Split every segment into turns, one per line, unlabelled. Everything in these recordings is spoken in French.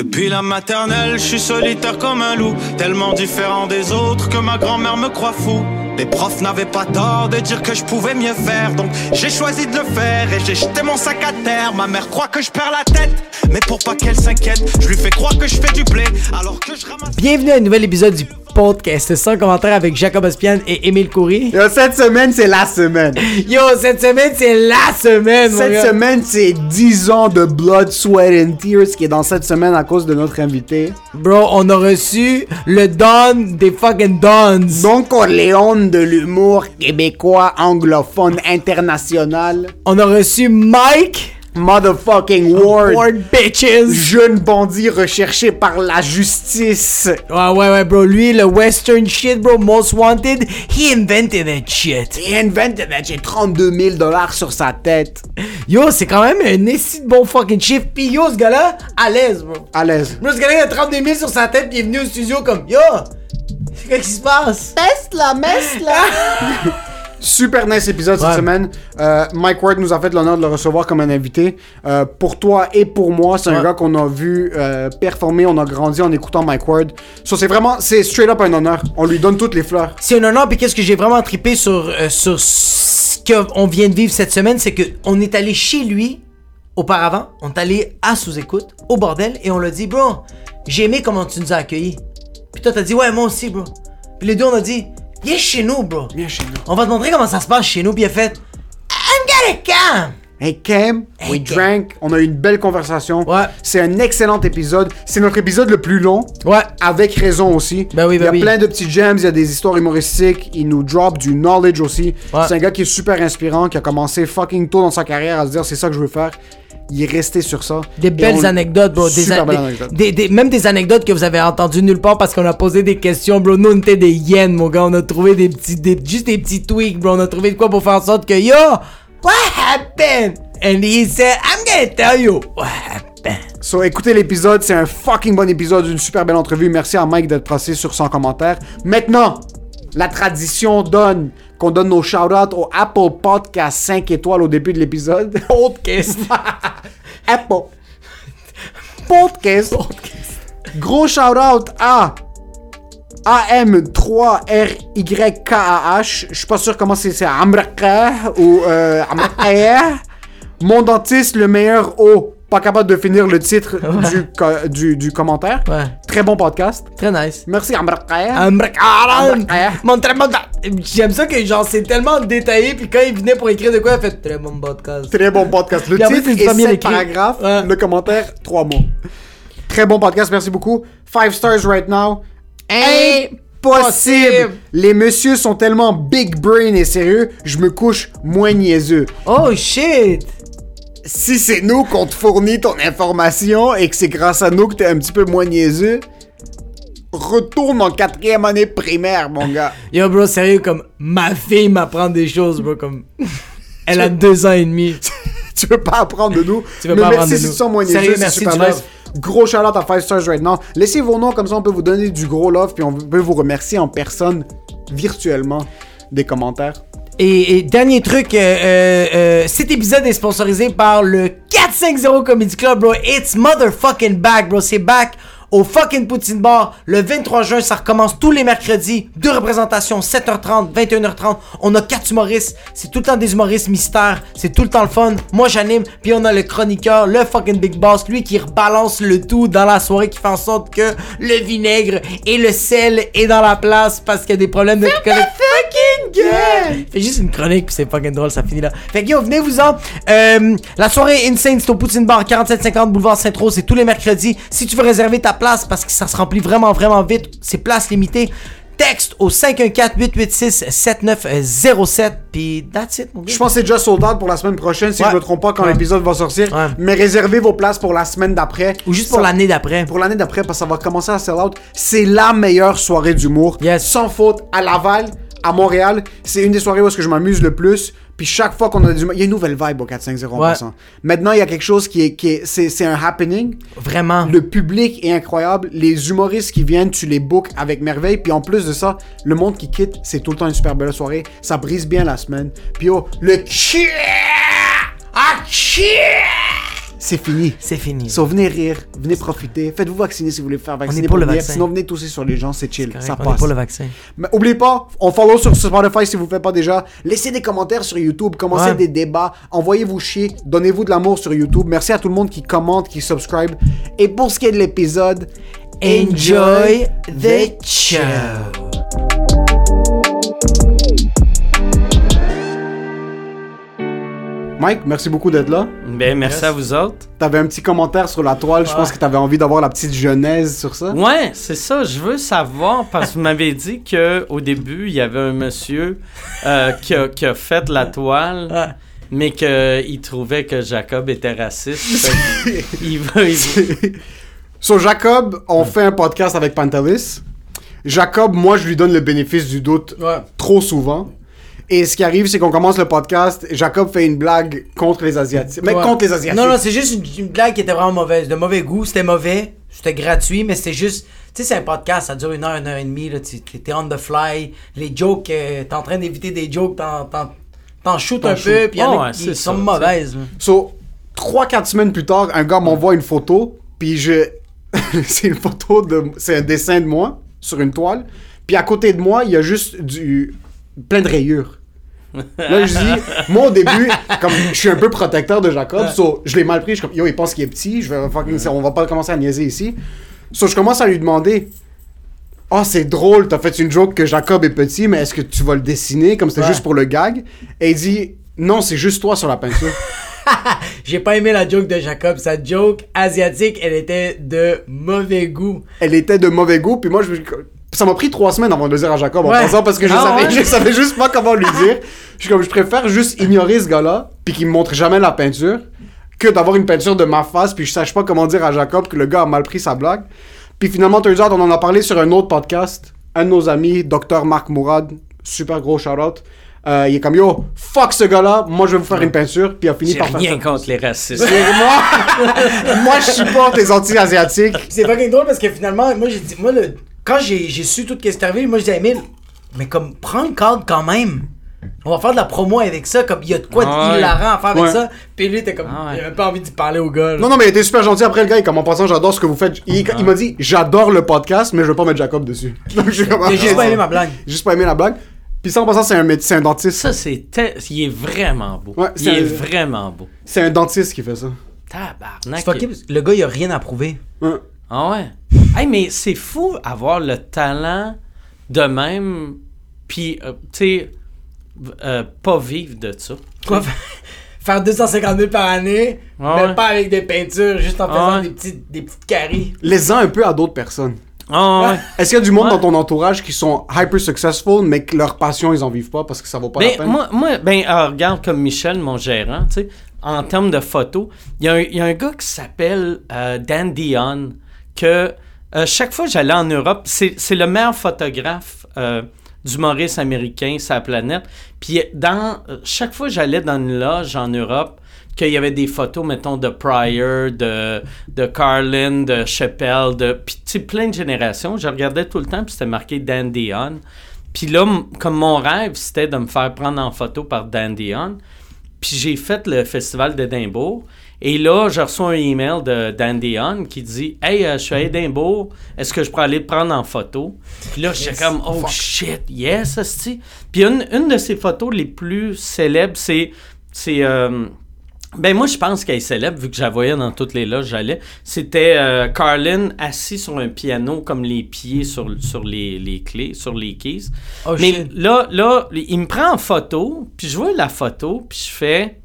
Depuis la maternelle, je suis solitaire comme un loup, tellement différent des autres que ma grand-mère me croit fou. Les profs n'avaient pas tort de dire que je pouvais mieux faire, donc j'ai choisi de le faire et j'ai jeté mon sac à terre. Ma mère croit que je perds la tête, mais pour pas qu'elle s'inquiète, je lui fais croire que je fais du blé alors que je ramasse.
Bienvenue à un nouvel épisode du podcast sans commentaire avec Jacob Ospian et Émile Coury.
Yo, cette semaine, c'est la semaine.
Yo, cette semaine, c'est la semaine,
Cette semaine, c'est 10 ans de blood, sweat and tears qui est dans cette semaine à cause de notre invité.
Bro, on a reçu le Don des fucking Dons.
Don Corleone de l'humour québécois, anglophone, international.
On a reçu Mike
Motherfucking Ward.
Ward Bitches.
Jeune bandit recherché par la justice.
Ouais, ouais, ouais, bro. Lui, le western shit, bro, most wanted, he invented that shit.
Et invented that j'ai 32 000 dollars sur sa tête.
Yo, c'est quand même un esti de bon fucking chiffre. Pis yo, ce gars-là, à l'aise, bro.
À l'aise.
Bro, ce gars-là, il a 32 000 sur sa tête, pis il est venu au studio comme, yo, qu'est-ce qui se passe?
Messe la messe là. Super nice épisode
Ouais.
cette semaine. Euh, Mike Ward nous a fait l'honneur de le recevoir comme un invité. Euh, pour toi et pour moi, c'est un gars qu'on a vu euh, performer. On a grandi en écoutant Mike Ward. So, c'est vraiment, c'est straight up un honneur. On lui donne toutes les fleurs.
C'est un honneur, puis qu'est-ce que j'ai vraiment trippé sur, sur ce qu'on vient de vivre cette semaine, c'est que on est allé chez lui auparavant, on est allé à sous-écoute, au bordel, et on l'a dit, bro, j'ai aimé comment tu nous as accueillis. Puis toi, t'as dit, ouais, moi aussi, bro. Puis les deux, on a dit, viens chez nous, bro.
Viens chez nous.
On va te montrer comment ça se passe chez nous, puis il a fait, I'm gonna come.
Hey Cam,
Hey,
we
Cam.
drank, on a eu une belle conversation.
Ouais.
C'est un excellent épisode. C'est notre épisode le plus long.
Ouais.
Avec raison aussi.
Ben oui, ben
il y a
oui.
plein de petits gems, il y a des histoires humoristiques, il nous drop du knowledge aussi.
Ouais.
C'est un gars qui est super inspirant, qui a commencé fucking tôt dans sa carrière à se dire c'est ça que je veux faire. Il est resté sur ça.
Des belles
on-
anecdotes, bro. Des,
belles anecdotes.
des- des- même des anecdotes que vous avez entendues nulle part parce qu'on a posé des questions, bro. Nous, on était des hyènes, mon gars. On a trouvé des petits, juste des petits tweaks, bro. On a trouvé de quoi pour faire en sorte que, yo, what happened? And he said, I'm gonna tell you what happened.
So, écoutez l'épisode, c'est un fucking bon épisode, une super belle entrevue. Merci à Mike d'être passé sur son commentaire. Maintenant, la tradition donne qu'on donne nos shout-outs au Apple Podcast 5 étoiles au début de l'épisode.
Podcast.
Apple Podcast. Gros shout-out à AM3RYKAH. Je suis pas sûr comment c'est. C'est ou euh. Mon dentiste, le meilleur au. Pas capable de finir le titre du, co- du, du commentaire.
Ouais.
Très bon podcast.
Très nice.
Merci Amraka.
Amrakaran.
Amraka.
Mon très bon. J'aime ça que, genre, c'est tellement détaillé. Puis quand il venait pour écrire de quoi, il fait très bon podcast.
Très bon podcast. Le
Puis en plus,
titre est 7
écrit.
paragraphes.
Ouais.
Le commentaire, 3 mots. Très bon podcast, merci beaucoup. 5 stars right now. Impossible! Les messieurs sont tellement big brain et sérieux, je me couche moins niaiseux.
Oh shit.
Si c'est nous qu'on te fournit ton information et que c'est grâce à nous que t'es un petit peu moins niaiseux, retourne en quatrième année primaire, mon gars.
Yo, bro, sérieux, comme ma fille m'apprend des choses, bro, comme. Elle a deux ans et demi.
tu veux pas apprendre de nous?
Tu veux
mais
pas apprendre de
si
nous.
tu sens moins
Sérieux,
niaiseux, c'est
merci
super
du
nice. Gros shout out à 5 stars right now. Laissez vos noms, comme ça on peut vous donner du gros love, puis on peut vous remercier en personne, virtuellement, des commentaires.
Et, et dernier truc, euh, euh, euh, cet épisode est sponsorisé par le 450 Comedy Club, bro. It's motherfucking back, bro. C'est back au fucking Poutine Bar. Le 23 juin, ça recommence tous les mercredis. Deux représentations, 7h30, 21h30. On a quatre humoristes. C'est tout le temps des humoristes mystères. C'est tout le temps le fun. Moi, j'anime. Puis on a le chroniqueur, le fucking Big Boss. Lui qui rebalance le tout dans la soirée, qui fait en sorte que le vinaigre et le sel est dans la place parce qu'il y a des problèmes de fucking gueule! Fait juste une chronique, puis c'est fucking drôle, ça finit là. Fait que yo, venez-vous-en. Euh, la soirée Insane, c'est au Poutine Bar, 4750 Boulevard Saint-Rose, c'est tous les mercredis. Si tu veux réserver ta place, parce que ça se remplit vraiment, vraiment vite, c'est place limitée, texte au 514-886-7907, puis that's it, mon gars.
Je pense que c'est déjà sold out pour la semaine prochaine, si
Ouais.
je me trompe pas, quand
Ouais.
l'épisode va sortir.
Ouais.
Mais réservez vos places pour la semaine d'après.
Ou juste pour
Ça-
l'année d'après.
Pour l'année d'après, parce que ça va commencer à sell out. C'est la meilleure soirée d'humour.
Yes.
Sans faute, à Laval, à Montréal. C'est une des soirées où est-ce que je m'amuse le plus. Puis chaque fois qu'on a du... Il y a une nouvelle vibe au 450 en
Ouais.
Maintenant, il y a quelque chose qui est... Qui est c'est, c'est un happening.
Vraiment.
Le public est incroyable. Les humoristes qui viennent, tu les bookes avec merveille. Puis en plus de ça, le monde qui quitte, c'est tout le temps une super belle soirée. Ça brise bien la semaine. Puis oh, le! Ah! C'est fini.
C'est fini.
So, venez rire, venez profiter, faites-vous vacciner si vous voulez faire vacciner.
est pour le
venir.
vaccin.
Sinon, venez tousser sur les gens, c'est chill,
Correct,
ça
on est
passe.
pour le vaccin.
Mais oubliez pas, on follow sur Spotify si vous ne le faites pas déjà. Laissez des commentaires sur YouTube, commencez
Ouais.
des débats, envoyez-vous chier, donnez-vous de l'amour sur YouTube. Merci à tout le monde qui commente, qui subscribe. Et pour ce qui est de l'épisode,
Enjoy the show.
Mike, merci beaucoup d'être là.
Ben, merci à vous autres.
T'avais un petit commentaire sur la toile, je pense que t'avais envie d'avoir la petite genèse sur ça.
Ouais, c'est ça. Je veux savoir parce que vous m'avez dit que au début il y avait un monsieur euh, qui, a, qui a fait la toile,
Ouais.
mais qu'il trouvait que Jacob était raciste. Il
Sur Jacob, on fait un podcast avec Pantelis. Jacob, moi, je lui donne le bénéfice du doute
Ouais.
trop souvent. Et ce qui arrive, c'est qu'on commence le podcast, Jacob fait une blague contre les Asiatiques. Mais
Ouais.
contre les Asiatiques.
Non, non, c'est juste une, une blague qui était vraiment mauvaise. De mauvais goût. C'était mauvais. C'était gratuit, mais c'était juste. Tu sais, c'est un podcast, ça dure une heure, une heure et demie. Là, tu t'es on the fly. Les jokes, euh, t'es en train d'éviter des jokes, t'en, t'en, t'en shootes un peu, puis en
Ouais,
a
ouais,
qui
c'est
sont
ça,
mauvaises.
So, 3-4 semaines plus tard, un gars m'envoie une photo, puis je. c'est une photo de. C'est un dessin de moi sur une toile. Puis à côté de moi, il y a juste du. plein de rayures. Là, je dis, moi au début, comme je suis un peu protecteur de Jacob, so, je l'ai mal pris. Je suis comme, yo, il pense qu'il est petit, je vais fucking- on va pas commencer à niaiser ici. So, je commence à lui demander, ah, c'est drôle, t'as fait une joke que Jacob est petit, mais est-ce que tu vas le dessiner comme c'était
Ouais.
juste pour le gag? Et il dit, non, c'est juste toi sur la peinture.
J'ai pas aimé la joke de Jacob. Sa joke asiatique, elle était de mauvais goût.
elle était de mauvais goût, puis moi, je me- ça m'a pris trois semaines avant de le dire à Jacob en
Ouais.
pensant parce que je,
Ah
savais,
ouais?
je savais juste pas comment lui dire. Je suis comme, je préfère juste ignorer ce gars-là, puis qu'il me montre jamais la peinture, que d'avoir une peinture de ma face, puis je sache pas comment dire à Jacob que le gars a mal pris sa blague. Puis finalement, turns out, on en a parlé sur un autre podcast. Un de nos amis, Dr. Marc Mourad, super gros shout-out. euh, il est comme, yo, fuck ce gars-là, moi je vais vous faire une peinture, puis il a fini par faire
rien contre les racistes.
Moi, moi, je supporte les anti-asiatiques.
C'est fucking drôle parce que finalement, moi j'ai dit, moi le, quand j'ai su tout ce qui est arrivé, moi j'ai dit à Emile, mais comme prends le cadre quand même. On va faire de la promo avec ça, comme il y a de quoi de
Ah ouais.
hilarant à faire avec
Ouais.
ça. Puis lui t'es comme,
Ah ouais.
il avait pas envie d'y parler au gars. là.
Non, non, mais il était super gentil après le gars. Et comme en passant, j'adore ce que vous faites. Il, il m'a dit, j'adore le podcast, mais je veux pas mettre Jacob dessus. Donc, je suis comme,
J'ai juste pas aimé
c'est-
ma blague.
J'ai juste pas aimé la blague. Puis ça, en passant, c'est un médecin, un dentiste.
Ça, c'est. Il est vraiment beau.
Ouais,
il
c'est
est
un-
vraiment beau.
C'est un dentiste qui fait ça.
Tabarnak.
Le gars il a rien à prouver.
Ouais.
Ah ouais. Hey, mais c'est fou avoir le talent de même, puis, euh, tu sais, euh, pas vivre de ça.
Quoi Faire 250 000 par année,
Ah
mais
ouais.
pas avec des peintures, juste en faisant
Ah ouais.
des, petites, des petites caries.
Les uns un peu à d'autres personnes.
Ah ouais.
Est-ce qu'il y a du monde
Ouais.
dans ton entourage qui sont hyper successful, mais que leur passion, ils en vivent pas parce que ça vaut pas la
Ben,
peine?
moi, moi, ben, euh, regarde comme Michel, mon gérant, tu sais, en termes de photos, il y, a un- il y a un gars qui s'appelle euh, Dan Dion, que euh, chaque fois que j'allais en Europe, c'est le meilleur photographe euh, d'humoristes américains sur la planète. Puis dans, euh, chaque fois que j'allais dans une loge en Europe, qu'il y avait des photos, mettons, de Pryor, de, Carlin, de Chappelle, de, puis plein de générations. Je regardais tout le temps, puis c'était marqué Dan Dion. Puis là, comme mon rêve, c'était de me faire prendre en photo par Dan Dion. Puis j'ai fait le festival d'Édimbourg. Et là, je reçois un email de Dan Dion qui dit Hey, euh, je suis à Édimbourg, est-ce que je pourrais aller te prendre en photo Puis là, j'étais
Yes.
comme Oh shit, yes, asti. Puis une, une de ses photos les plus célèbres, c'est. c'est euh, ben moi, je pense qu'elle est célèbre, vu que je la voyais dans toutes les loges, j'allais. C'était euh, Carlin assis sur un piano, comme les pieds sur, sur les, les clés, sur les keys.
Oh
Mais
shit.
là, là, il me prend en photo, puis je vois la photo, puis je fais.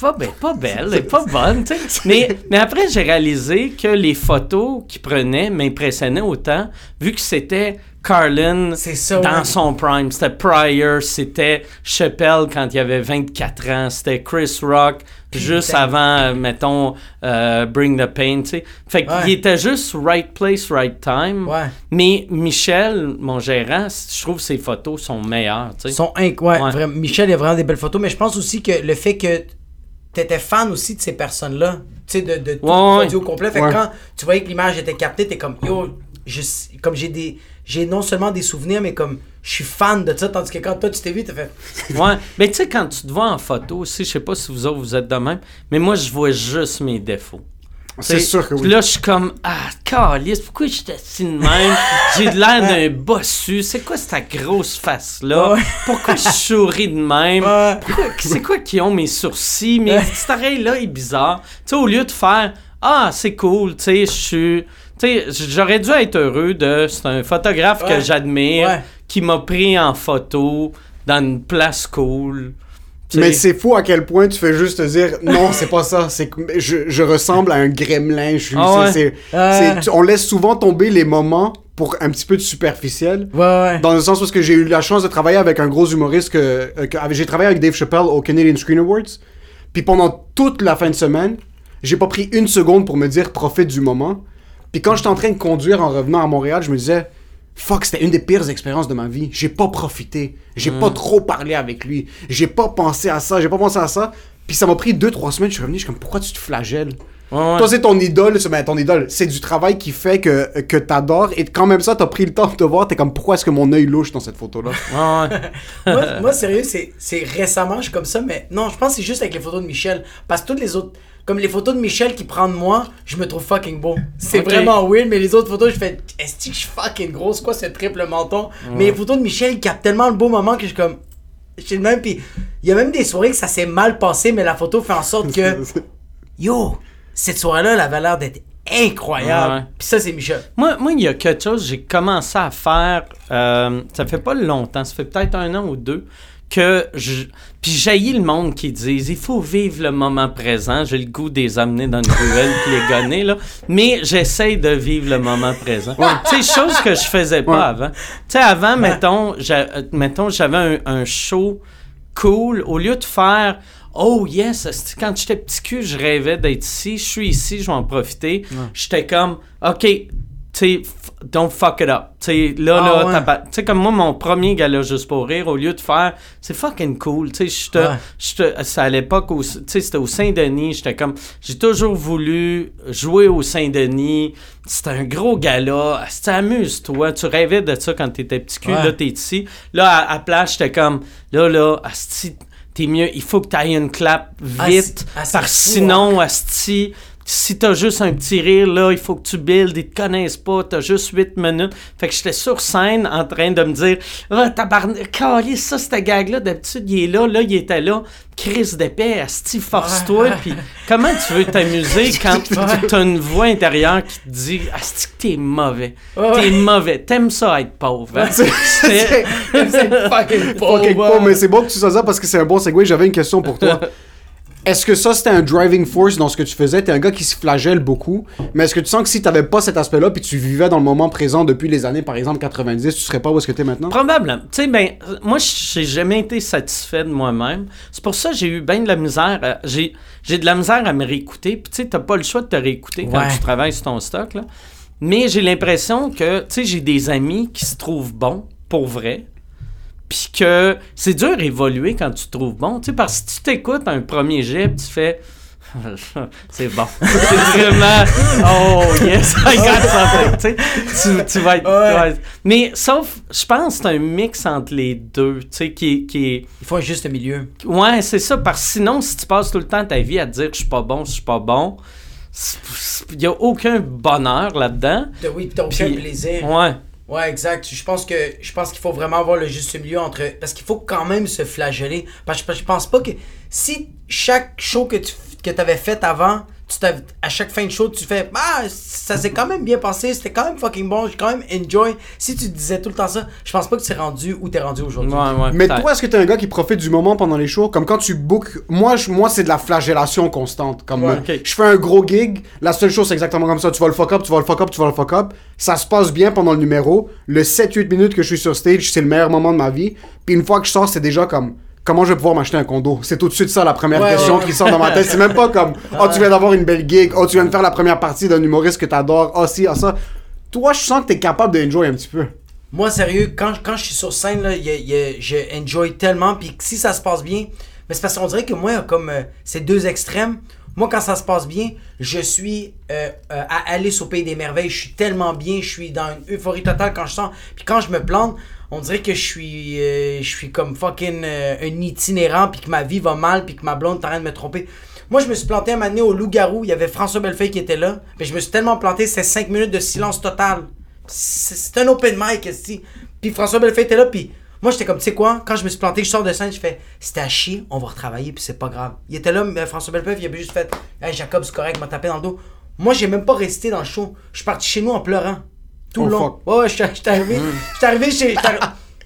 Pas, be- pas belle, elle pas bonne, tu sais. Mais, mais après, j'ai réalisé que les photos qu'il prenait m'impressionnaient autant, vu que c'était Carlin
ça,
dans
ouais.
son prime. C'était Pryor, c'était Chappelle quand il avait 24 ans, c'était Chris Rock juste avant, euh, mettons, euh, Bring the Pain, tu sais. Fait qu'il
Ouais.
était juste right place, right time.
Ouais.
Mais Michel, mon gérant, je trouve ses photos sont meilleures, tu sais.
Sont inc- Michel a vraiment des belles photos, mais je pense aussi que le fait que t'étais fan aussi de ces personnes-là, tu sais, de, de tout le produit au complet. Fait que quand tu voyais que l'image était captée, t'es comme, yo, je, comme j'ai des, j'ai non seulement des souvenirs, mais comme je suis fan de ça, tandis que quand toi tu t'es vu, t'as fait.
Ouais, mais tu sais, quand tu te vois en photo aussi, je sais pas si vous autres vous êtes de même, mais moi, je vois juste mes défauts.
C'est sûr que oui.
Là, je suis comme, ah, calice, pourquoi je assis de même? J'ai de l'air d'un bossu. C'est quoi cette grosse face-là?
Ouais.
Pourquoi je souris de même?
Ouais.
C'est quoi qui ont mes sourcils? Mes petites oreilles-là est bizarre. Tu sais, au lieu de faire, ah, c'est cool, tu sais, je suis. Tu sais, j'aurais dû être heureux de. C'est un photographe
Ouais.
que j'admire
Ouais.
qui m'a pris en photo dans une place cool.
Mais c'est fou à quel point tu fais juste te dire non, c'est pas ça. C'est que je, je ressemble à un gremlin. Je suis,
Ah ouais.
c'est- c'est-
Ouais.
c'est- tu- on laisse souvent tomber les moments pour un petit peu de superficiel.
Ouais, ouais.
Dans le sens parce que j'ai eu la chance de travailler avec un gros humoriste que, euh, que- j'ai travaillé avec Dave Chappelle au Canadian Screen Awards. Puis pendant toute la fin de semaine, j'ai pas pris une seconde pour me dire profite du moment. Puis quand j'étais en train de conduire en revenant à Montréal, je me disais fuck, c'était une des pires expériences de ma vie. J'ai pas profité, j'ai pas trop parlé avec lui, j'ai pas pensé à ça, j'ai pas pensé à ça. Puis ça m'a pris deux trois semaines, je suis revenu, je suis comme pourquoi tu te flagelles?
Ouais, ouais.
toi, c'est ton idole, c'est ben, ton idole. C'est du travail qui fait que, que t'adores. Et quand même ça, t'as pris le temps de te voir. T'es comme, pourquoi est-ce que mon œil louche dans cette photo-là?
Ouais, ouais.
moi, moi, sérieux, c'est c'est récemment, je suis comme ça, mais non, je pense que c'est juste avec les photos de Michel. Parce que toutes les autres, comme les photos de Michel qui prennent moi, je me trouve fucking beau. C'est vraiment weird, mais les autres photos, je fais, est-ce que je suis fucking gros? C'est quoi ce triple menton? Mais les photos de Michel, ils captent tellement le beau moment que je suis comme. Je suis le même, puis il y a même des soirées que ça s'est mal passé, mais la photo fait en sorte que, yo, cette soirée-là, elle avait l'air d'être incroyable.
Ouais.
Puis ça, c'est Michel.
Moi, moi, il y a quelque chose que j'ai commencé à faire, euh, ça fait pas longtemps, ça fait peut-être un an ou deux, que je... Puis jaillit le monde qui disent, il faut vivre le moment présent, j'ai le goût de les amener dans une ruelle puis les gonner, là, mais j'essaye de vivre le moment présent. Tu sais, chose que je faisais pas
Ouais.
avant. Tu sais, avant, mettons, j'a- mettons, j'avais un, un show cool, au lieu de faire... Oh yes, quand j'étais petit cul, je rêvais d'être ici, je suis ici, je vais en profiter. J'étais comme, ok, tu don't fuck it up. Tu sais, là,
Ah,
là,
ouais.
t'as pas- tu sais, comme moi, mon premier gala juste pour rire, au lieu de faire, c'est fucking cool. Tu sais,
Ouais.
c'est à l'époque, tu sais, c'était au Saint-Denis, j'étais comme, j'ai toujours voulu jouer au Saint-Denis. C'était un gros gala. C'était amuse-toi. Tu rêvais de ça quand t'étais petit cul.
Ouais.
Là, t'es ici. Là, à, à place, j'étais comme, là, là, asti, t'es mieux. Il faut que t'ailles une clap
Ah,
vite.
ah,
parce
fou,
sinon, asti, si t'as juste un petit rire, là, il faut que tu builds, ils te connaissent pas, t'as juste 8 minutes. Fait que j'étais sur scène en train de me dire, ah, tabarnak, calisse, ça, cette gag-là, d'habitude, il est là, là, il était là. Chris d'épais, asti, force-toi. Puis comment tu veux t'amuser quand t'as une voix intérieure qui te dit, asti, que t'es mauvais. T'es
ouais.
mauvais. T'aimes ça être pauvre. hein?
C'est-
fucking pauvre.
Fucking pas, mais c'est bon que tu sois ça parce que c'est un bon segue. J'avais une question pour toi. Est-ce que ça, c'était un driving force dans ce que tu faisais? T'es un gars qui se flagelle beaucoup, mais est-ce que tu sens que si t'avais pas cet aspect-là, puis tu vivais dans le moment présent depuis les années, par exemple, 90, tu serais pas où est-ce que t'es maintenant?
Probablement. Tu sais, ben, moi, j'ai jamais été satisfait de moi-même. C'est pour ça que j'ai eu bien de la misère. à- J'ai j'ai de la misère à me réécouter. Puis, tu sais, t'as pas le choix de te réécouter quand tu travailles sur ton stock, là. Mais j'ai l'impression que, tu sais, j'ai des amis qui se trouvent bons, pour vrai. Puis que c'est dur d'évoluer quand tu te trouves bon. Tu sais, parce que si tu t'écoutes un premier jet, puis tu fais. c'est bon. c'est vraiment. Oh, yes, I got something. Tu, tu, vas être.
Ouais.
ouais. Mais sauf, je pense que c'est un mix entre les deux. Tu sais, qui, est- qui est.
Il faut un juste milieu.
Ouais, c'est ça. Parce que sinon, si tu passes tout le temps ta vie à te dire je suis pas bon, je suis pas bon, il y a aucun bonheur là-dedans.
Oui, t'as aucun
Puis-
plaisir.
Ouais.
Ouais, exact. Je pense que je pense qu'il faut vraiment avoir le juste milieu entre parce qu'il faut quand même se flageller parce que je pense pas que si chaque show que tu que t'avais fait avant, tu à chaque fin de show tu fais ah ça s'est quand même bien passé, c'était quand même fucking bon, j'ai quand même enjoy. Si tu disais tout le temps ça, je pense pas que tu es rendu où t'es rendu aujourd'hui.
Ouais, ouais.
Mais toi, est-ce que t'es un gars qui profite du moment pendant les shows? Comme quand tu bookes. Moi, je- moi c'est de la flagellation constante. Comme
Ouais,
je fais un gros gig, la seule chose, c'est exactement comme ça. Tu vas le fuck up, tu vas le fuck up, tu vas le fuck up. Ça se passe bien pendant le numéro. Le 7-8 minutes que je suis sur stage, c'est le meilleur moment de ma vie. Puis une fois que je sors, c'est déjà comme. Comment je vais pouvoir m'acheter un condo? C'est tout de suite ça la première
Ouais,
question
ouais,
qui sort dans ma tête. C'est même pas comme Oh, tu viens d'avoir une belle gig. Oh, tu viens de faire la première partie d'un humoriste que t'adores. Oh, si, oh, ça. Toi, je sens que t'es capable de enjoy un petit peu.
Moi, sérieux, quand, quand je suis sur scène, là, y a- y a- je enjoy tellement. Puis si ça se passe bien, mais c'est parce qu'on dirait que moi, comme euh, ces deux extrêmes, Moi, quand ça se passe bien, je suis euh, euh, à Alice au Pays des Merveilles. Je suis tellement bien, je suis dans une euphorie totale quand je sens. Puis quand je me plante, on dirait que je suis euh, je suis comme fucking euh, un itinérant, puis que ma vie va mal, puis que ma blonde est en train de me tromper. Moi, je me suis planté un donné au Loup-Garou. Il y avait François Bellefeuille qui était là. Mais je me suis tellement planté, c'est 5 minutes de silence total. C'est un open mic, esti. Puis François Bellefeuille était là, puis moi, j'étais comme, tu sais quoi, quand je me suis planté, je sors de scène, je fais, c'était à chier, on va retravailler, puis c'est pas grave. Il était là, mais François Bellefeuille, il avait juste fait, hey, Jacob, c'est correct, m'a tapé dans le dos. Moi, j'ai même pas resté dans le show. Je suis parti chez nous en pleurant. Tout
Oh,
le long.
fuck.
Ouais, j'étais arrivé, j'étais arrivé chez.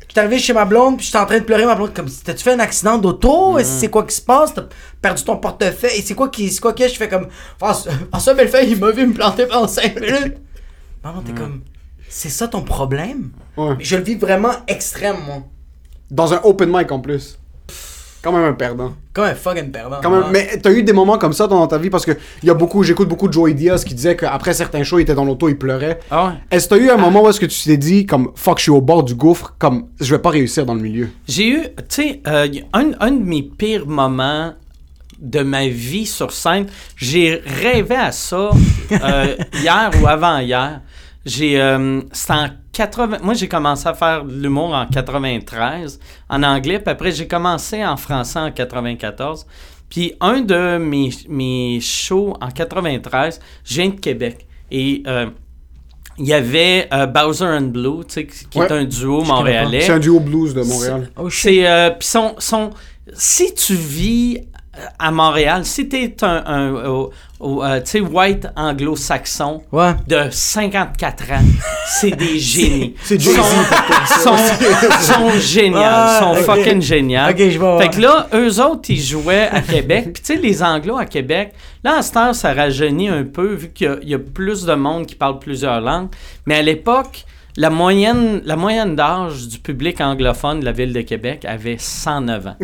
j'étais arrivé chez ma blonde, puis j'étais en train de pleurer ma blonde comme si t'as-tu fait un accident d'auto, que c'est quoi qui se passe, t'as perdu ton portefeuille, et c'est quoi qui, c'est quoi que je fais comme, François Bellefeuille, il m'a vu me planter pendant 5 minutes. Maman, t'es comme, c'est ça ton problème?
Ouais.
Je le vis vraiment extrême, moi.
Dans un open mic en plus. Quand même un perdant.
Comme un fucking perdant.
Quand même, mais t'as eu des moments comme ça dans ta vie? Parce que y a beaucoup, j'écoute beaucoup de Joey Diaz qui disait qu'après certains shows, il était dans l'auto, il pleurait.
Ah ouais?
Est-ce que t'as eu un moment où est-ce que tu t'es dit comme fuck, je suis au bord du gouffre, comme je vais pas réussir dans le milieu?
J'ai eu, tu sais, euh, un, un de mes pires moments de ma vie sur scène, j'ai rêvé à ça euh, hier ou avant-hier. J'ai, euh, c'était en 80, moi j'ai commencé à faire de l'humour en 93 en anglais, puis après j'ai commencé en français en 94. Puis un de mes, mes shows en 93, je viens de Québec. Et euh, il y avait euh, Bowser and Blue, tu sais, qui
Ouais.
est un duo montréalais.
C'est un duo blues de Montréal.
Oh.
C'est euh, puis son, son si tu vis à Montréal, si t'es un, un, euh, tu sais white anglo-saxon
Ouais.
de 54 ans, c'est des génies.
c'est
sont, sont, sont géniaux,
Ouais,
sont fucking géniaux.
Ok, je vois,
Fait que là, eux autres, ils jouaient à Québec. Puis tu sais, les Anglos à Québec, là, à cette heure, ça rajeunit un peu vu qu'il y y, a plus de monde qui parle plusieurs langues. Mais à l'époque, la moyenne, la moyenne d'âge du public anglophone de la ville de Québec avait 109 ans.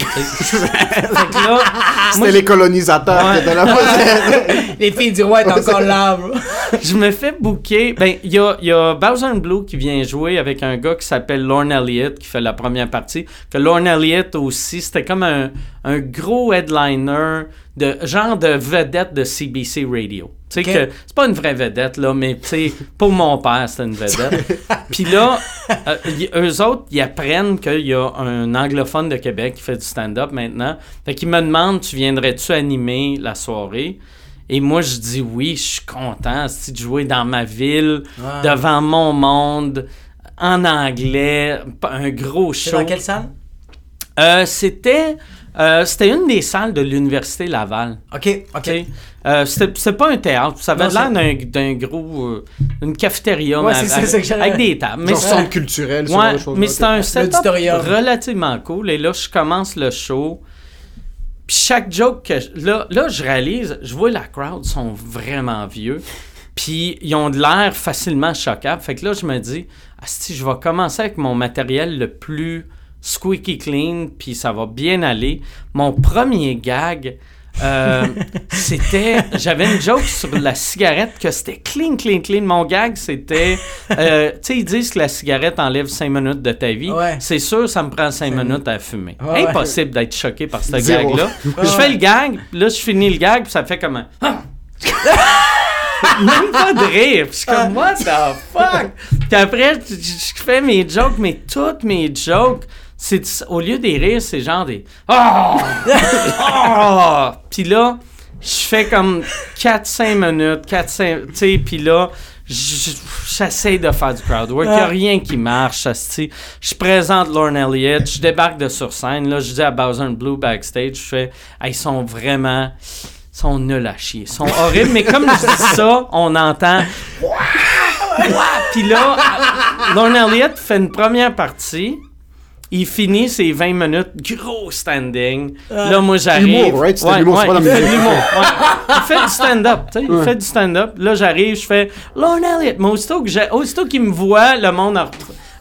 C'était les colonisateurs
Ouais.
qui étaient là.
Les filles du roi est encore là, bro.
je me fais booker. Ben, il y a, y a Bowser and Blue qui vient jouer avec un gars qui s'appelle Lorne Elliott qui fait la première partie. Que Lorne Elliott aussi, c'était comme un, un gros headliner, de genre de vedette de CBC Radio. Tu sais
Ok.
que c'est pas une vraie vedette, là, mais tu sais, pour mon père, c'était une vedette. Puis là, euh, y- eux autres, ils apprennent qu'il y a un anglophone de Québec qui fait du stand-up maintenant. Fait qu'ils me demandent, tu viendrais-tu animer la soirée? Et moi, je dis oui, je suis content de jouer dans ma ville, devant mon monde, en anglais, un gros show.
dans quelle salle?
Euh, c'était, euh, c'était une des salles de l'Université Laval.
Ok, ok.
OK? Euh, c'était pas un théâtre, ça avait l'air
c'est-
d'un, gros. euh, une cafétéria
Ouais, c'est ça,
avec,
c'est que j'allais-
avec des tables. Mais
Genre
c'est-
centre culturel,
Ouais, mais c'était un setup relativement cool. Et là, je commence le show. Puis chaque joke que je- là, là, je réalise, je vois la crowd sont vraiment vieux. Puis ils ont de l'air facilement choquables. Fait que là, je me dis, si je vais commencer avec mon matériel le plus squeaky clean, puis ça va bien aller. Mon premier gag, euh, c'était, j'avais une joke sur la cigarette que c'était clean, clean, clean. Mon gag, c'était, euh, tu sais, ils disent que la cigarette enlève 5 minutes de ta vie.
Ouais.
C'est sûr, ça me prend 5 minutes à fumer.
Ouais, ouais.
Impossible d'être choqué par ce gag-là. Je fais le gag, là, je finis le gag, puis ça fait comme un... Ah! Même pas de rire. Puis je suis comme, what the fuck? Puis après, je fais mes jokes, mais toutes mes jokes, c'est, au lieu des rires, c'est genre des. Oh! Oh! Puis là, je fais comme 4-5 minutes, 4-5. Tu sais, puis là, j'essaie de faire du crowd work. Il n'y a rien qui marche. Je présente Lorne Elliott, je débarque de sur scène. Là, je dis à Bowser and Blue backstage, je fais, ils sont vraiment. Ils sont nuls à chier. Ils sont horribles, mais comme je dis ça, on entend. Puis là, Lorne Elliott fait une première partie. Il finit ses 20 minutes, gros standing. Là, moi, j'arrive.
Humour, right? C'était
Ouais,
l'humour, c'est
ouais,
pas la
il fait de
musique.
l'humour, ouais. Il fait du stand-up, tu sais. Il fait du stand-up. Là, j'arrive, je fais Lorne Elliott. Mais aussitôt que j'ai- aussitôt qu'ils me voient, le monde en-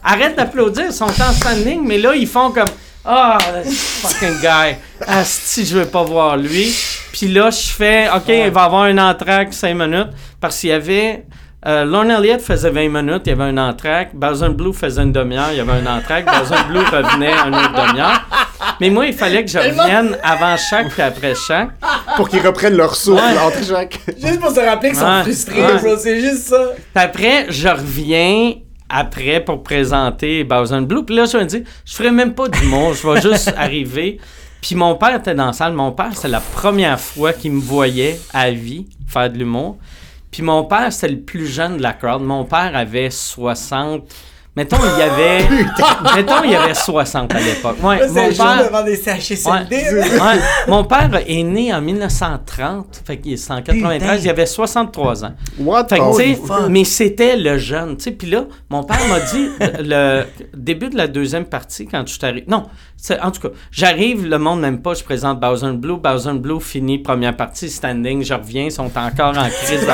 arrête d'applaudir. Ils sont en standing, mais là, ils font comme Ah, this fucking guy. Asti, je veux pas voir lui. Puis là, je fais OK, il va avoir un entraque 5 minutes. Parce qu'il y avait. Euh, Lorne Elliott faisait 20 minutes, il y avait un entraque. Bowser Blue faisait une demi-heure, il y avait un entraque. Bowser Blue revenait une autre demi-heure. Mais moi, il fallait que je revienne avant chaque puis après chaque.
Pour qu'ils reprennent leur souffle
Ouais.
entre chaque.
Juste pour se rappeler qu'ils sont
Ouais.
frustrés,
Ouais.
C'est juste ça.
Puis après, je reviens après pour présenter Bowser Blue. Puis là, je me dis, je ferai même pas d'humour, je vais juste arriver. Puis mon père était dans la salle. Mon père, c'est la première fois qu'il me voyait à vie faire de l'humour. Puis mon père, c'était le plus jeune de la crowd. Mon père avait 60. Mettons, il y avait. mettons, il y avait 60 à l'époque. Ouais, mon père.
devant des CHSLD.
Ouais. Ouais. Mon père est né en 1930, fait qu'il est en 93,
Putain.
il avait 63 ans.
What
Fait que, mais c'était le jeune. Puis là, mon père m'a dit, le début de la deuxième partie, quand je suis arrivé... Non, en tout cas, j'arrive, le monde n'aime pas, je présente Bowser Blue. Bowser Blue finit première partie, standing, je reviens, ils sont encore en crise.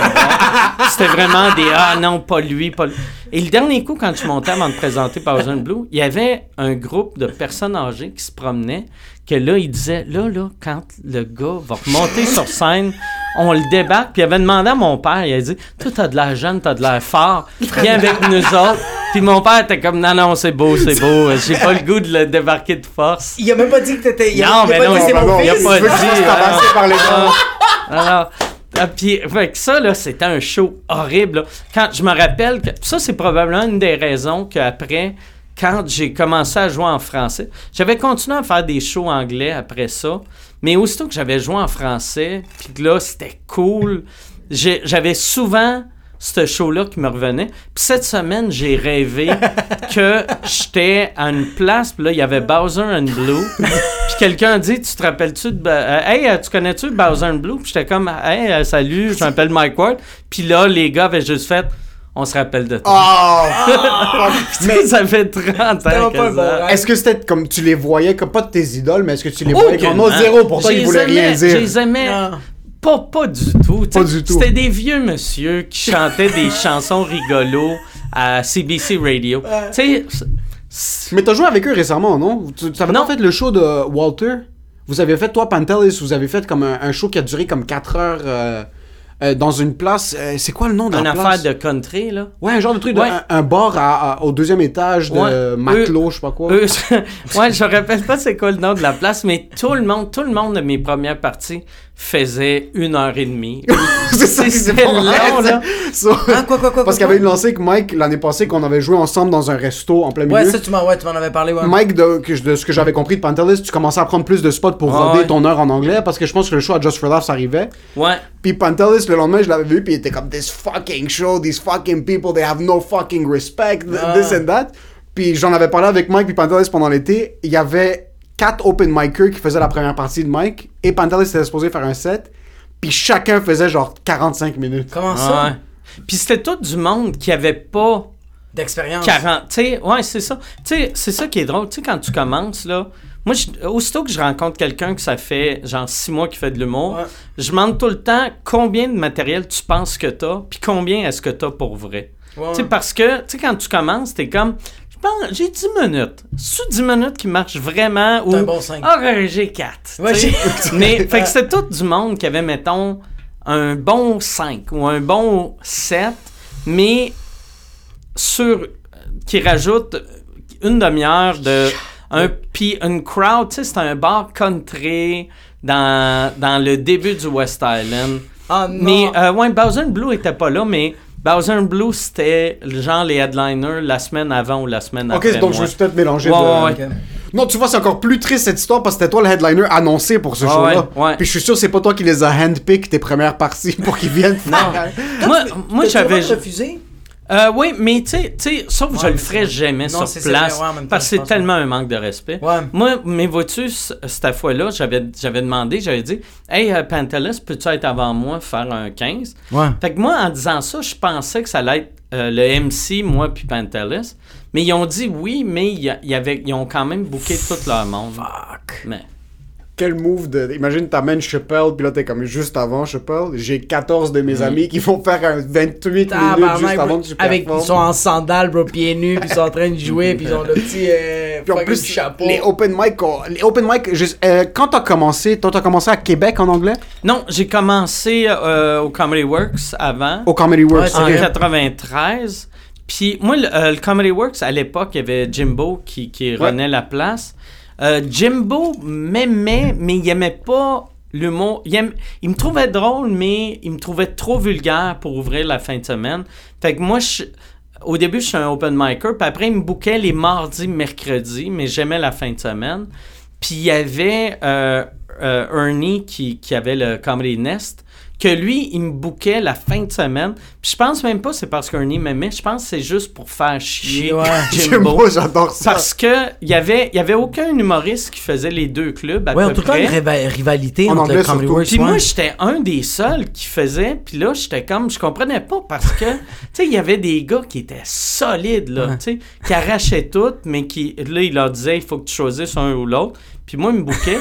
C'était vraiment des « Ah non, pas lui, pas lui ». Et le dernier coup, quand je montais avant de présenter Bowser Blue, il y avait un groupe de personnes âgées qui se promenaient, que là, il disait, là, là, quand le gars va remonter sur scène, on le débarque. Puis il avait demandé à mon père, il a dit, toi, t'as de l'air jeune, t'as de l'air fort, viens avec nous autres. Puis mon père était comme, non, non, c'est beau, c'est beau, j'ai pas le goût de le débarquer de force.
Il a même pas dit que t'étais.
Non, mais
pas
non, il a pas dit,
gens.
Alors, ah, que ça, là, c'était un show horrible. Quand je me rappelle que ça, c'est probablement une des raisons qu'après, quand j'ai commencé à jouer en français, j'avais continué à faire des shows anglais après ça, mais aussitôt que j'avais joué en français, puis que là, c'était cool, j'avais souvent ce show-là qui me revenait. Puis cette semaine, j'ai rêvé que j'étais à une place, puis là, il y avait Bowser and Blue. Puis quelqu'un a dit, tu te rappelles-tu de... Euh, hey, euh, tu connais-tu Bowser and Blue? Puis j'étais comme, hey, euh, salut, je m'appelle Mike Ward. Puis là, les gars avaient juste fait, on se rappelle de toi.
Oh!
mais ça fait 30 ans que
bon.
Est-ce que c'était comme tu les voyais comme pas de tes idoles, mais est-ce que tu les
Oh,
voyais comme
Aucunement.
non zéro pour toi ils voulaient rien dire?
Je les aimais
Non.
Pas, pas du tout.
Pas du tout.
C'était des vieux monsieur qui chantaient des chansons rigolos à CBC Radio. Tu sais,
Mais t'as joué avec eux récemment, non? Tu, avais
Non.
pas fait le show de Walter? Vous avez fait, toi, Pantelis, vous avez fait comme un, un show qui a duré comme 4 heures euh, euh, dans une place. euh, c'est quoi le nom de
une
la
affaire
place?
de country, là.
Ouais, un genre de truc, de-
Ouais.
un, un bar à- à- au deuxième étage de
Ouais.
Matelot, je sais pas quoi.
Eux, ouais, je rappelle pas c'est quoi le nom de la place, mais tout le monde, tout le monde de mes premières parties faisait une heure et demie.
c'est ça, c'est
long,
vrai,
là.
Ah, quoi, quoi, quoi?
Parce qu'il y avait une lancée avec Mike l'année passée qu'on avait joué ensemble dans un resto en plein milieu.
Ouais, ça, tu m'en ouais, tu m'en avais parlé, ouais.
Mike, de, que je- de ce que j'avais compris de Pantelis, tu commençais à prendre plus de spots pour
Ah
roder
ouais.
ton heure en anglais parce que je pense que le show à Just for Laughs arrivait.
Ouais.
Puis Pantelis, le lendemain, je l'avais vu, puis il était comme This fucking show, these fucking people, they have no fucking respect,
Ah.
this and that. Puis j'en avais parlé avec Mike puis Pantelis pendant l'été. Il y avait quatre open micers qui faisaient la première partie de Mike, et Pantelis était supposé faire un set, puis chacun faisait genre 45 minutes.
Comment ça?
Ouais. Puis c'était tout du monde qui avait pas
D'expérience.
40. Tu sais, ouais, c'est ça. Tu sais, c'est ça qui est drôle. Tu sais, quand tu commences, là, moi, je- aussitôt que je rencontre quelqu'un que ça fait genre six mois qui fait de l'humour,
Ouais.
je demande tout le temps combien de matériel tu penses que t'as, puis combien est-ce que t'as pour vrai.
Ouais.
Tu sais, parce que, tu sais, quand tu commences, t'es comme, j'ai 10 minutes. C'est 10 minutes qui marchent vraiment ou.
Un bon cinq.
Ah, ouais, j'ai 4.
Ouais, j'ai-
Mais, fait que c'était tout du monde qui avait, mettons, un bon 5 ou un bon 7, mais sur. qui rajoute une demi-heure de. Un, puis une crowd, tu sais, c'était un bar country dans, dans le début du West Island.
Ah, non.
Mais, euh, ouais, Bowser Blue était pas là, mais Bowser Blue, c'était genre les headliners la semaine avant ou la semaine
Ok,
après.
donc je me suis peut-être mélangé.
Ouais,
de-
ouais, ouais.
Ok.
Non, tu vois, c'est encore plus triste cette histoire parce que c'était toi le headliner annoncé pour ce
Ah
show-là.
ouais.
Puis je suis sûr que c'est pas toi qui les a handpick tes premières parties pour qu'ils viennent faire.
Moi, moi j'avais.
refusé?
Euh, oui, mais tu sais- sauf que je le ferais jamais
Non,
sur place.
ouais, temps,
parce que c'est tellement un manque de respect. Moi, mais vois-tu, cette fois-là, j'avais j'avais demandé, j'avais dit Hey, Pantelis, peux-tu être avant moi faire un 15
Ouais.
Fait que moi, en disant ça, je pensais que ça allait être euh, le MC, moi puis Pantelis. Mais ils ont dit oui, mais y y avait, ils ont quand même booké tout leur monde.
Fuck.
Mais.
Quel move de. Imagine, t'amènes Chappelle, puis là, t'es comme juste avant Chappelle. J'ai 14 de mes amis qui vont faire un 28 minutes
Tabarnak,
juste avant que tu
Avec, ils sont en sandales, bro, pieds nus, puis ils sont en train de jouer, puis ils ont le petit euh,
Puis en plus,
chapeau.
les open mic, oh, les open mic, juste, euh, quand t'as commencé, toi t'as commencé à Québec en anglais?
Non, j'ai commencé euh, au Comedy Works avant.
Au Comedy Works.
En
vrai.
93. Puis moi, le, euh, le Comedy Works, à l'époque, il y avait Jimbo qui, qui
Ouais.
renait la place. Euh, Jimbo m'aimait, mais il aimait pas l'humour. Il, aime- il me trouvait drôle, mais il me trouvait trop vulgaire pour ouvrir la fin de semaine. Fait que moi, au début, je suis un open micer, puis après, il me bouquait les mardis, mercredis, mais j'aimais la fin de semaine. Puis il y avait euh, euh, Ernie qui, qui avait le Comedy Nest, que lui, il me bouquait la fin de semaine. Puis je pense même pas que c'est parce qu'Ernie m'aimait, je pense que c'est juste pour faire chier
Ouais.
Jimbo.
Jimbo, j'adore ça.
Parce que il y avait, il y avait aucun humoriste qui faisait les deux clubs à
Ouais, en tout cas, une riva- rivalité
En
entre
anglais.
Works.
Puis moi, j'étais un des seuls qui faisait. Puis là, j'étais comme, je comprenais pas parce que, tu sais, il y avait des gars qui étaient solides, là,
Ouais.
tu sais, qui arrachaient tout, mais qui, là, il leur disait, il faut que tu choisisses un ou l'autre. Puis moi, il me bouquait.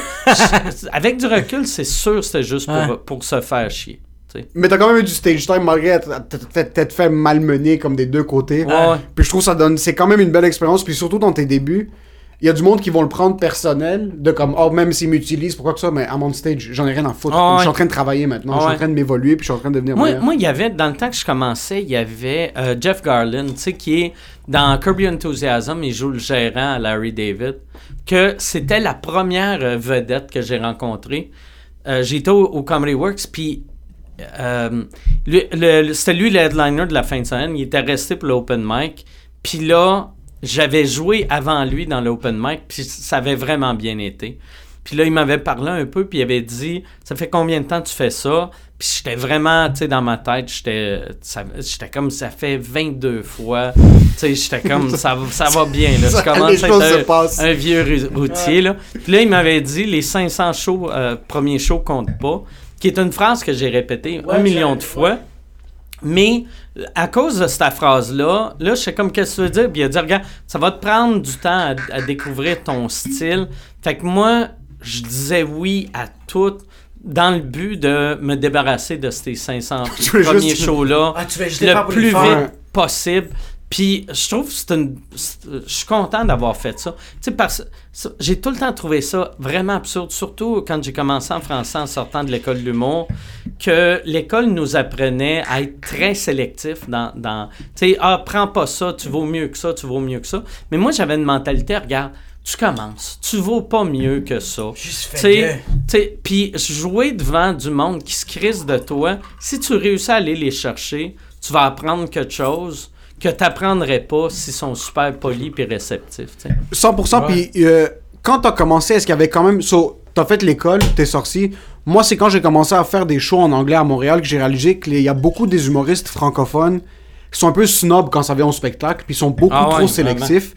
Avec du recul, c'est sûr que c'était juste pour,
Ouais.
pour se faire chier. tu sais.
Mais t'as quand même eu du stage time malgré être- t'être fait malmener comme des deux côtés.
Ouais.
Puis je trouve ça donne, c'est quand même une belle expérience. Puis surtout dans tes débuts, il y a du monde qui vont le prendre personnel, de comme, oh, même s'ils m'utilisent, pourquoi que ça, mais à mon stage, j'en ai rien à foutre. Je suis en train de travailler maintenant, je suis en train de m'évoluer, puis je suis en train de devenir
Moi,
meilleur.
moi, il y avait, dans le temps que je commençais, il y avait euh, Jeff Garland, tu sais, qui est dans Curb Your Enthusiasm, il joue le gérant à Larry David, que c'était la première euh, vedette que j'ai rencontrée. Euh, J'étais au, Comedy Works, puis euh, c'était lui le headliner de la fin de semaine. Il était resté pour l'open mic. Puis là, j'avais joué avant lui dans l'open mic, puis ça avait vraiment bien été. Puis là, il m'avait parlé un peu, puis il avait dit Ça fait combien de temps tu fais ça Puis j'étais vraiment, tu sais, dans ma tête, j'étais comme ça fait 22 fois. Tu sais, j'étais comme ça, va- ça va bien, là. Je commence à être un, un vieux routier, là. Puis là, il m'avait dit Les 500 shows, euh, premiers shows comptent pas, qui est une phrase que j'ai répétée un million de fois. Mais à cause de cette phrase-là, là, je sais comme qu'est-ce que tu veux dire? Puis il a dit, regarde, ça va te prendre du temps à, à découvrir ton style. Fait que moi, je disais oui à tout dans le but de me débarrasser de ces 500
Tu veux
premiers shows-là
Ah,
le plus vite
faire.
possible. Puis je trouve que c'est une. c'est- Je suis content d'avoir fait ça. Tu sais, parce j'ai tout le temps trouvé ça vraiment absurde, surtout quand j'ai commencé en français en sortant de l'école de l'humour, que l'école nous apprenait à être très sélectif dans. dans tu sais, ah, prends pas ça, tu vaux mieux que ça, tu vaux mieux que ça. Mais moi, j'avais une mentalité, regarde, tu commences, tu vaux pas mieux que ça. Tu tu Puis jouer devant du monde qui se crisse de toi, si tu réussis à aller les chercher, tu vas apprendre quelque chose que tu n'apprendrais pas s'ils sont super polis et réceptifs. tu sais.
100%, puis euh, quand t'as commencé, est-ce qu'il y avait quand même. So, t'as fait l'école, t'es sorti. Moi, c'est quand j'ai commencé à faire des shows en anglais à Montréal que j'ai réalisé qu'il y a beaucoup des humoristes francophones qui sont un peu snobs quand ça vient au spectacle, puis ils sont beaucoup
Ah ouais,
trop sélectifs.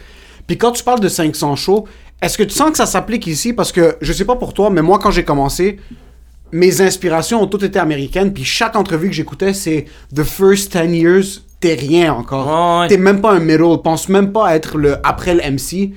Puis quand tu parles de 500 shows, est-ce que tu sens que ça s'applique ici? Parce que je sais pas pour toi, mais moi, quand j'ai commencé, mes inspirations ont toutes été américaines, puis chaque entrevue que j'écoutais, c'est The First 10 Years, t'es rien encore.
Ouais.
T'es même pas un middle, pense même pas à être le après le MC.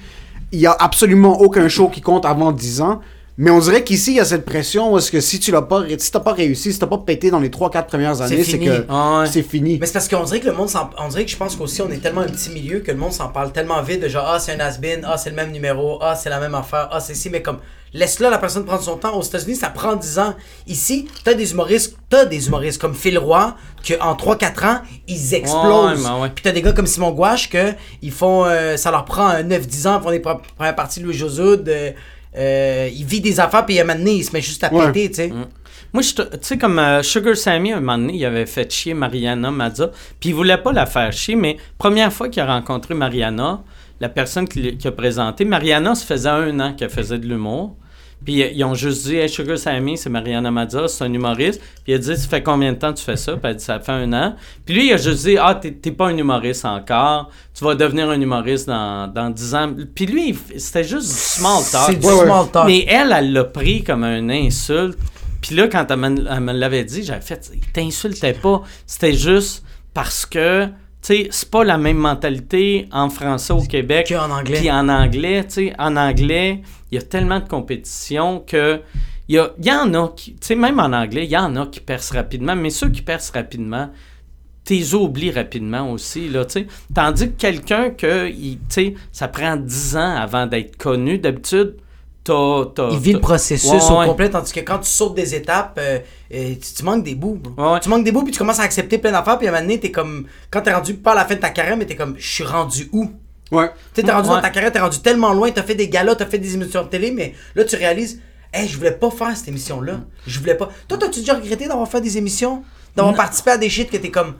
Il y a absolument aucun show qui compte avant 10 ans. Mais on dirait qu'ici, il y a cette pression où est-ce que si tu l'as pas, ré- si t'as pas réussi, si t'as pas pété dans les 3-4 premières années, c'est
fini.
que
Ah ouais.
c'est fini.
Mais c'est parce qu'on dirait que le monde s'en... On dirait que je pense qu'aussi on est tellement un petit milieu que le monde s'en parle tellement vite de genre ah c'est un has-been, ah c'est le même numéro, ah c'est la même affaire, ah c'est ci, mais comme laisse-la la personne prendre son temps. Aux États-Unis ça prend 10 ans. Ici, t'as des humoristes, t'as des humoristes comme Phil Roy que en 3-4 ans ils explosent.
Ouais.
Puis t'as des gars comme Simon Gouache que ils font euh, ça leur prend un 9-10 ans pour les pre- premières parties de Louis Josoud. Euh, euh, il vit des affaires puis à un moment donné, il se met juste à
Ouais.
péter, tu sais.
Moi, je te- tu sais, comme euh, Sugar Sammy, un moment donné, il avait fait chier Mariana Mazza, puis il voulait pas la faire chier, mais première fois qu'il a rencontré Mariana, la personne qui, a présenté, Mariana, ça faisait un an qu'elle faisait de l'humour. Puis euh, ils ont juste dit, hey, Sugar Sammy, c'est Mariana Mazza, c'est un humoriste. Puis il a dit, ça fait combien de temps que tu fais ça? Puis elle a dit, ça fait un an. Puis lui, il a juste dit, ah, t'es pas un humoriste encore. Tu vas devenir un humoriste dans, dans 10 ans. Puis lui, c'était juste du small talk.
C'est du
Ouais,
small talk.
Mais elle, elle l'a pris comme un insulte. Puis là, quand elle me, l'avait dit, j'avais fait, il t'insultait pas. C'était juste parce que, sais, c'est pas la même mentalité en français au Québec.
Qu'en anglais.
Puis en anglais, tu sais, en anglais, il y a tellement de compétition que. Il y, y en a qui, tu sais, même en anglais, il y en a qui percent rapidement, mais ceux qui percent rapidement, t'es oublies rapidement aussi, là, tu sais. Tandis que quelqu'un que, tu sais, ça prend 10 ans avant d'être connu, d'habitude,
Il vit le processus
Ouais,
au
ouais.
complet, tandis que quand tu sautes des étapes, euh, euh, tu, tu manques des bouts. bro.
Ouais, ouais.
Tu manques des bouts, puis tu commences à accepter plein d'affaires, puis à un moment donné, t'es comme. Quand t'es rendu pas à la fin de ta carrière, mais t'es comme, je suis rendu où?
Ouais.
Tu sais, t'es rendu
Ouais.
dans ta carrière, t'es rendu tellement loin, t'as fait des galas, t'as fait des émissions de télé, mais là, tu réalises, hey, je voulais pas faire cette émission-là. Je voulais pas. Toi, t'as-tu déjà regretté d'avoir fait des émissions? D'avoir participé à des shit que t'es comme,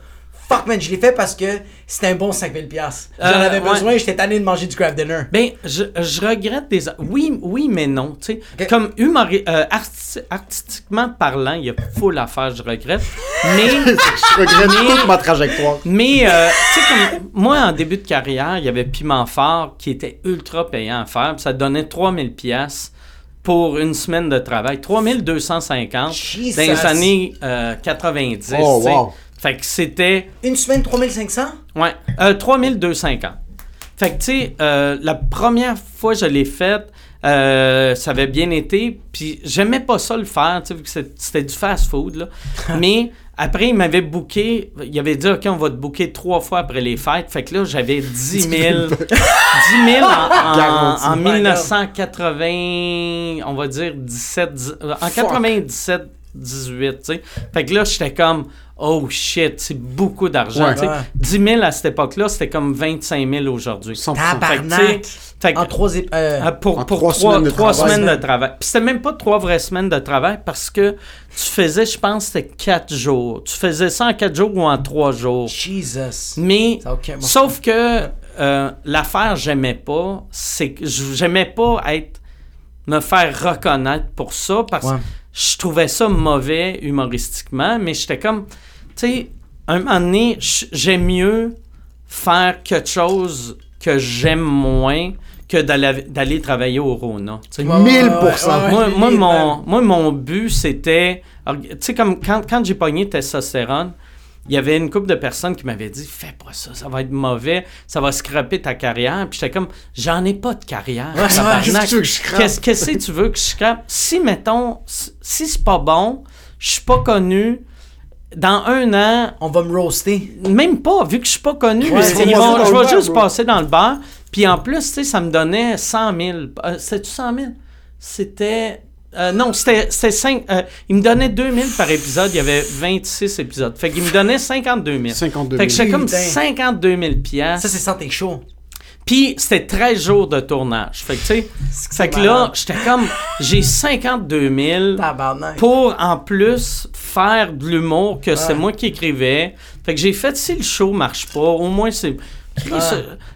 fuck man, je l'ai fait parce que c'était un bon 5000$. piastres. J'en
Euh,
avais
ouais.
besoin, j'étais tanné de manger du craft dinner.
Ben, je, je regrette des. Oui, oui, mais non. Tu sais, comme humori- euh, arti- artistiquement parlant, il y a full à faire, je regrette. Mais,
Je regrette
Mais-
toute ma trajectoire.
mais euh, tu sais, comme moi, en début de carrière, il y avait Piment Fort qui était ultra payant à faire. puis ça donnait 3000 pièces pour une semaine de travail. 3250
Jesus.
dans les années euh, 90.
Oh,
tu sais.
wow.
Fait que c'était.
Une semaine, 3500?
Ouais, euh, 3250. Fait que, tu sais, euh, la première fois que je l'ai faite, euh, ça avait bien été, puis j'aimais pas ça le faire, tu sais, vu que c'était du fast-food, là. Mais après, il m'avait booké, il avait dit, OK, on va te booker trois fois après les fêtes. Fait que là, j'avais 10 000, 10 000 en, en,
Garanti.
en
My God.
1980, on va dire 17, dix- euh, en 97, 18, tu sais. Fait que là, j'étais comme, oh shit, c'est beaucoup d'argent,
Ouais.
tu sais.
Ouais.
10 000 à cette époque-là, c'était comme 25 000 aujourd'hui.
100%.
Tabarnak.
Fait que, que-
En trois euh,
ah, pour,
En
pour
trois
trois,
semaines de
trois
travail.
semaines de travail. Puis c'était même pas trois vraies semaines de travail parce que tu faisais, je pense, c'était quatre jours. Tu faisais ça en quatre jours ou en trois jours?
Jesus.
Mais, sauf que euh, l'affaire, j'aimais pas, c'est que j'aimais pas être, me faire reconnaître pour ça parce
Ouais.
Je trouvais ça mauvais humoristiquement, mais j'étais comme, tu sais, un moment donné, j'aime mieux faire quelque chose que j'aime moins que d'aller travailler au Rona. tu sais.
Ouais, ouais,
1000%.
ouais, ouais,
moi, moi, mon, moi, mon but, c'était. Tu sais, comme quand, quand j'ai pogné testostérone, il y avait une couple de personnes qui m'avaient dit Fais pas ça, ça va être mauvais, ça va scraper ta carrière. Puis j'étais comme J'en ai pas de carrière.
Ouais,
qu'est-ce que tu veux que je scrape?
Qu'est-ce qu'est-ce que tu veux que je scrape? Si, mettons, si c'est pas bon, je suis pas connu, dans un an,
On va me roaster.
même pas, vu que je suis pas connu,
Ouais,
ils vont- je vais juste
bro.
passer dans le bar. Puis en plus, tu sais, ça me donnait 100 000. Euh, C'était-tu 100 000? C'était... euh, non, c'était c'était cinq- euh, il me donnait 2 000 par épisode. Il y avait 26 épisodes. Fait qu'il me donnait 52 000.
52
Fait que
000.
j'étais comme
Putain.
52 000 piastres.
Ça, c'est sans tes shows.
Puis c'était 13 jours de tournage. Fait que, tu sais, fait que là, j'étais comme... J'ai 52 000
Tabarnak.
pour en plus faire de l'humour que c'est moi qui écrivais. Fait que j'ai fait si le show marche pas, au moins c'est. J'ai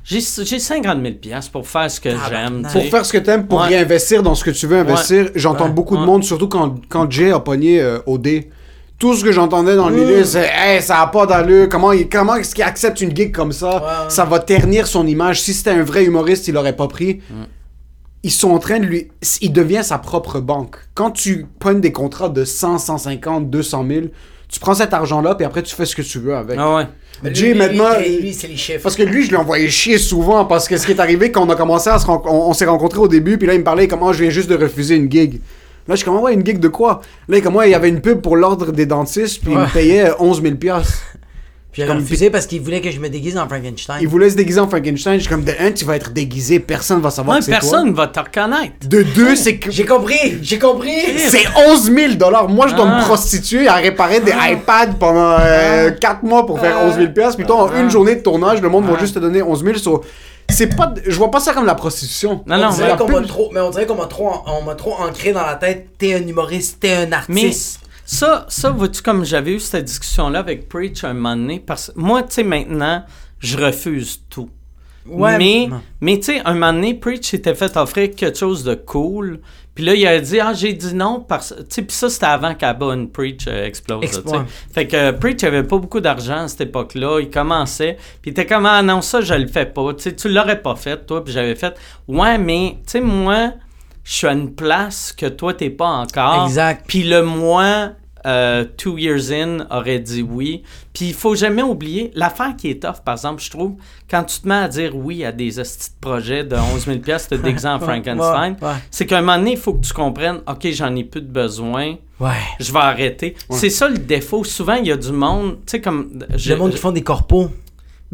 j'ai 50 000 piastres pour faire ce que j'aime.
Pour faire ce que t'aimes, pour
Ouais.
réinvestir dans ce que tu veux investir, j'entends
Ouais.
beaucoup de monde, surtout quand, quand Jay a pogné euh, OD. Tout ce que j'entendais dans le
Mm.
milieu, c'est Hey, ça a pas d'allure. Comment, comment est-ce qu'il accepte une gig comme ça? Ça va ternir son image. Si c'était un vrai humoriste, il l'aurait pas pris.
Mm.
Ils sont en train de lui. Il devient sa propre banque. Quand tu pognes des contrats de 100, 150, 200 000, tu prends cet argent-là, puis après tu fais ce que tu veux avec.
Ah ouais.
Mais
Jay,
lui,
maintenant.
lui, lui, c'est les chiffres.
Parce que lui, je l'ai envoyé chier souvent parce que ce qui est arrivé quand on a commencé à se on, on s'est rencontrés au début, puis là il me parlait comment je viens juste de refuser une gig. Là, je suis comme, ouais, une gig de quoi? Là, comme, ouais, il y avait une pub pour l'ordre des dentistes, puis il me payait euh, 11 000 piastres.
Puis j'ai refusé parce qu'il voulait que je me déguise en Frankenstein.
Il voulait se déguiser en Frankenstein. Je suis comme, de un, tu vas être déguisé, personne va savoir
Ouais,
que c'est
personne va te reconnaître.
toi. De deux, c'est que.
J'ai compris, j'ai compris.
C'est 11 000 dollars. Moi, je dois
Ah.
me prostituer à réparer des iPads pendant 4 mois pour faire 11 000 piastres. Puis toi, en une journée de tournage, le monde va juste te donner 11 000. so- c'est pas, je vois pas ça comme la prostitution.
Non,
on
non,
dirait
la
qu'on m'a
pub-
trop, mais on dirait qu'on m'a trop, on m'a trop ancré dans la tête. T'es un humoriste, t'es un
Mais
artiste.
Ça, ça vois-tu, comme j'avais eu cette discussion-là avec Preach un moment donné, parce que moi, tu sais, maintenant, je refuse tout.
Ouais,
mais, mais tu sais, un moment donné, Preach s'était fait offrir quelque chose de cool. Puis là, il a dit, ah, j'ai dit non parce Tu sais, puis ça, c'était avant qu'Abon Preach euh, explose. là. Fait que euh, Preach avait pas beaucoup d'argent à cette époque-là. Il commençait. Puis il était comme, ah non, ça, je le fais pas. Tu sais, tu l'aurais pas fait, toi. Puis j'avais fait, ouais, mais, tu sais, moi, je suis à une place que toi, t'es pas encore.
Exact.
Puis le moi, euh, two years in, aurait dit oui. Puis il faut jamais oublier, l'affaire qui est tough, par exemple, je trouve, quand tu te mets à dire oui à des projets de 11 000 pièces de d'exemple Frankenstein,
ouais, ouais.
c'est qu'à un moment donné, il faut que tu comprennes, OK, j'en ai plus de besoin,
Ouais.
je vais arrêter. C'est ça le défaut. Souvent, il y a du monde, tu sais, comme... je-
Le monde qui font des corpos.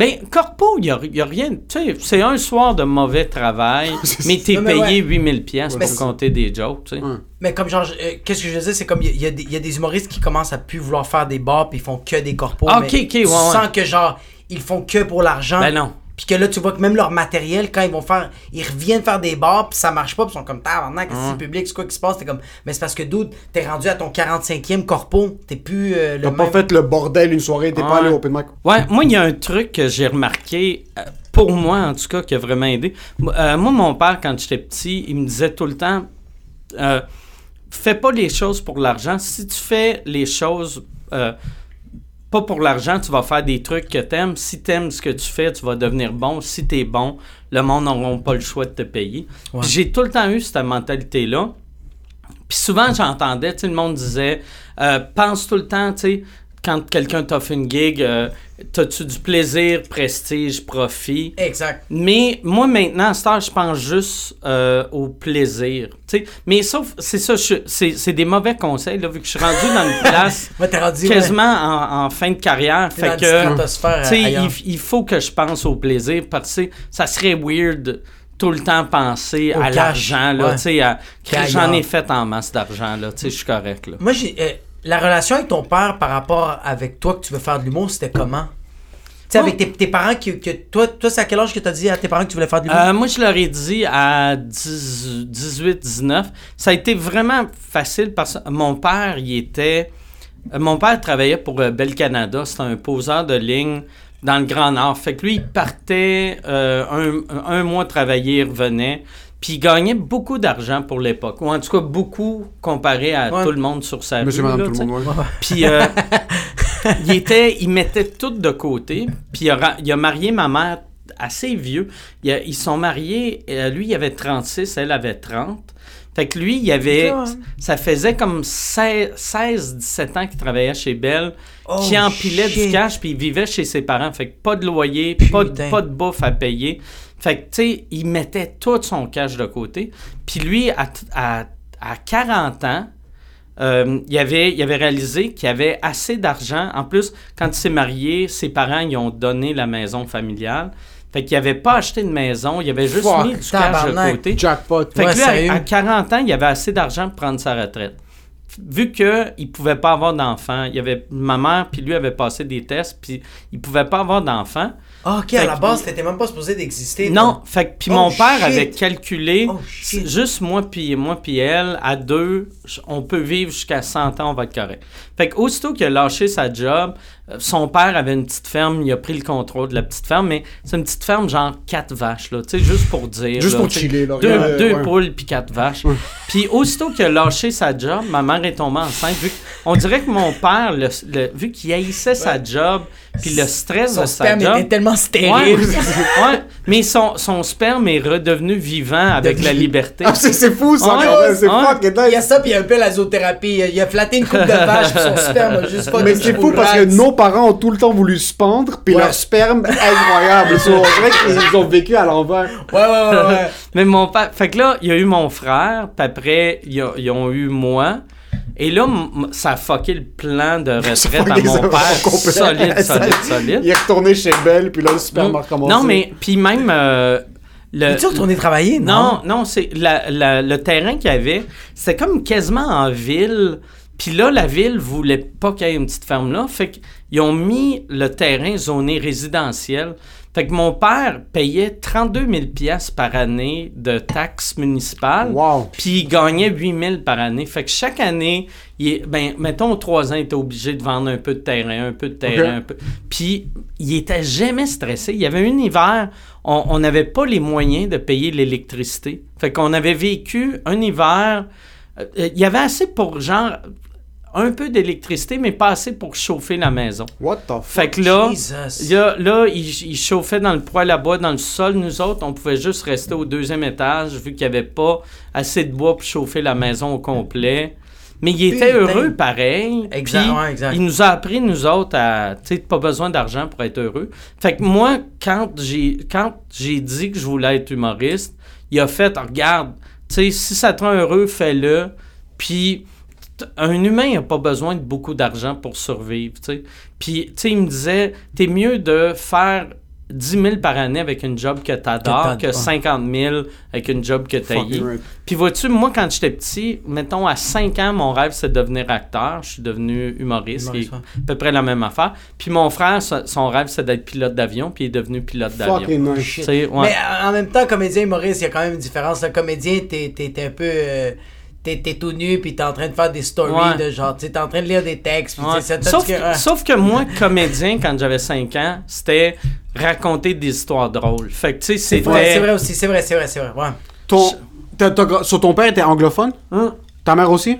Ben, corpo, il n'y a, y a rien. Tu sais, c'est un soir de mauvais travail, mais t'es payé
ouais.
8000 pièces pour compter des jokes, tu sais.
Ouais.
Mais comme genre, euh, qu'est-ce que je veux dire, c'est comme il y, a- y des- il y a des humoristes qui commencent à plus vouloir faire des bars puis ils font que des corpos.
Ah,
mais
ok, ok, ouais,
tu
ouais.
sens que genre, ils font que pour l'argent.
Ben non.
Puis que là, tu vois que même leur matériel, quand ils vont faire, ils reviennent faire des bars, puis ça marche pas, puis ils sont comme, tabarnak, qu'est-ce que c'est le public, c'est quoi qui se passe? T'es comme, mais c'est parce que, dude, t'es rendu à ton 45e corpo, t'es plus euh, le
T'as pas fait le bordel une soirée, t'es pas allé au open mic.
Ouais, moi, il y a un truc que j'ai remarqué, euh, pour moi en tout cas, qui a vraiment aidé. Moi, euh, moi, mon père, quand j'étais petit, il me disait tout le temps euh, fais pas les choses pour l'argent. Si tu fais les choses euh, pas pour l'argent, tu vas faire des trucs que t'aimes. Si t'aimes ce que tu fais, tu vas devenir bon. Si t'es bon, le monde n'aura pas le choix de te payer.
Ouais.
J'ai tout le temps eu cette mentalité-là. Puis souvent, j'entendais, le monde disait, euh, pense tout le temps, tu sais, quand quelqu'un t'offre une gig, euh, t'as-tu du plaisir, prestige, profit?
Exact.
Mais moi, maintenant, à cette heure, je pense juste euh, au plaisir. Mais sauf, c'est ça, c'est des mauvais conseils, là, vu que je suis rendu dans une place
Moi, t'es rendu.
quasiment en, en fin de carrière. Fait que, il, il faut que je pense au plaisir parce que ça serait weird tout le temps penser
Au
à l'argent, là,
ouais.
à- j'en ai fait en masse d'argent, là, je suis correct, là.
Moi, j'ai. euh, la relation avec ton père par rapport avec toi que tu veux faire de l'humour, c'était comment? Tu sais, avec tes, tes parents qui. Que, toi, toi c'est à quel âge que t'as dit à tes parents que tu voulais faire de l'humour?
Euh, moi, je leur ai dit à 10 18, 19. Ça a été vraiment facile parce que mon père, il était. euh, Mon père travaillait pour euh, Bell Canada. C'était un poseur de ligne dans le Grand Nord. Fait que lui, il partait euh, un, un mois travailler, il revenait. Puis il gagnait beaucoup d'argent pour l'époque. Ou en tout cas, beaucoup comparé à
Ouais.
tout le monde sur sa
Monsieur,
rue.
madame,
là,
tout
tu sais.
le monde, ouais.
Puis euh, il était, il mettait tout de côté. Puis il a, ra- il a marié ma mère assez vieux. Il a- ils sont mariés. euh, lui, il avait 36, elle avait 30. Fait que lui, il avait,
ouais.
ça faisait comme 16-17 ans qu'il travaillait chez Bell,
Oh,
qui empilait du cash, puis il vivait chez ses parents. Fait que pas de loyer, pas de, pas de bouffe à payer. Fait que, tu sais, il mettait tout son cash de côté. Puis lui, à, à, à 40 ans, euh, il, avait, il avait réalisé qu'il avait assez d'argent. En plus, quand il s'est marié, ses parents ils ont donné la maison familiale. Fait qu'il n'avait pas acheté de maison, il avait juste
Fuck,
mis du cash de côté.
Jackpot.
Fait
Ouais,
que lui, à-
sérieux?
à, 40 ans, il avait assez d'argent pour prendre sa retraite. Vu qu'il ne pouvait pas avoir d'enfants, il y avait ma mère puis lui avait passé des tests, puis il pouvait pas avoir d'enfants.
Ah, ok,
fait
à la base, t'étais même pas supposé d'exister.
Non, fait que puis
Oh,
mon père
shit.
avait calculé
Oh,
juste moi puis moi puis elle à deux, on peut vivre jusqu'à 100 ans, on va être correct. Fait que aussitôt qu'il a lâché sa job, euh, son père avait une petite ferme, il a pris le contrôle de la petite ferme, mais c'est une petite ferme genre quatre vaches là, tu sais juste pour dire
Juste
là,
pour chiller, là.
Deux, deux
ouais.
poules puis quatre vaches. Puis aussitôt qu'il a lâché sa job, ma mère est tombée enceinte. Vu que- on dirait que mon père, le- le- vu qu'il haïssait sa job, puis le stress
Son
de sa
sperme
job.
était tellement stérile.
ouais, mais son, son sperme est redevenu vivant avec la liberté.
Ah, c'est fou, ça,
Ouais,
c'est
ouais.
fucking
Il y a
nice.
ça, puis il y a un peu la zoothérapie. Il a- flatté une coupe de vache, puis son sperme a juste pas
Mais c'est fou parce que nos parents ont tout le temps voulu se pendre, puis
Ouais.
leur sperme, incroyable. Ils sont- On dirait qu'ils ont vécu à l'envers.
Ouais, ouais, ouais, ouais.
Mais mon père. Fait que là, il y a eu mon frère, puis après, ils, ont- ils ont eu moi. Et là, ça a fucké le plan de retraite à mon père. Solide, solide, solide.
Il est retourné chez Belle, puis là, le a recommencé.
Non, mais. Puis même. euh, le,
Es-tu retourné travailler?
Non, non, c'est la- la- le terrain qu'il y avait, c'était comme quasiment en ville. Puis là, la ville voulait pas qu'il y ait une petite ferme là. Fait qu'ils ont mis le terrain zoné résidentiel. Fait que mon père payait 32 000 piastres par année de taxes municipales.
Wow.
Puis il gagnait 8 000 par année. Fait que chaque année, il ben, mettons, aux trois ans, il était obligé de vendre un peu de terrain, un peu de terrain, un peu. Puis il était jamais stressé. Il y avait un hiver, on on n'avait pas les moyens de payer l'électricité. Fait qu'on avait vécu un hiver. euh, il y avait assez pour genre un peu d'électricité, mais pas assez pour chauffer la maison.
What the fuck?
Fait que là,
Jesus.
là, là il, il chauffait dans le poêle à bois, dans le sol. Nous autres, on pouvait juste rester au deuxième étage, vu qu'il n'y avait pas assez de bois pour chauffer la maison au complet. Mais il était
Putain.
heureux pareil.
Exact, ouais, exact.
Il nous a appris, nous autres, à, tu sais, pas besoin d'argent pour être heureux. Fait que moi, quand j'ai, quand j'ai dit que je voulais être humoriste, il a fait, regarde, tu sais, si ça te rend heureux, fais-le. Puis, un humain n'a pas besoin de beaucoup d'argent pour survivre, tu sais. Puis, tu sais, il me disait, t'es mieux de faire 10 000 par année avec une job que t'adores
Que
que
t'as-
50 000 avec une job que
right.
Puis vois-tu, moi, quand j'étais petit, mettons, à 5 ans, mon rêve, c'est de devenir acteur. Je suis devenu humoriste,
Humoriste,
qui est
ouais.
à peu près la même affaire. Puis mon frère, son rêve, c'est d'être pilote d'avion, puis il est devenu pilote d'avion. Ouais.
Mais en même temps, comédien humoriste, il y a quand même une différence. Le comédien, t'es t'es- t'es un peu. euh, T'es t'es tout nu, puis t'es en train de faire des stories
Ouais.
de genre. T'es en train de lire des textes. Puis
Ouais. sauf,
que- ouais.
sauf que moi, comédien, quand j'avais 5 ans, c'était raconter des histoires drôles. Fait que, tu sais, c'était...
Ouais, c'est vrai aussi, c'est vrai, c'est vrai, c'est vrai. Ouais.
Ton, t'as- t'as- sur ton père était anglophone?
Hein?
Ta mère aussi?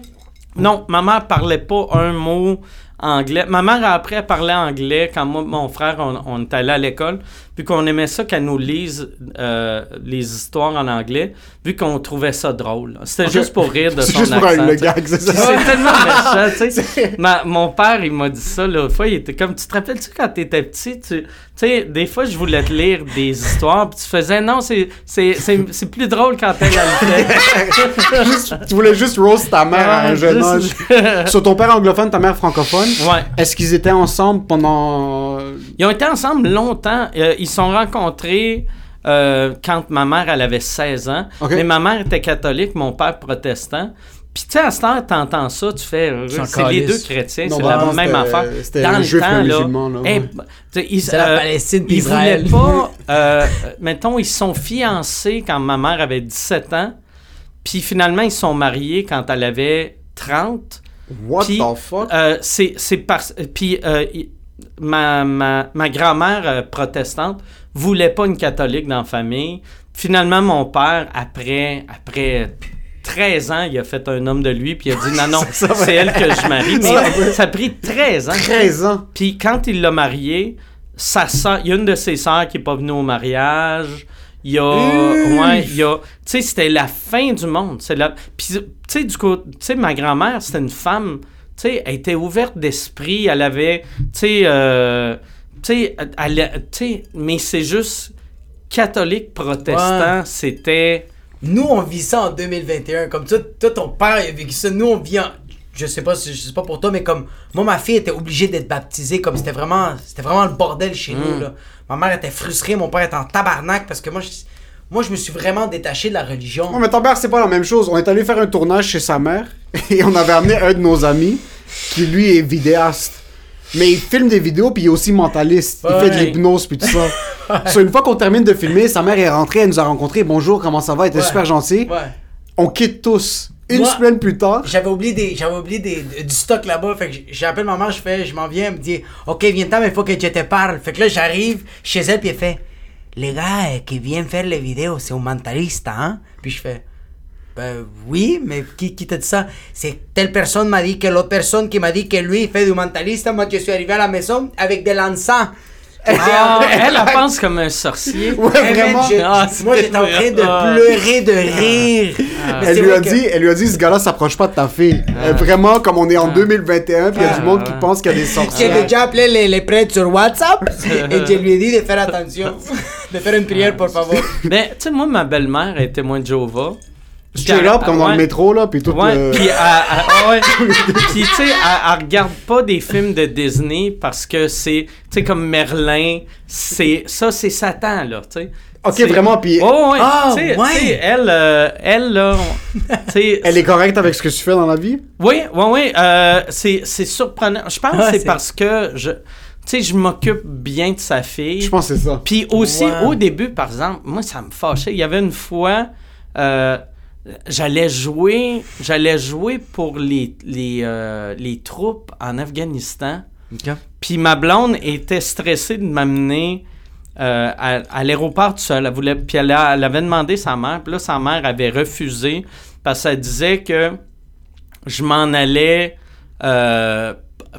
Non, ma mère parlait pas un mot anglais. Ma mère, après, elle parlait anglais quand moi, mon frère, on, on est allé à l'école. Puis qu'on aimait ça qu'elle nous lise euh, les histoires en anglais, vu qu'on trouvait ça drôle. C'était juste pour rire de son
juste pour
accent.
le gag, c'est ça?
C'est tellement méchant, tu sais. Mon père, il m'a dit ça l'autre fois. Il était comme, tu te rappelles-tu quand t'étais petit, tu sais, des fois, je voulais te lire des histoires, puis tu faisais, non, c'est c'est- c'est- c'est plus drôle quand fait.
Juste- tu voulais juste roast ta mère à un jeune âge. Sur ton père anglophone, ta mère francophone,
Ouais.
est-ce qu'ils étaient ensemble pendant.
Ils ont été ensemble longtemps. Euh, ils se sont rencontrés euh, quand ma mère, elle avait 16 ans. Mais ma mère était catholique, mon père protestant. Puis tu sais, à cette heure, t'entends ça, tu fais... euh, C'est les deux chrétiens,
Non,
c'est
bah,
la
non,
même affaire.
c'était
Dans le
juif,
temps, là...
là,
hey,
ouais.
C'est la
euh,
Palestine puis
Ils voulaient pas... euh, mettons, ils se sont fiancés quand ma mère avait 17 ans. Puis finalement, ils se sont mariés quand elle avait 30.
What the fuck?
Euh, c'est c'est parce puis euh, ma, ma, ma grand-mère euh, protestante voulait pas une catholique dans la famille. Finalement mon père après après 13 ans, il a fait un homme de lui puis il a dit non non, c'est elle que je marie mais ça a pris 13 ans.
13 ans.
Puis quand il l'a mariée, sa il y a une de ses sœurs qui est pas venue au mariage. Il y a, ouais, il y a, tu sais, c'était la fin du monde. C'est la, puis tu sais, du coup, tu sais, ma grand-mère, c'était une femme, tu sais, elle était ouverte d'esprit, elle avait, tu sais, euh, tu sais, elle- tu sais, mais c'est juste catholique protestant, c'était,
Nous, on vit ça en 2021. Comme toi, toi ton père il a vécu ça. Nous, on vit en. Je sais pas, je sais pas pour toi, mais comme moi, ma fille était obligée d'être baptisée. Comme c'était vraiment, c'était vraiment le bordel chez
Mm.
nous. Là. Ma mère était frustrée, mon père était en tabarnak parce que moi, je, moi, je me suis vraiment détaché de la religion.
Non, mais ton père, c'est pas la même chose. On est allé faire un tournage chez sa mère et on avait amené un de nos amis qui, lui, est vidéaste. Mais il filme des vidéos puis il est aussi mentaliste. Il
Ouais.
fait de l'hypnose puis tout ça. So, une fois qu'on termine de filmer, sa mère est rentrée, elle nous a rencontrés. Bonjour, comment ça va? Elle était
Ouais.
super gentille.
Ouais.
On quitte tous. Une
Moi-
semaine plus tard,
J'avais oublié, des, j'avais oublié des, du stock là-bas. Fait que j'appelle ma mère, je fais, je m'en viens, elle me dit, OK, viens-t'en, mais il faut que je te parle. Fait que là, j'arrive chez elle, puis elle fait, les gars euh, qui viennent faire les vidéos, c'est un mentaliste, hein? Puis je fais, ben oui, mais qui, qui t'a dit ça? C'est telle personne m'a dit que l'autre personne qui m'a dit que lui, il fait du mentaliste. Moi, je suis arrivé à la maison avec de l'encens.
Ah, elle, elle pense comme un sorcier.
Ouais, vraiment.
je-
Ah,
moi, j'étais en train de
Ah.
pleurer de rire. Mais
elle lui, a
que-
dit, elle lui a dit, ce gars-là s'approche pas de ta fille. Vraiment, comme on est en 2021, puis il y a du
Ah,
monde qui pense qu'il y a des
J'ai
sorcières.
déjà appelé les, les prêtres sur WhatsApp et je lui ai dit de faire attention, de faire une prière pour favor.
Ben, tu sais, moi, ma belle-mère est témoin de Jéhovah.
Straight up, comme dans
Ouais.
le métro, là, puis tout
Ouais,
le...
puis elle- elle- ah. Puis, tu sais, elle, regarde pas des films de Disney parce que c'est, tu sais, comme Merlin, c'est, ça, c'est Satan, là, tu sais.
Ok, vraiment, puis
Oh, ouais,
Ah, ouais.
tu sais, elle, euh, elle, là, tu sais...
elle est correcte avec ce que tu fais dans la vie?
Oui, oui, oui, euh, c'est, c'est surprenant. Je pense que c'est parce que, je, tu sais, je m'occupe bien de sa fille.
Je pense que c'est ça.
Puis aussi, au début, par exemple, moi, ça me fâchait. Il y avait une fois, euh, j'allais jouer, j'allais jouer pour les, les, euh, les troupes en Afghanistan. Puis ma blonde était stressée de m'amener euh, à, à l'aéroport tout seul. Elle voulait, puis elle, a- elle avait demandé sa mère. Puis là, sa mère avait refusé parce qu'elle disait que je m'en allais euh,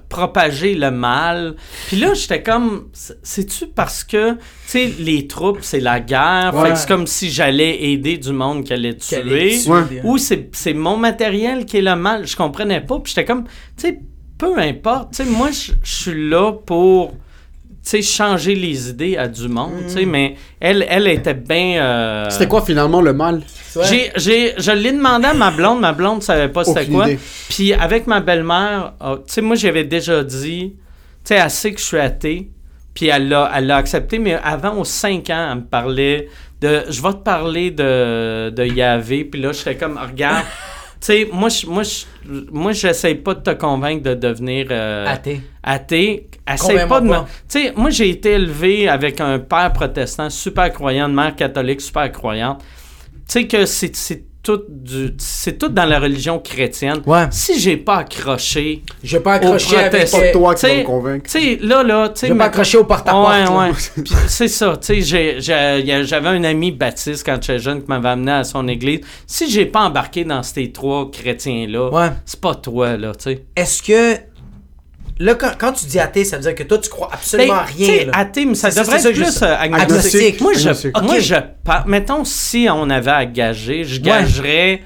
propager le mal. Puis là, j'étais comme, c'est- c'est-tu parce que, tu sais, les troupes, c'est la guerre. Fait
Ouais.
que c'est comme si j'allais aider du monde qui allait tuer.
Qu'elle est tuée.
Ouais.
Ou c'est c'est mon matériel qui est le mal. Je comprenais pas. Puis j'étais comme, tu sais, peu importe. Tu sais, moi, je suis là pour, sais, changer les idées à du monde. Tu sais, mais elle, elle était bien. euh,
C'était quoi finalement le mal?
J'ai, j'ai, je l'ai demandé à ma blonde, ma blonde savait pas c'était quoi.
idée.
Puis avec ma belle-mère, euh, tu sais, moi j'avais déjà dit, tu sais, elle sait que je suis athée. Puis elle l'a, elle l'a accepté, mais avant, aux 5 ans, elle me parlait de je vais te parler de, de Yahvé. Puis là, je serais comme, regarde, sais, moi, je, moi, moi, j'essaie pas de te convaincre de devenir euh,
Athée.
athée. Pas de me. Tu sais, moi, j'ai été élevé avec un père protestant super croyant, une mère catholique super croyante. Tu sais que c'est tout du, c'est tout dans la religion chrétienne.
Ouais.
Si j'ai pas accroché
Je vais pas accrocher
Au
avec...
toi qui me convaincre.
tu sais, là, là, tu sais.
Je vais pas
ma-
accrocher au porte-à-porte.
Ouais,
là.
ouais. Puis c'est ça, tu sais, j'ai- j'ai- j'avais un ami baptiste quand j'étais jeune qui m'avait amené à son église. Si j'ai pas embarqué dans ces trois chrétiens-là,
Ouais.
c'est pas toi, là, tu sais.
Est-ce que... Là, quand, quand tu dis athée, ça veut dire que toi, tu crois absolument à
Ben,
rien. là.
athée, mais ça devrait être plus
sais.
euh, agnostique.
Agnostique.
Moi, je,
Agnostique.
moi,
Ok.
je par- mettons, si on avait à gager, je gagerais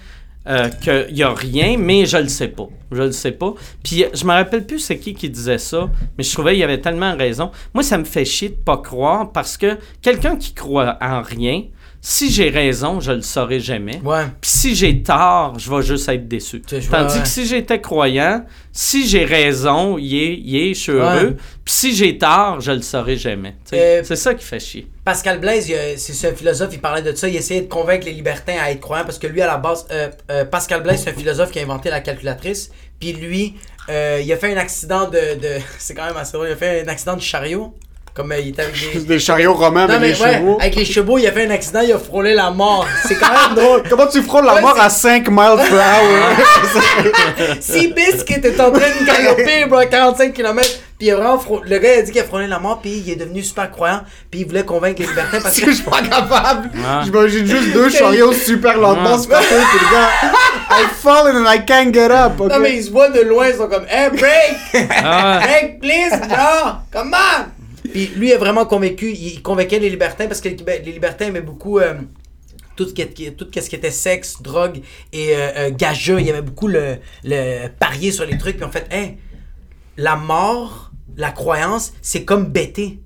euh, qu'il y a rien, mais je le sais pas. Je le sais pas. Puis euh, je me rappelle plus c'est qui qui disait ça, mais je trouvais qu'il y avait tellement raison. Moi, ça me fait chier de pas croire parce que quelqu'un qui croit en rien, si j'ai raison, je le saurai jamais.
Ouais.
Puis si j'ai tort, je vais juste être déçu. Tandis
ouais.
que si j'étais croyant, si j'ai raison, je suis heureux. Puis si j'ai tort, je le saurai jamais.
Euh,
c'est ça qui fait chier.
Pascal Blaise, c'est ce philosophe, il parlait de ça, il essayait de convaincre les libertins à être croyants parce que lui, à la base, euh, euh, Pascal Blaise, c'est un philosophe qui a inventé la calculatrice. Puis lui, il a fait un accident de. de c'est quand même assez drôle, il a fait un accident de chariot. Comme euh, il était avec des.
Des chariots romains
Non,
avec
mais
les
ouais,
chevaux.
avec les chevaux, il a fait un accident, il a frôlé la mort. C'est quand même drôle.
Comment tu frôles la
Ouais,
mort à 5 miles per hour?
Seabiscuit était en train de galoper, bro, à 45 km. Puis il a vraiment le gars il a dit qu'il a frôlé la mort, puis il est devenu super croyant, puis il voulait convaincre les libertins parce que.
je suis pas capable.
Ouais.
J'imagine juste deux chariots super lentement se passer, puis le gars, I fallen and I can't get up. ok?
Non, mais ils se voient de loin, ils sont comme, hey, break!
Ah,
Break, please, bro! Come on! Puis lui est vraiment convaincu, il convainquait les libertins parce que les, les libertins aimaient beaucoup euh, tout, ce qui, qui était sexe, drogue et euh, euh, gageux. Il aimait beaucoup le, parier sur les trucs. Puis en fait, hey, la mort, la croyance, c'est comme bêter.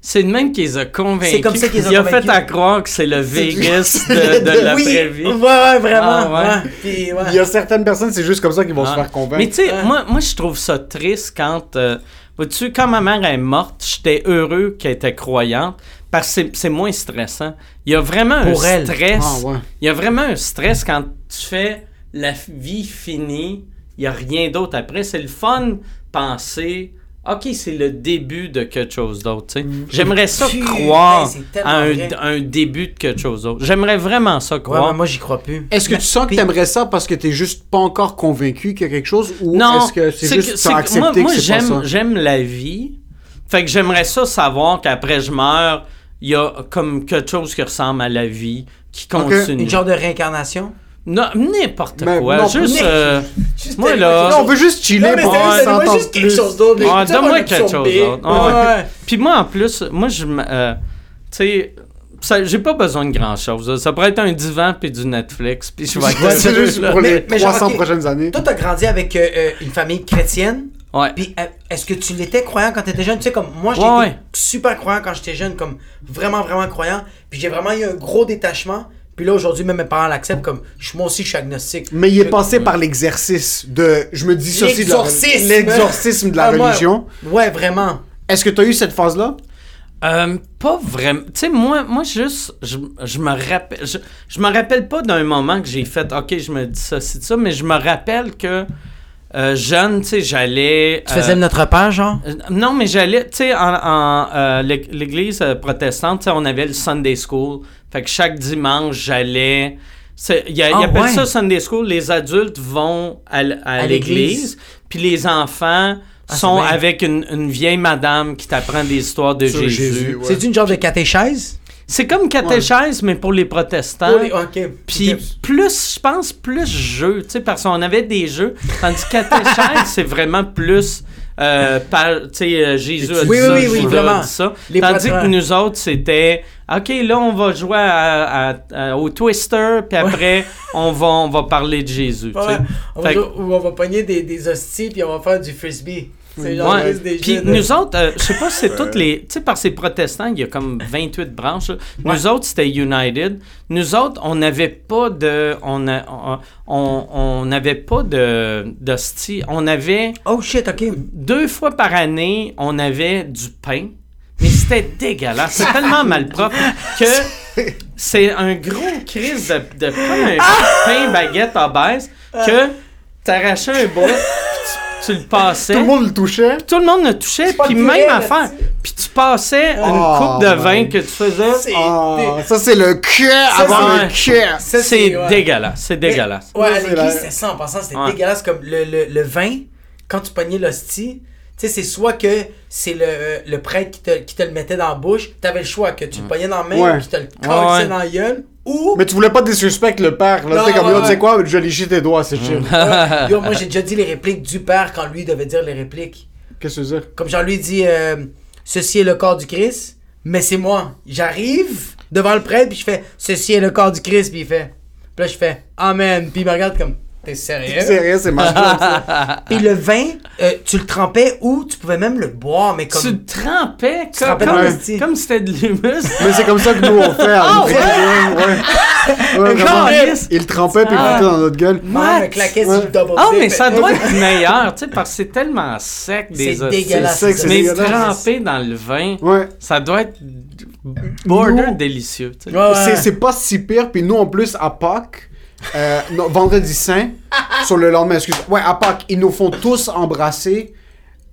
C'est le même qui les a convaincus.
C'est comme ça qu'ils ont
Il a fait à croire que c'est le Vegas de, de la
oui,
vraie vie.
Ouais, ouais, vraiment.
Ah, ouais.
ouais. Puis, ouais.
Il y a certaines personnes, c'est juste comme ça qu'ils vont se
Ah.
faire convaincre.
Mais tu sais, moi, moi je trouve ça triste quand. euh, vois-tu, quand ma mère est morte, j'étais heureux qu'elle était croyante parce que c'est- c'est moins stressant. Il y a vraiment
Pour
un
elle.
stress.
Ah, ouais.
Il y a vraiment un stress quand tu fais la vie finie, il n'y a rien d'autre après. C'est le fun penser. OK, c'est le début de quelque chose d'autre. tu sais. J'aimerais ça croire
tellement
à un, début de quelque chose d'autre. J'aimerais vraiment ça
Ouais,
croire.
mais moi, j'y crois plus.
Est-ce que tu sens que
Puis-
t'aimerais ça parce que t'es juste pas encore convaincu qu'il y a quelque chose ou est-ce que c'est juste
que-
t'as
que
accepté
moi, moi,
que c'est pas
j'aime,
ça?
j'aime la vie. Fait que j'aimerais ça savoir qu'après je meurs, il y a comme quelque chose qui ressemble à la vie, qui continue.
Une genre de réincarnation?
Non, n'importe quoi.
non,
juste.
mais-
euh,
Juste
moi, là-
Non, on veut juste chiller
Non, mais
pour
ouais,
donne-moi juste quelque
plus.
chose d'autre.
Ouais,
Écoute, ça,
donne-moi quelque chose d'autre. Ouais.
Ouais.
Puis moi, en plus, moi, je euh, tu sais. J'ai pas besoin de grand chose. Ça pourrait être un divan puis du Netflix. Puis je vais être
c'est juste
là.
pour les
Mais- mais genre,
300
ok.
prochaines années.
Toi, t'as grandi avec euh, euh, une famille chrétienne?
Ouais.
Puis, est-ce que tu l'étais croyant quand t'étais jeune? Tu sais, comme moi, été
ouais.
super croyant quand j'étais jeune, comme vraiment, vraiment croyant. Puis j'ai vraiment eu un gros détachement. Puis là, aujourd'hui, même mes parents l'acceptent comme je, moi aussi, je suis agnostique.
Mais il est
Je-
passé par l'exercice de je me de la-
L'exorcisme.
l'exorcisme de la
Ah,
religion.
Ouais, vraiment.
Est-ce que tu as eu cette phase-là?
Euh, pas vraiment. Tu sais, moi, moi juste, je, je me rappelle, je, je me rappelle pas d'un moment que j'ai fait, ok, je me dis ça, c'est ça, mais je me rappelle que euh, jeune, tu sais, j'allais.
Tu faisais
euh,
Notre Père, genre?
euh, Non, mais j'allais, tu sais, en, en, euh, l'ég- l'église euh, protestante, tu sais, on avait le Sunday School. Fait que chaque dimanche, j'allais. Il y a- appelle
ouais.
ça Sunday School. Les adultes vont à, l- à
À l'église.
puis les enfants
Ah,
sont avec une, une vieille madame qui t'apprend des histoires de
Sur
Jésus.
Jésus, ouais.
C'est une genre de catéchèse?
C'est comme catéchèse, mais pour les protestants.
Oh, les- ok.
Puis plus, je pense, plus jeu, tu sais, parce qu'on avait des jeux. Tandis que catéchèse, c'est vraiment plus, euh, par, tu sais, euh, Jésus a dit
Oui,
ça,
oui, oui, vraiment.
dit ça.
Les
Tandis que nous autres, c'était, OK, là, on va jouer à- à- à- au Twister, puis après, on, va, on va parler de Jésus.
Ouais, on va,
que-
on va pogner des, des hosties puis on va faire du frisbee. C'est genre
Ouais.
juste des
Puis
de-
nous autres, euh, je sais pas si c'est toutes les. Tu sais, par ces protestants, il y a comme 28 branches. là. Nous autres, c'était United. Nous autres, on n'avait pas de. On a- on- on on n'avait pas de d'hostie. On avait.
Oh shit, ok.
Deux fois par année, on avait du pain. c'était dégueulasse. C'est tellement malpropre que c'est un gros crise de, de comme un pain baguette à base que t'arrachais un bout, tu, le passais.
Tout le monde le touchait.
Tout le monde le touchait, puis même affaire. Puis tu passais une
Oh,
coupe de vin
man.
que tu faisais.
C'est
Ah, ça, c'est le cœur avant le cœur.
C'est
ouais.
dégueulasse, c'est dégueulasse.
Ouais, à l'église, c'était ça en passant, c'était
Ouais.
dégueulasse comme le, le, le vin, quand tu pognais l'hostie, tu sais, c'est soit que c'est le, le prêtre qui te, qui te le mettait dans la bouche, t'avais le choix que tu le pognais dans la main
Ouais.
ou qu'il te le
ouais.
dans la gueule, ou...
Mais tu voulais pas disrespect le père. Là, t'es comme, tu sais quoi, je vais lécher tes doigts, c'est chill.
Ouais. Yo, moi j'ai déjà dit les répliques du père quand lui devait dire les répliques.
Qu'est-ce que tu veux dire?
Comme genre lui dit euh, Ceci est le corps du Christ, mais c'est moi. J'arrive devant le prêtre, puis je fais Ceci est le corps du Christ, puis il fait. Puis là, je fais Amen. Puis il me regarde comme T'es sérieux?
C'est rien, c'est ça.
Puis le vin, euh, tu le trempais ou tu pouvais même le boire, mais comme.
Tu le trempais
Tu
comme,
trempais
comme, c'était de l'humus.
Mais c'est comme ça que nous on fait. à
Ah,
ouais? Ouais, ouais, vraiment.
Calisse.
Il le trempait puis il
Ah.
foutait dans notre gueule.
Ah, me claquait sur le double
Ah, mais ça doit être meilleur, tu sais, parce que c'est tellement sec des
C'est dégueulasse.
Sec,
Mais trempé dans le vin, ça doit être border
Nous-
délicieux. tu sais.
Ouais, ouais.
C'est- C'est pas si pire. Puis nous, en plus, à Pâques, euh, non, vendredi saint, sur le lendemain, excuse Ouais, à Pâques, ils nous font tous embrasser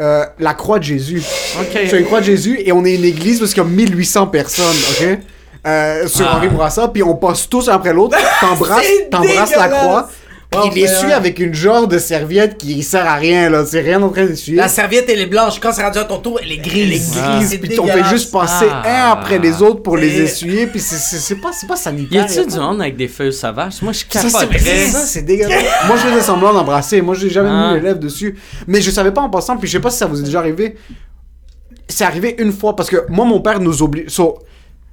euh, la croix de Jésus.
Ok.
Sur une croix de Jésus, et on est une église parce qu'il y a 1800 personnes, ok? Euh, sur
Ah.
Henri Bourassa, puis on passe tous un après l'autre, t'embrasses, t'embrasses la croix, il essuie
ouais.
avec une genre de serviette qui sert à rien, là, c'est rien en train d'essuyer.
La serviette, elle est blanche. Quand c'est rendu à ton tour, elle est grise.
Elle est grise,
C'est
puis on fait juste passer
Ah.
un après les autres pour les
Et-
essuyer, puis c'est- pas, c'est pas
Y
sanitaire.
a-tu du monde avec des feuilles sauvages? Moi, je capoterais.
ça, c'est dégueulasse. Moi, je faisais semblant d'embrasser. Moi, j'ai jamais
Ah.
mis les lèvres dessus. Mais je savais pas en passant, puis je sais pas si ça vous est déjà arrivé. C'est arrivé une fois, parce que moi, mon père nous oblige. So,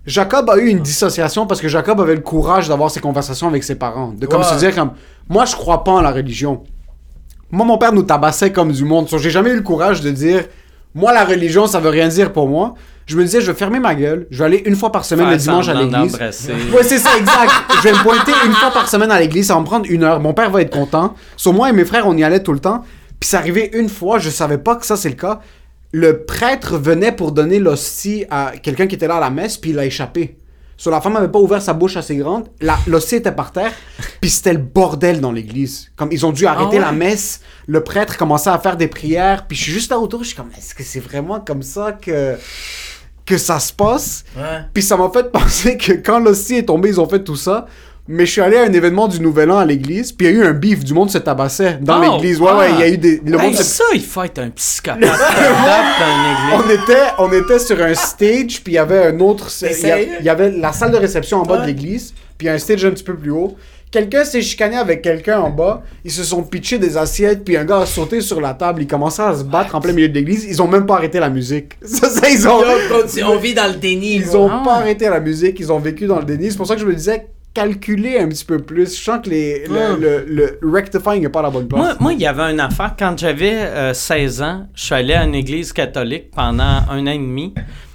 Jacob a eu une dissociation parce que Jacob avait le courage d'avoir ces conversations avec ses parents. De comme
Ouais.
se dire comme, moi, je crois pas en la religion. Moi, mon père nous tabassait comme du monde. So, j'ai jamais eu le courage de dire, moi, la religion, ça veut rien dire pour moi. Je me disais, je vais fermer ma gueule. Je vais aller une fois par semaine le dimanche à l'église. Ouais, c'est ça, exact. je vais me pointer une fois par semaine à l'église, ça va me prendre une heure. Mon père va être content. Sur moi et mes frères, on y allait tout le temps. Puis c'est arrivé une fois, je savais pas que ça c'est le cas. Le prêtre venait pour donner l'hostie à quelqu'un qui était là à la messe, puis il a échappé. Sur la femme avait pas ouvert sa bouche assez grande, l'hostie était par terre, puis c'était le bordel dans l'église. Comme ils ont dû arrêter
ouais?
la messe, le prêtre commençait à faire des prières, puis je suis juste là autour, je suis comme, est-ce que c'est vraiment comme ça que que ça se passe?
Ouais.
Puis ça m'a fait penser que quand l'hostie est tombé, ils ont fait tout ça. Mais je suis allé à un événement du Nouvel An à l'église, puis il y a eu un bif, du monde se tabassait dans
Oh,
l'église. Ouais,
ah.
ouais, il y a eu des. Le
Hey,
monde se-
ça, il faut être un psychopathe dans
on était, on était sur un stage, puis il y avait un autre. Il y, a-
sérieux?
il y avait la salle de réception en bas de l'église, puis un stage un petit peu plus haut. Quelqu'un s'est chicané avec quelqu'un en bas, ils se sont pitchés des assiettes, puis un gars a sauté sur la table, il commençait à se battre en plein milieu de l'église. Ils ont même pas arrêté la musique. Ça, ça, ils ont.
Yo, on vit dans le déni.
Ils
bro.
ont
Ah.
pas arrêté la musique, ils ont vécu dans le déni. C'est pour ça que je me disais calculer un petit peu plus. Je sens que les, le,
Mm.
le, le rectifying n'est pas à la bonne place.
Moi, moi, il y avait une affaire. Quand j'avais euh, 16 ans, je suis allé à une église catholique pendant un an et demi.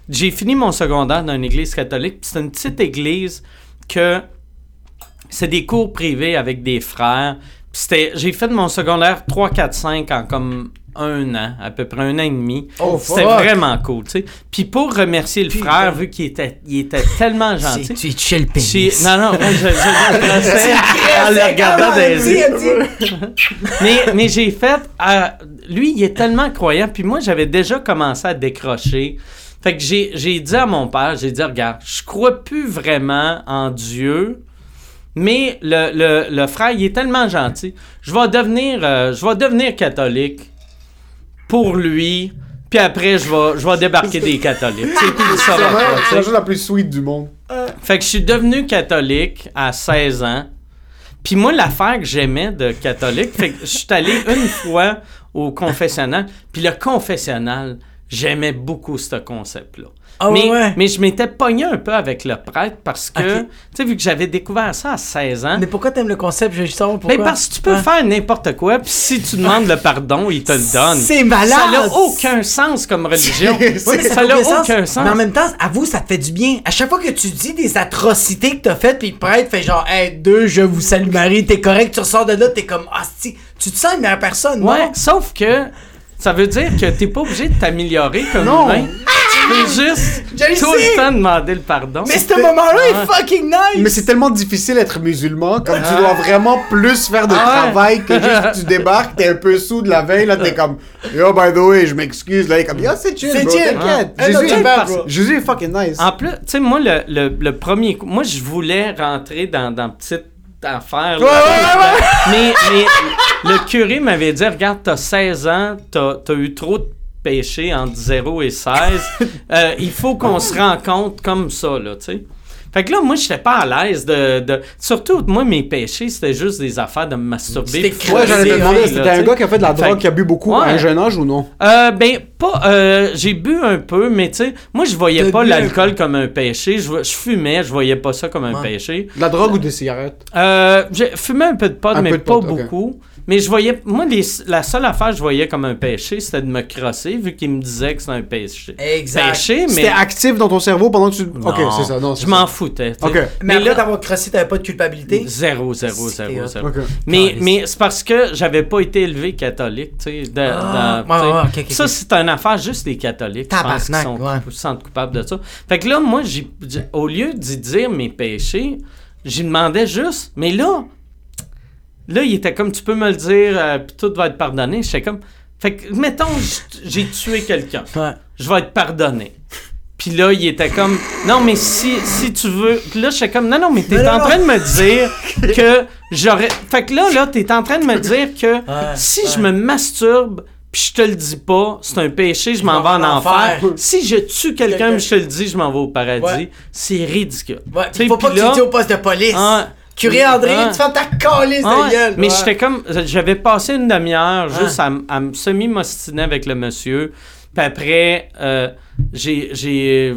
J'ai fini mon secondaire dans une église catholique. C'est une petite église que c'est des cours privés avec des frères. J'ai fait mon secondaire 3, 4, 5 en comme un an, à peu près un an et demi.
Oh,
C'était vraiment cool, tu sais. Puis pour remercier le
Putain.
frère, vu qu'il était, il était tellement gentil.
Tu es chill pénis.
Non, non, moi, je, je, je en le regardant dans. Mais, mais j'ai fait. euh, lui, il est tellement croyant. Puis moi, j'avais déjà commencé à décrocher. Fait que j'ai, j'ai dit à mon père, j'ai dit, regarde, je crois plus vraiment en Dieu. Mais le, le, le frère, il est tellement gentil. Je vais devenir, euh, je vais devenir catholique pour lui. Puis après, je vais, je vais débarquer des catholiques.
C'est
tu
c'est la chose la plus sweet du monde.
Fait que je suis devenu catholique à 16 ans. Puis moi, l'affaire que j'aimais de catholique, fait que je suis allé une fois au confessionnal. Puis le confessionnal, j'aimais beaucoup ce concept-là.
Ah
mais,
ouais?
mais je m'étais pogné un peu avec le prêtre parce que, tu sais, vu que j'avais découvert ça à 16 ans,
Mais pourquoi t'aimes le concept? Je juste savoir pourquoi.
ben parce que tu peux
Hein?
faire n'importe quoi, puis si tu demandes le pardon, il te le donne.
C'est malade!
Ça n'a aucun sens comme religion.
Mais
ça n'a aucun sens.
Mais en même temps, avoue, ça te fait du bien. À chaque fois que tu dis des atrocités que t'as faites, puis le prêtre fait genre, hey, deux, je vous salue Marie, t'es correct, tu ressors de là, t'es comme, ah, si, tu te sens une meilleure personne,
Ouais,
non?
sauf que ça veut dire que t'es pas obligé de t'améliorer comme
Non.
humain. Peux juste
Je
tout
sais.
le temps demander le pardon.
Mais ce moment-là est fucking nice!
Mais c'est tellement difficile d'être musulman, comme tu dois vraiment plus faire de
Ah
travail que juste tu débarques, t'es un peu sous de la veille, là t'es comme Yo, by the way, je m'excuse, là, il est comme Yo, c'est chill,
C'est
bro,
chill.
t'inquiète.
Ah.
Jésus, est fucking nice.
En plus, tu sais, moi, le, le, le premier coup, moi, je voulais rentrer dans, dans petite affaire. là.
Ouais, ouais,
Mais, mais le curé m'avait dit, regarde, t'as 16 ans, t'as as eu trop de péchés entre 0 et 16. Euh, il faut qu'on se rencontre comme ça, là, tu sais. Fait que là, moi, j'étais pas à l'aise de, de... Surtout, moi, mes péchés, c'était juste des affaires de me masturber.
C'était
Ouais, j'allais te demander, c'était un gars qui a fait de la
Fait
drogue,
que-
qui a bu beaucoup à un jeune âge ou non?
Euh, ben, pas. euh, j'ai bu un peu, mais tu sais, moi, je voyais pas l'alcool comme un péché. Je, je fumais, je voyais pas ça comme un
Ouais.
péché.
De la drogue ou des cigarettes?
Euh, j'ai fumé un peu de pot,
Un
mais
peu de
pas
pot,
beaucoup. Mais je voyais. Moi, les- la seule affaire que je voyais comme un péché, c'était de me crosser, vu qu'il me disait que c'était un péché.
Exact.
Péché, mais.
C'était actif dans ton cerveau pendant que tu. Ok, c'est ça, non.
Je m'en foutais.
Mais,
Mais
après
là.
d'avoir crossé, t'avais pas de culpabilité?
Zéro, zéro, zéro, zéro. Mais, c'est parce que j'avais pas été élevé catholique, tu sais.
Ah,
ça, c'est une affaire juste des catholiques, qui sont,
ouais.
se sentent coupables de ça. Fait que là, moi, j'ai, j'ai- au lieu d'y dire mes péchés, j'y demandais juste, mais là, là, il était comme, tu peux me le dire, euh, puis tout va être pardonné. J'étais comme, fait que, mettons, j'ai tué quelqu'un
Ouais.
je vais être pardonné. Puis là, il était comme, non, mais si, si tu veux. Puis là, j'étais comme, non, non, mais t'es en
non.
train de me dire que j'aurais. Fait que là, là, t'es en train de me dire que si je me masturbe, puis je te le dis pas, c'est un péché, je m'en vais en enfer. Si je tue quelqu'un, mais je te le dis, je m'en vais au paradis.
Ouais.
C'est ridicule.
Ouais, il faut pas
puis
que tu
là-
au poste de police.
Ah,
Curé André,
ah.
tu fais ta calice
Ah
de gueule.
Mais
Ouais.
j'étais comme. J'avais passé une demi-heure juste à, me semi-mostiner avec le monsieur. Puis après, euh, j'ai. j'ai-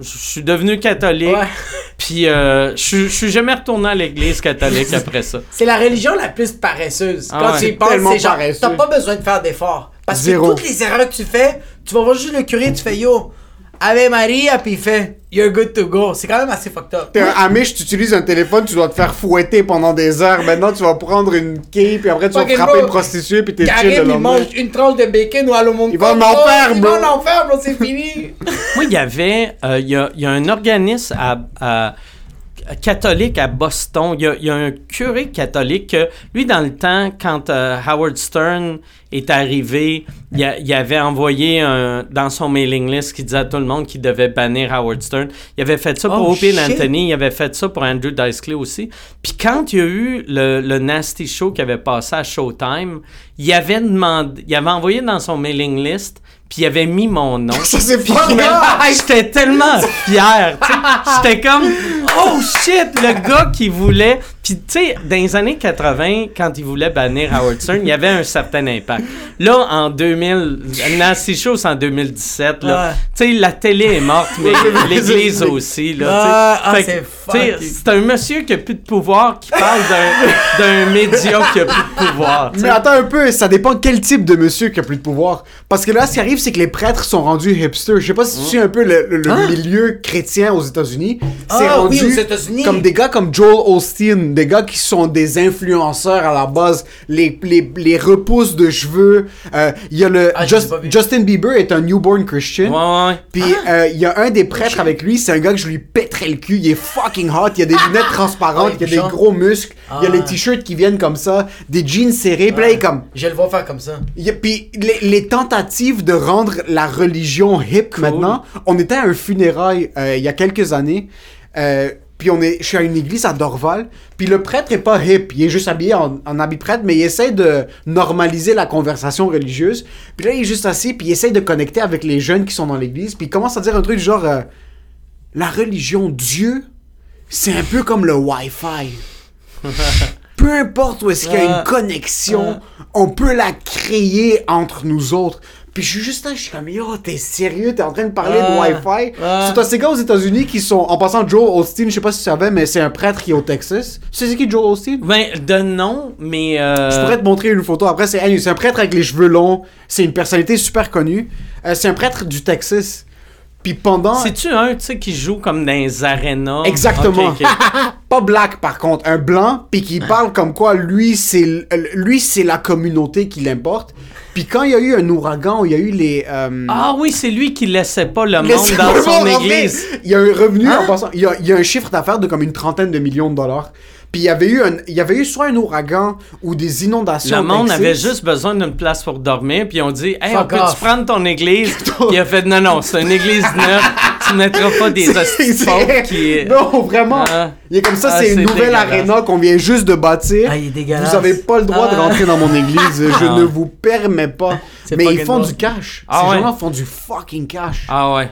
Je suis devenu catholique.
Ouais.
Puis euh, je suis- jamais retourné à l'église catholique après ça.
C'est la religion la plus paresseuse.
Ah
Quand
ouais.
tu y penses, c'est genre, t'as pas besoin de faire d'efforts. Parce
Zéro.
que toutes les erreurs que tu fais, tu vas voir juste le curé, tu fais yo, Ave Maria, puis il fait You're good to go. C'est quand même assez fucked up.
T'es un Amish, tu utilises un téléphone, tu dois te faire fouetter pendant des heures. Maintenant, tu vas prendre une quille, puis après, tu vas frapper
bro.
une prostituée, puis t'es chill le
il mange une tranche de bacon ou à mon
Il va en enfer,
Il
bro.
va en enfer, bro, c'est fini.
Moi, il y avait. euh, Il y, a, il y a un organisme à. à- catholique à Boston. Il y, a, il y a un curé catholique que, lui, dans le temps, quand euh, Howard Stern est arrivé, il, a- il avait envoyé un, dans son mailing list qui disait à tout le monde qu'il devait bannir Howard Stern. Il avait fait ça pour
Oh,
Opie. Anthony, il avait fait ça pour Andrew Dice Clay aussi. Puis quand il y a eu le, le Nasty Show qui avait passé à Showtime, il avait demandé, il avait envoyé dans son mailing list, puis il avait mis mon nom.
Ça, c'est pas.
J'étais tellement fier. J'étais comme, oh shit, le gars qui voulait. Puis, tu sais, dans les années 80, quand il voulait bannir Howard Stern, il y avait un certain impact. Là, en 2000, Nancy Show, c'est en 2017. Là. Tu sais, la télé est morte, mais l'église aussi. Là.
Ah, ah, c'est.
C'est un monsieur qui a plus de pouvoir qui parle d'un- d'un média qui a plus de pouvoir.
Mais attends un peu, ça dépend quel type de monsieur qui a plus de pouvoir. Parce que là, ce qui arrive, c'est que les prêtres sont rendus hipsters. Je sais pas si tu suis un peu le, le- le milieu chrétien aux États-Unis. C'est
Ah oui,
rendu
aux États-Unis.
comme des gars comme Joel Osteen, des gars qui sont des influenceurs à la base, les, les, les repousses de cheveux. Euh, Il y a le
Ah,
Just-. Justin Bieber est un newborn Christian.
Ouais, ouais.
Puis euh, il y a un des prêtres avec lui, c'est un gars que je lui pèterais le cul. Il est fucking hot. Il y a des lunettes transparentes,
Ah,
il y a des gros muscles, il y a
Ah.
les t-shirts qui viennent comme ça, des jeans serrés. Puis là, il est comme.
Je le vois faire comme ça.
Puis les, les tentatives de rendre la religion hip maintenant, on était à un funérail euh, il y a quelques années. euh, puis on est, je suis à une église à Dorval. Puis le prêtre est pas hip, il est juste habillé en, en habit prêtre, mais il essaie de normaliser la conversation religieuse. Puis là, il est juste assis, puis il essaie de connecter avec les jeunes qui sont dans l'église. Puis il commence à dire un truc du genre euh, la religion, Dieu, c'est un peu comme le Wi-Fi. Peu importe où est-ce qu'il y a
Ah.
une connexion, on peut la créer entre nous autres. Puis je suis juste là, je suis comme, yo, t'es sérieux, t'es en train de parler
Ah.
de Wi-Fi.
Ah.
C'est ces gars aux États-Unis qui sont, en passant, Joe Osteen, je sais pas si tu savais, mais c'est un prêtre qui est au Texas. Tu sais c'est qui Joe Osteen?
Ben, de nom, mais. euh,
Je pourrais te montrer une photo. Après, c'est un prêtre avec les cheveux longs. C'est une personnalité super connue. Euh, c'est un prêtre du Texas. Puis pendant.
C'est-tu un, tu sais, qui joue comme dans les arénas?
Exactement. Pas black par contre, un blanc, puis qui parle comme quoi lui c'est l- lui c'est la communauté qui l'importe. Puis quand il y a eu un ouragan, il y a eu les. euh,
Ah oui, c'est lui qui laissait pas le monde dans son église.
Il y a un revenu
Hein?
en passant. Il y a, il y a un chiffre d'affaires de comme une trentaine de millions de dollars. Puis il y avait eu un, il y avait eu soit un ouragan ou des inondations.
Le monde avait juste besoin d'une place pour dormir, puis on dit Hey, on
Fuck
peut-tu prendre ton église? Puis il a fait Non, non, c'est une église neuve, tu mettras pas des
C'est-
hosties qui.
Non, vraiment.
Ah.
Il est comme ça,
Ah,
c'est une nouvelle arena qu'on vient juste de bâtir.
Ah, il est dégueulasse.
Vous avez pas le droit de
Ah.
rentrer dans mon église. Je
Ah.
ne vous permets pas. Mais ils font du cash.
Ah
Ces
ouais.
gens-là font du fucking cash.
Ah ouais.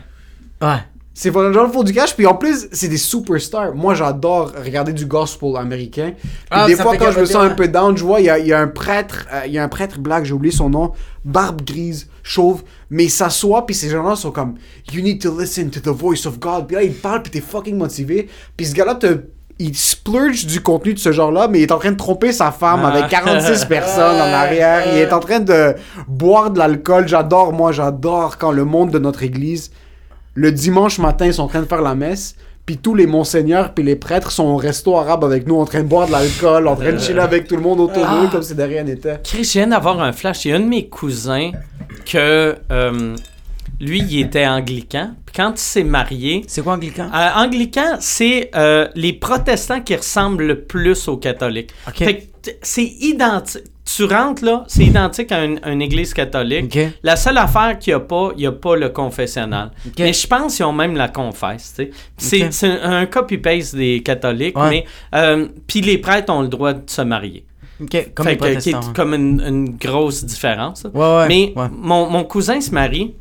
Ouais.
Ces gens-là font du cash. Puis en plus, c'est des superstars. Moi, j'adore regarder du gospel américain. Puis
Ah,
des fois, quand je me sens un peu down, je vois, il y a, il y a un prêtre, euh, il y a un prêtre black, j'ai oublié son nom, barbe grise, chauve, mais il s'assoit, puis ces gens-là sont comme, You need to listen to the voice of God. Puis là, il parle, puis t'es fucking motivé. Puis ce gars-là te. Il splurge du contenu de ce genre-là, mais il est en train de tromper sa femme
Ah.
avec 46 personnes en arrière. Il est en train de boire de l'alcool. J'adore, moi, j'adore quand le monde de notre église, le dimanche matin, ils sont en train de faire la messe. Puis tous les monseigneurs puis les prêtres sont au resto arabe avec nous en train de boire de l'alcool, en train de chiller avec tout le monde autour
Ah.
d'eux comme si de rien n'était.
Chris, je viens d'avoir un flash. Il y a un de mes cousins que. euh, lui, il était anglican. Puis quand il s'est marié.
C'est quoi anglican?
euh, anglican, c'est euh, les protestants qui ressemblent le plus aux catholiques.
Ok.
Fait que c'est identique. Tu rentres là, c'est identique à une, une église catholique. La seule affaire qu'il n'y a pas, il n'y a pas le confessionnal. Mais je pense qu'ils ont même la confesse. C'est un, un copy-paste des catholiques,
Ouais.
mais euh, puis les prêtres ont le droit de se marier.
Comme les
que- qui est comme une, une grosse différence. là.
Ouais, ouais,
Mais mon cousin se marie.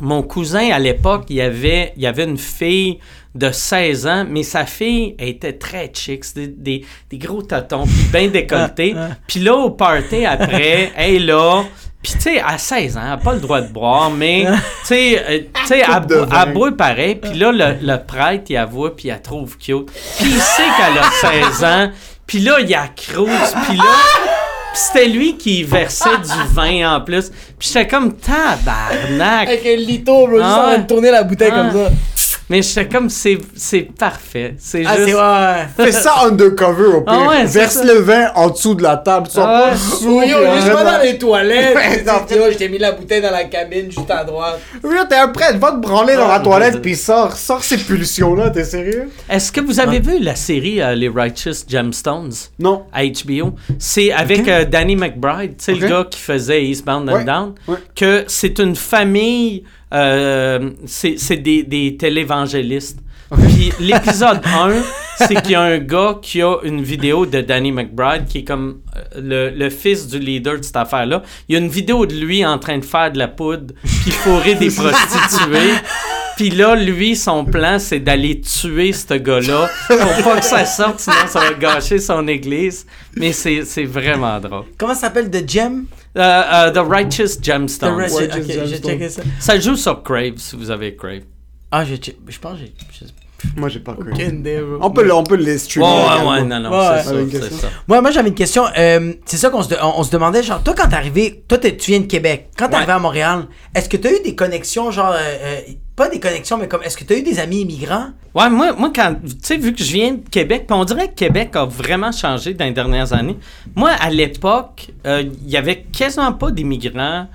Mon cousin, à l'époque, il y avait, il avait une fille de 16 ans, mais sa fille elle était très chic. C'était des, des gros tatons, puis bien décolletés.
Ah.
Puis là, au party, après, elle est là. Puis, tu sais, à 16 ans, elle n'a pas le droit de boire, mais, tu sais, euh, tu sais, elle, elle boit pareil. Puis là, le, le prêtre, il la voit, puis il la trouve cute. Puis il sait qu'elle a 16 ans. Puis là, il accroche. Puis là, c'était lui qui versait du vin en plus. Puis j'étais comme tabarnak.
Avec un lito, bro, juste
Ah
en train
ouais.
de tourner la bouteille
Ah.
comme ça.
Mais j'étais comme c'est c'est parfait. C'est
Ah,
juste
c'est ouais.
Fais ça undercover au pire.
Ah ouais, c'est
Verse
ça.
le vin en dessous de la table. Tu sois
Ah
pas sous,
Yo, pas
vraiment-
dans les toilettes. Je t'ai mis la bouteille dans la cabine juste à droite.
Oui, t'es un prêtre, va te branler dans
Ah,
la toilette
je-
puis sors, sors ces pulsions-là, t'es sérieux?
Est-ce que vous avez vu la série euh, Les Righteous Gemstones?
Non.
à HBO C'est avec euh, Danny McBride, tu sais le gars qui faisait Eastbound and
Ouais,
Down,
ouais.
que c'est une famille euh, c'est c'est des, des télévangélistes. Puis l'épisode 1, c'est qu'il y a un gars qui a une vidéo de Danny McBride qui est comme euh, le, le fils du leader de cette affaire-là. Il y a une vidéo de lui en train de faire de la poudre puis fourrer des prostituées. Puis là, lui, son plan, c'est d'aller tuer ce gars-là pour pas que ça sorte, sinon ça va gâcher son église. Mais c'est c'est vraiment drôle.
Comment ça s'appelle? The Gem?
Euh, euh, The Righteous
The ok,
Just
j'ai
Gemstone.
ça.
Ça joue sur Crave, si vous avez Crave.
Ah, je, check- je pense que
Moi, j'ai pas
bro.
On peut, le- on peut streamer.
ouais, ouais, non, non,
Ouais,
c'est
ouais,
ça, c'est
question.
ça.
Ouais, moi j'avais une question. Euh, c'est ça qu'on se, de- on, on se demandait, genre, toi quand t'es arrivé, toi t'es- tu viens de Québec. Quand t'es
Ouais.
arrivé à Montréal, est-ce que t'as eu des connexions, genre, euh, euh, pas des connexions, mais comme, est-ce que t'as eu des amis immigrants?
Ouais, moi, moi quand, tu sais, vu que je viens de Québec, puis on dirait que Québec a vraiment changé dans les dernières années. Moi, à l'époque, euh, il y avait quasiment pas d'immigrants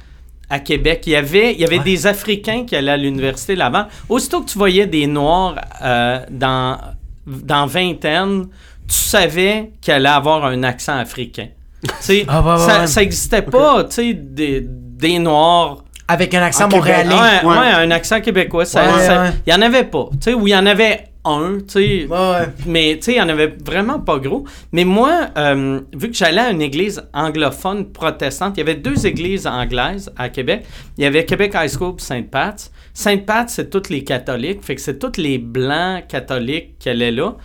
à Québec. Il y avait, il y avait
Ouais.
des Africains qui allaient à l'université là-bas. Aussitôt que tu voyais des Noirs euh, dans, dans vingtaine, tu savais qu'il allait avoir un accent africain. Tu sais,
Ah,
ça, ça existait pas, tu sais, des, des Noirs
Avec un accent montréalais.
Ouais,
Ouais.
ouais, un accent québécois. Ça,
Ouais,
ça-
ouais.
Il y en avait pas. Tu sais, ou il y en avait un, tu sais.
Ouais.
Mais tu sais, il y en avait vraiment pas gros. Mais moi, euh, vu que j'allais à une église anglophone protestante, il y avait deux églises anglaises à Québec. Il y avait Québec High School et Sainte-Pat. Sainte-Pat, c'est tous les catholiques. Fait que c'est tous les blancs catholiques qui allaient là.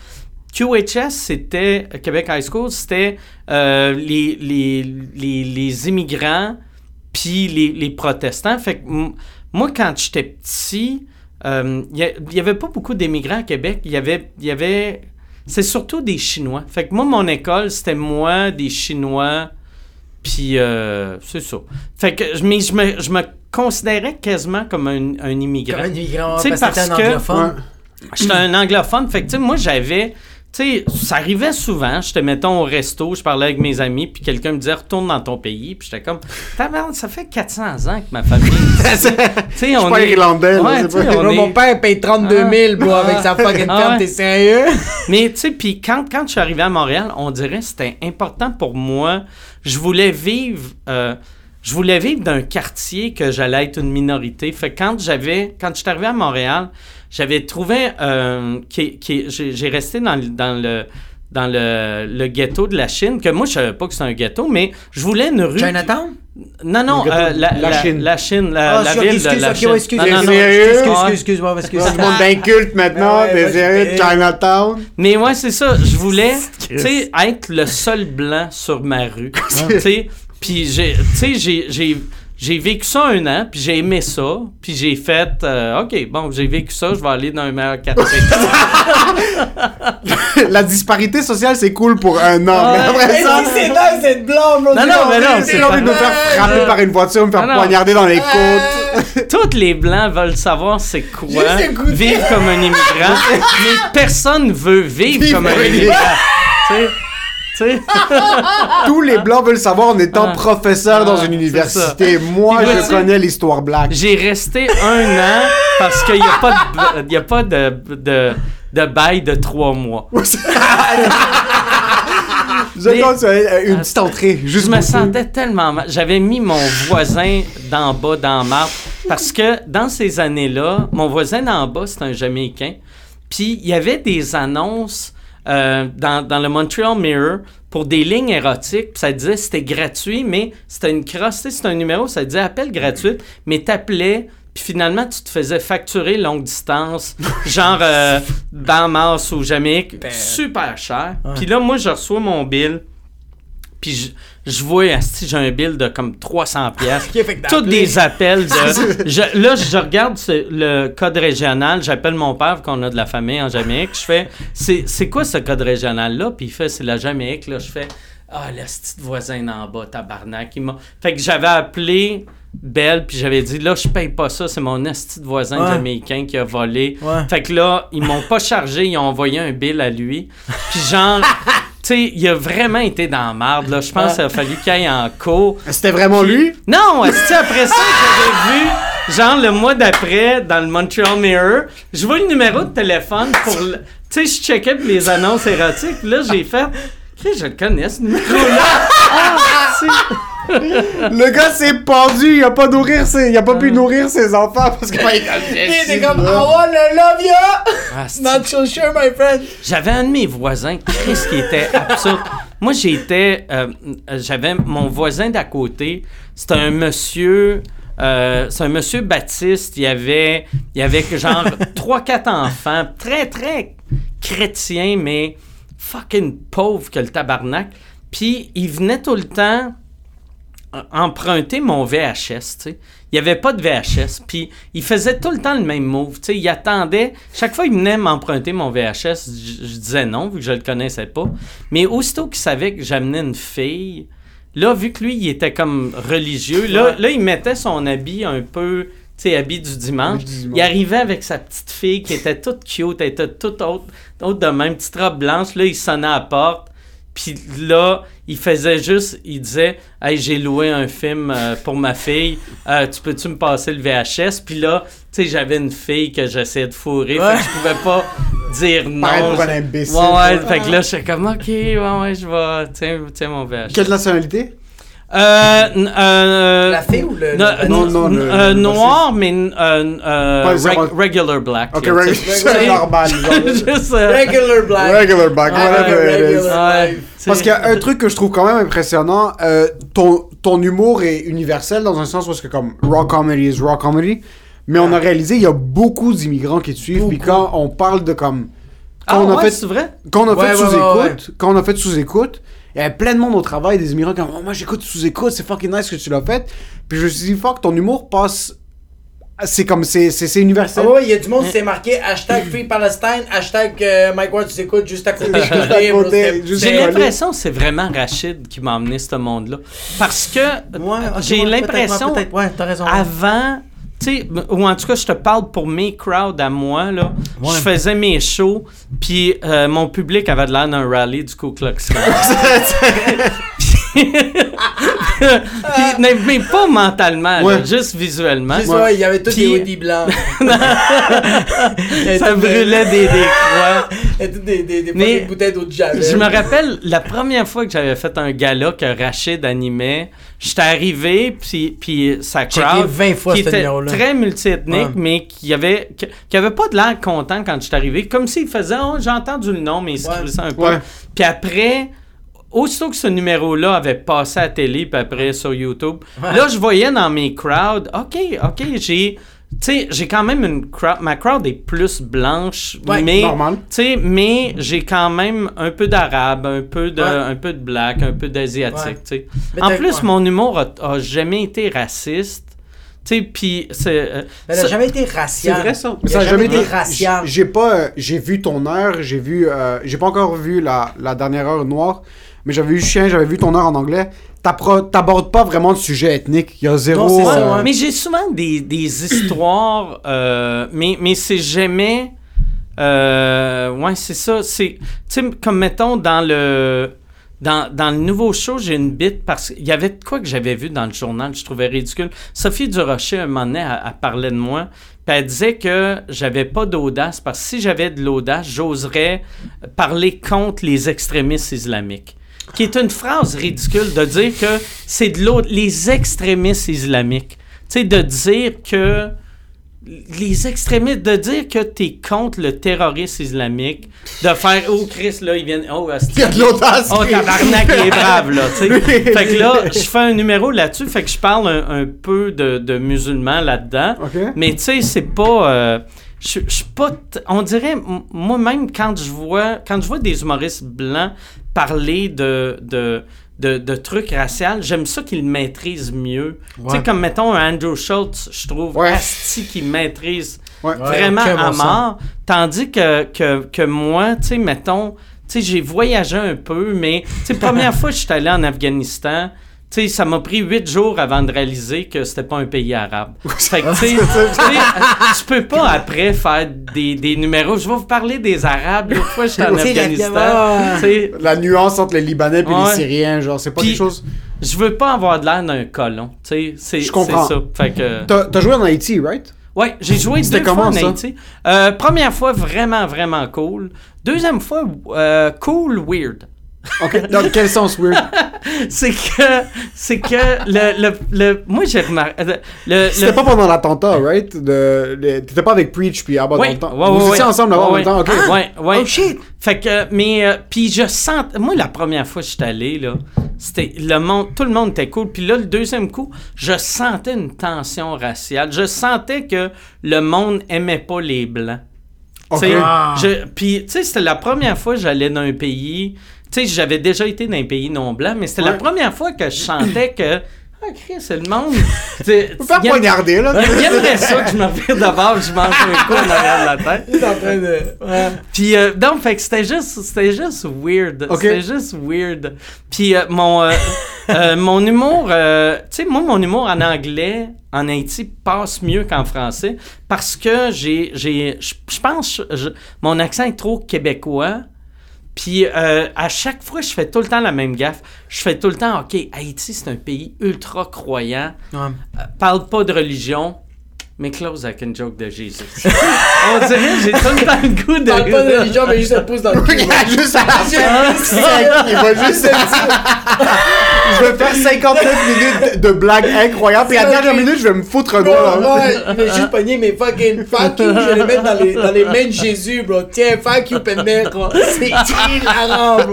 QHS, c'était Québec High School, c'était euh, les, les, les, les immigrants puis les, les protestants. Fait que moi, quand j'étais petit, il n'y avait pas beaucoup d'immigrants à Québec. Il y avait, y avait, c'est surtout des Chinois. Fait que moi, mon école, c'était moi, des Chinois, puis euh, c'est ça. Fait que, je- mais je me, je me considérais quasiment comme un, un immigrant.
Comme un immigrant,
sais,
parce que
parce
un anglophone.
J'étais un anglophone. Fait que, tu sais, moi, j'avais, tu sais, ça arrivait souvent. J'étais, mettons, au resto, je parlais avec mes amis, puis quelqu'un me disait, retourne dans ton pays. Puis j'étais comme, Tabarnak, ça fait 400 ans que ma famille. Tu sais, on
pas
est.
irlandais, là,
Ouais,
pas-
Bro,
est-
Mon père paye 32 000, bro,
Ah.
avec sa fucking
Ah
ferme,
ouais.
t'es sérieux?
Mais tu sais, puis quand, quand je suis arrivé à Montréal, on dirait que c'était important pour moi. Je voulais vivre. euh, je voulais vivre d'un quartier que j'allais être une minorité. Fait que quand j'avais, quand je suis arrivé à Montréal, j'avais trouvé, euh, qui, qui, j'ai resté dans, le- dans le dans le, le ghetto de la Chine, que moi je savais pas que c'était un ghetto, mais je voulais une rue.
Chinatown?
Non, non, euh, la,
la
la-
Chine.
la Chine, la,
Ah,
la
sûr,
ville
excuse,
de la
ok,
Chine.
excuse,
Non, non, non.
excuse, excuse, excuse, excuse-moi, excuse.
Du monde d'inculte maintenant,
Ouais, ouais,
désiré de
ouais.
Chinatown.
Mais ouais, c'est ça. Je voulais, tu sais, être le seul blanc sur ma rue. Tu sais, puis j'ai, tu sais, j'ai, j'ai, j'ai vécu ça un an, puis j'ai aimé ça, puis j'ai fait, euh, ok, bon, j'ai vécu ça, je vais aller dans un meilleur quartier.
La disparité sociale, c'est cool pour un an. mais après ça,
si c'est nice d'être blanc.
Non,
c'est
non, mais non, c'est
envie de me faire frapper par une voiture, me faire
Non, non.
poignarder dans les côtes.
Tous les blancs veulent savoir c'est quoi vivre comme un immigrant, mais personne veut vivre
Vivre
comme un
comme un
immigrant.
Tous les blancs veulent savoir en étant
Ah.
professeur dans
Ah,
une université. Moi, je connais l'histoire black.
J'ai resté un an parce qu'il n'y a pas, de, y a pas de, de, de bail de trois mois.
Je
Mais-
donne euh, une petite entrée. Juste
Je me sentais tellement mal. J'avais mis mon voisin d'en bas dans marde parce que dans ces années-là, mon voisin d'en bas, c'est un Jamaïcain. Puis il y avait des annonces euh, dans, dans le Montreal Mirror pour des lignes érotiques. Puis ça disait c'était gratuit, mais c'était une crosse. C'était un numéro, ça disait appel gratuit, mais t'appelais. Puis finalement, tu te faisais facturer longue distance, genre euh, dans Mars ou Jamaïque, super cher. Puis là, moi, je reçois mon bill. Puis je, je vois, j'ai un bill de comme 300 pièces. Tous des appels de... je- là, je regarde ce- le code régional, j'appelle mon père, qu'on a de la famille en Jamaïque. Je fais, c'est c'est quoi ce code régional-là? Puis il fait, c'est la Jamaïque. Là, je fais, ah, le petit voisin en bas, tabarnak. Il m'a... Fait que j'avais appelé Belle, puis j'avais dit, là, je paye pas ça, c'est mon esti de voisin
Ouais.
jamaïcain qui a volé.
Ouais.
Fait que là, ils m'ont pas chargé, ils ont envoyé un bill à lui. Puis genre, sais, il a vraiment été dans la marde, là. Je pense qu'il a fallu qu'il aille en cours.
C'était vraiment lui?
Non, est après ça, j'avais vu, genre le mois d'après, dans le Montreal Mirror, je vois le numéro de téléphone pour le... Tu sais, je checkais les annonces érotiques, puis là, j'ai fait... Je le connais, ce numéro-là. Ah, c'est-
Le gars s'est pendu, il a pas nourrir ses, il a pas pu nourrir ses enfants parce que
C'est comme, I wanna love you!
Ah,
Not so sure, my friend.
J'avais un de mes voisins, Chris, qui était absurde. Moi, j'étais. euh, euh, J'avais mon voisin d'à côté. C'était un monsieur. euh, c'est un monsieur Baptiste. Il avait, il avait genre 3-4 enfants. Très, très chrétien, mais fucking pauvre que le tabarnak. Puis, il venait tout le temps emprunter mon VHS, tu sais. Il n'y avait pas de VHS, puis il faisait tout le temps le même move, tu sais. Il attendait, chaque fois il venait m'emprunter mon VHS, je, je disais non, vu que je le connaissais pas. Mais aussitôt qu'il savait que j'amenais une fille, là, vu que lui, il était comme religieux, là, là il mettait son habit un peu, tu sais, habit
du dimanche.
Il arrivait avec sa petite fille qui était toute cute, elle était toute autre, autre de même, petite robe blanche, là, il sonnait à la porte. Puis là, il faisait juste, il disait Hey, j'ai loué un film euh, pour ma fille, Euh, tu peux-tu me passer le VHS Puis là, tu sais, j'avais une fille que j'essayais de fourrer,
Ouais.
fait que je pouvais pas dire non.
Pour un
Je-
imbécile,
Ouais, ouais,
quoi.
fait que là, j'étais comme Ok, ouais, ouais, je vais, tiens, tiens mon VHS.
Quelle nationalité?
Euh, n- euh,
La fille ou le.
no-
le-
Non, non,
euh,
le-
noir, mais euh, euh, regular black.
Ok, c'est normal.
euh,
Regular black.
Regular back,
Ah,
whatever it is. Parce qu'il y a un truc que je trouve quand même impressionnant, euh, ton, ton humour est universel dans un sens où c'est que comme raw comedy is raw comedy, mais on a réalisé il y a beaucoup d'immigrants qui te suivent, puis quand on parle de comme
Ah,
quand on a fait
vrai?
quand on a fait
ouais,
sous écoute,
ouais, ouais.
quand on a fait sous écoute, il y avait plein de monde au travail, des immigrants qui ont Oh, moi j'écoute sous écoute, c'est fucking nice que tu l'as fait. Puis je me suis dit fuck ton humour passe c'est comme c'est c'est c'est
Ah
universel.
ouais, il y a du monde qui s'est marqué hashtag Free Palestine, hashtag euh, Mike Ward, tu t'écoutes juste à côté.
J'ai l'impression que c'est vraiment Rachid qui m'a emmené ce monde-là. Parce que
Ouais, ok,
j'ai
ouais,
l'impression,
ouais,
avant, sais, ou en tout cas, je te parle pour mes crowds à moi, là. Je faisais mes shows, puis euh, mon public avait de l'air d'un rallye du Ku Klux Klan. Puis, mais, mais pas mentalement, là, juste visuellement.
Juste, ouais, il y avait tous
Puis-
des hoodies blancs.
Ça brûlait des, des croix.
Il y avait toutes des, des, des
Mais-
fucking bouteilles d'eau de Javel.
Je me rappelle la première fois que j'avais fait un gala que Rachid animait. J'étais arrivé, puis, puis sa crowd,
20 fois
qui était très multiethnique,
Ouais.
mais qui avait, qui, avait pas de l'air content quand j'étais arrivé. Comme s'il faisait, oh, j'ai entendu le nom, mais il se
Ouais.
un peu.
Ouais.
Puis après, aussitôt que ce numéro-là avait passé à la télé, puis après sur YouTube,
Ouais.
là, je voyais dans mes crowds, OK, OK, j'ai... Tu sais, j'ai quand même une crowd... Ma crowd est plus blanche,
Ouais,
mais...
normal.
Tu sais, mais j'ai quand même un peu d'arabe, un peu de,
Ouais.
un peu de black, un peu d'asiatique,
Ouais.
tu sais.
Mais
En plus,
ouais.
mon humour a, a jamais été raciste. Tu sais, puis c'est... euh, ça-
jamais été raciale.
C'est vrai ça.
Il
ça
a
a jamais été
racial.
J'ai pas, euh, j'ai vu ton heure, j'ai vu, euh, j'ai pas encore vu la, la dernière heure noire, mais j'avais vu Chien, j'avais vu ton heure en anglais. T'abordes pas vraiment de sujet ethnique. Il y a zéro.
Non, ça,
euh,
ouais.
Mais j'ai souvent des, des histoires, euh, mais, mais c'est jamais. Euh, ouais, c'est ça. C'est, tu sais, comme mettons dans le. Dans, dans le nouveau show, j'ai une bite parce qu'il y avait de quoi que j'avais vu dans le journal, je trouvais ridicule. Sophie Durocher, un moment donné, elle, elle parlait de moi, puis elle disait que j'avais pas d'audace parce que si j'avais de l'audace, j'oserais parler contre les extrémistes islamiques. Qui est une phrase ridicule de dire que c'est de l'autre, les extrémistes islamiques. Tu sais, de dire que les extrémistes, de dire que t'es contre le terrorisme islamique, de faire oh Chris là, ils viennent oh
Il y a de l'audace.
Oh, tabarnak, il est brave, là, tu sais. Fait que là, je fais un numéro là-dessus, fait que je parle un, un peu de, de musulmans là-dedans. Mais tu sais, c'est pas. euh, je je suis pas. t- On dirait, moi-même, quand je vois quand je vois des humoristes blancs parler de. de de, de trucs raciaux, j'aime ça qu'ils le maîtrisent mieux. Tu sais, comme mettons un Andrew Schultz, je trouve
Ouais.
asti qu'il maîtrise
Ouais.
vraiment
bon
à
sens.
mort. Tandis que, que, que moi, tu sais, mettons, tu sais, j'ai voyagé un peu, mais, tu sais, première fois que je suis allé en Afghanistan, tu sais, ça m'a pris huit jours avant de réaliser que c'était pas un pays arabe. Fait que, tu sais, tu peux pas après faire des, des numéros. Je vais vous parler des Arabes. L'autre fois, j'étais en Afghanistan.
La nuance entre les Libanais et
Ouais.
les Syriens, genre, c'est pas
Puis-
quelque chose?
je veux pas avoir de l'air d'un colon. Tu sais, c'est
Je comprends.
ça. Fait que.
T'as joué en Haïti, right?
Ouais, j'ai joué deux
comment,
fois en? Haïti. Euh, première fois, vraiment, vraiment cool. Deuxième fois, euh, cool, weird.
Ok. Dans quel sens weird?
C'est que, c'est que le, le, le- moi j'ai remarqué, le, le-
C'était pas pendant l'attentat, right? T'étais pas avec Preach puis Abba dans
Ouais,
le temps.
ouais,
Vous
ouais,
étiez
ouais.
ensemble là-bas en même temps, ok.
Ouais, ouais.
Oh shit!
Fait que, mais, euh, puis je sens, moi la première fois que je suis allé, là, c'était, le monde, tout le monde était cool. Puis là, le deuxième coup, je sentais une tension raciale. Je sentais que le monde aimait pas les Blancs.
Ok.
Tu sais,
Ah.
Puis, tu sais, c'était la première fois que j'allais dans un pays. Tu sais, j'avais déjà été dans un pays non blanc, mais c'était la première fois que je sentais que. Ah, Chris, c'est le monde.
Faut
aime-
poignarder, là.
il aimerait ça que je me revire d'abord je mange un coup en arrière de la tête.
Il est en train de. Ouais.
Puis, euh, donc, fait que c'était juste, c'était juste weird. C'était juste weird. Puis, euh, mon, euh, mon humour, tu sais, moi, mon humour en anglais, en Haïti, passe mieux qu'en français parce que j'ai, j'ai, je pense, mon accent est trop québécois. Puis euh, à chaque fois, je fais tout le temps la même gaffe. Je fais tout le temps, OK, Haïti, c'est un pays ultra croyant.
Ouais.
Euh, parle pas de religion, mais close avec une joke de Jésus. On dirait j'ai tout le temps le goût de...
Parle pas de religion, mais juste un pouce dans le cul.
Il y a juste à la. Il va juste Je vais faire 59 minutes de blagues incroyables, puis à la dernière minute, je vais me foutre un doigt.
ouais, il va juste pogner mes fucking fuck you, je vais les mettre dans les, dans les mains de Jésus, bro. Tiens, fuck you, pendejo. C'est hilarant, bro.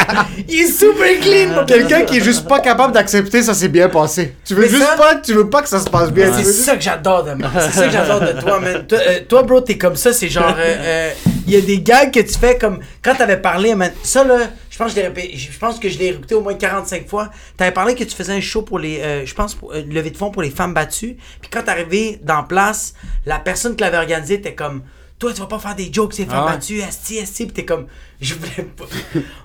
Il est super clean, bro.
Quelqu'un qui est juste pas capable d'accepter ça s'est bien passé. Tu veux
Mais
juste
ça-
pas, tu veux pas que ça se passe bien.
C'est ça que j'adore de moi. C'est ça que j'adore de toi, man. Toi, euh, toi, bro, t'es comme ça. C'est genre. euh, euh, Il y a des gags que tu fais comme. Quand t'avais parlé, man. Ça, là, je pense, que je l'ai je pense que je l'ai écouté au moins 45 fois. T'avais parlé que tu faisais un show pour les. euh, je pense, pour, euh, levée de fonds pour les femmes battues. Puis quand t'es arrivé dans place, la personne qui l'avait organisé était comme. Toi, tu vas pas faire des jokes, ces femmes
Ah ouais?
battues, asti, asti. Puis t'es comme. Je voulais pas.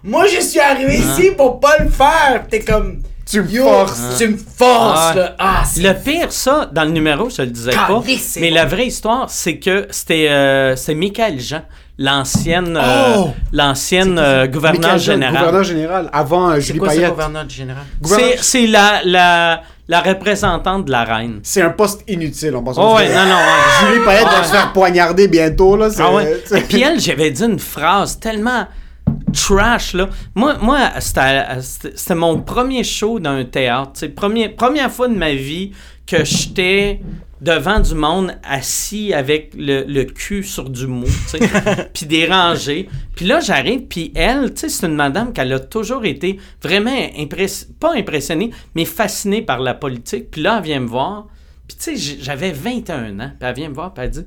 Moi, je suis arrivé ici pour pas le faire. Puis t'es comme.
Tu me forces.
tu me forces,
Ah.
là. Ah,
Le pire, ça, dans le numéro, je le disais pas. Mais
bon.
la vraie histoire, c'est que c'était euh, c'est Michael Jean, l'ancienne euh,
Oh!
l'ancienne euh, gouverneur
Michael Jean,
général.
Gouverneur général, avant euh,
C'est
Julie
quoi
Payette.
gouverneur général?
Gouverneur-
C'est c'est la, la, la représentante de la reine.
C'est un poste inutile, en passant.
Oh ouais, non, non, ouais.
Julie Payette va se faire poignarder bientôt, là.
Ah ouais. Et puis elle, j'avais dit une phrase tellement trash, là. Moi, moi c'était mon premier show dans un théâtre. C'est première, première fois de ma vie que j'étais devant du monde assis avec le, le cul sur du mou, puis dérangé. Puis là, j'arrive, puis elle, c'est une madame qu'elle a toujours été vraiment impress... pas impressionnée, mais fascinée par la politique. Puis là, elle vient me voir, puis tu sais, j'avais 21 ans, puis elle vient me voir, puis elle dit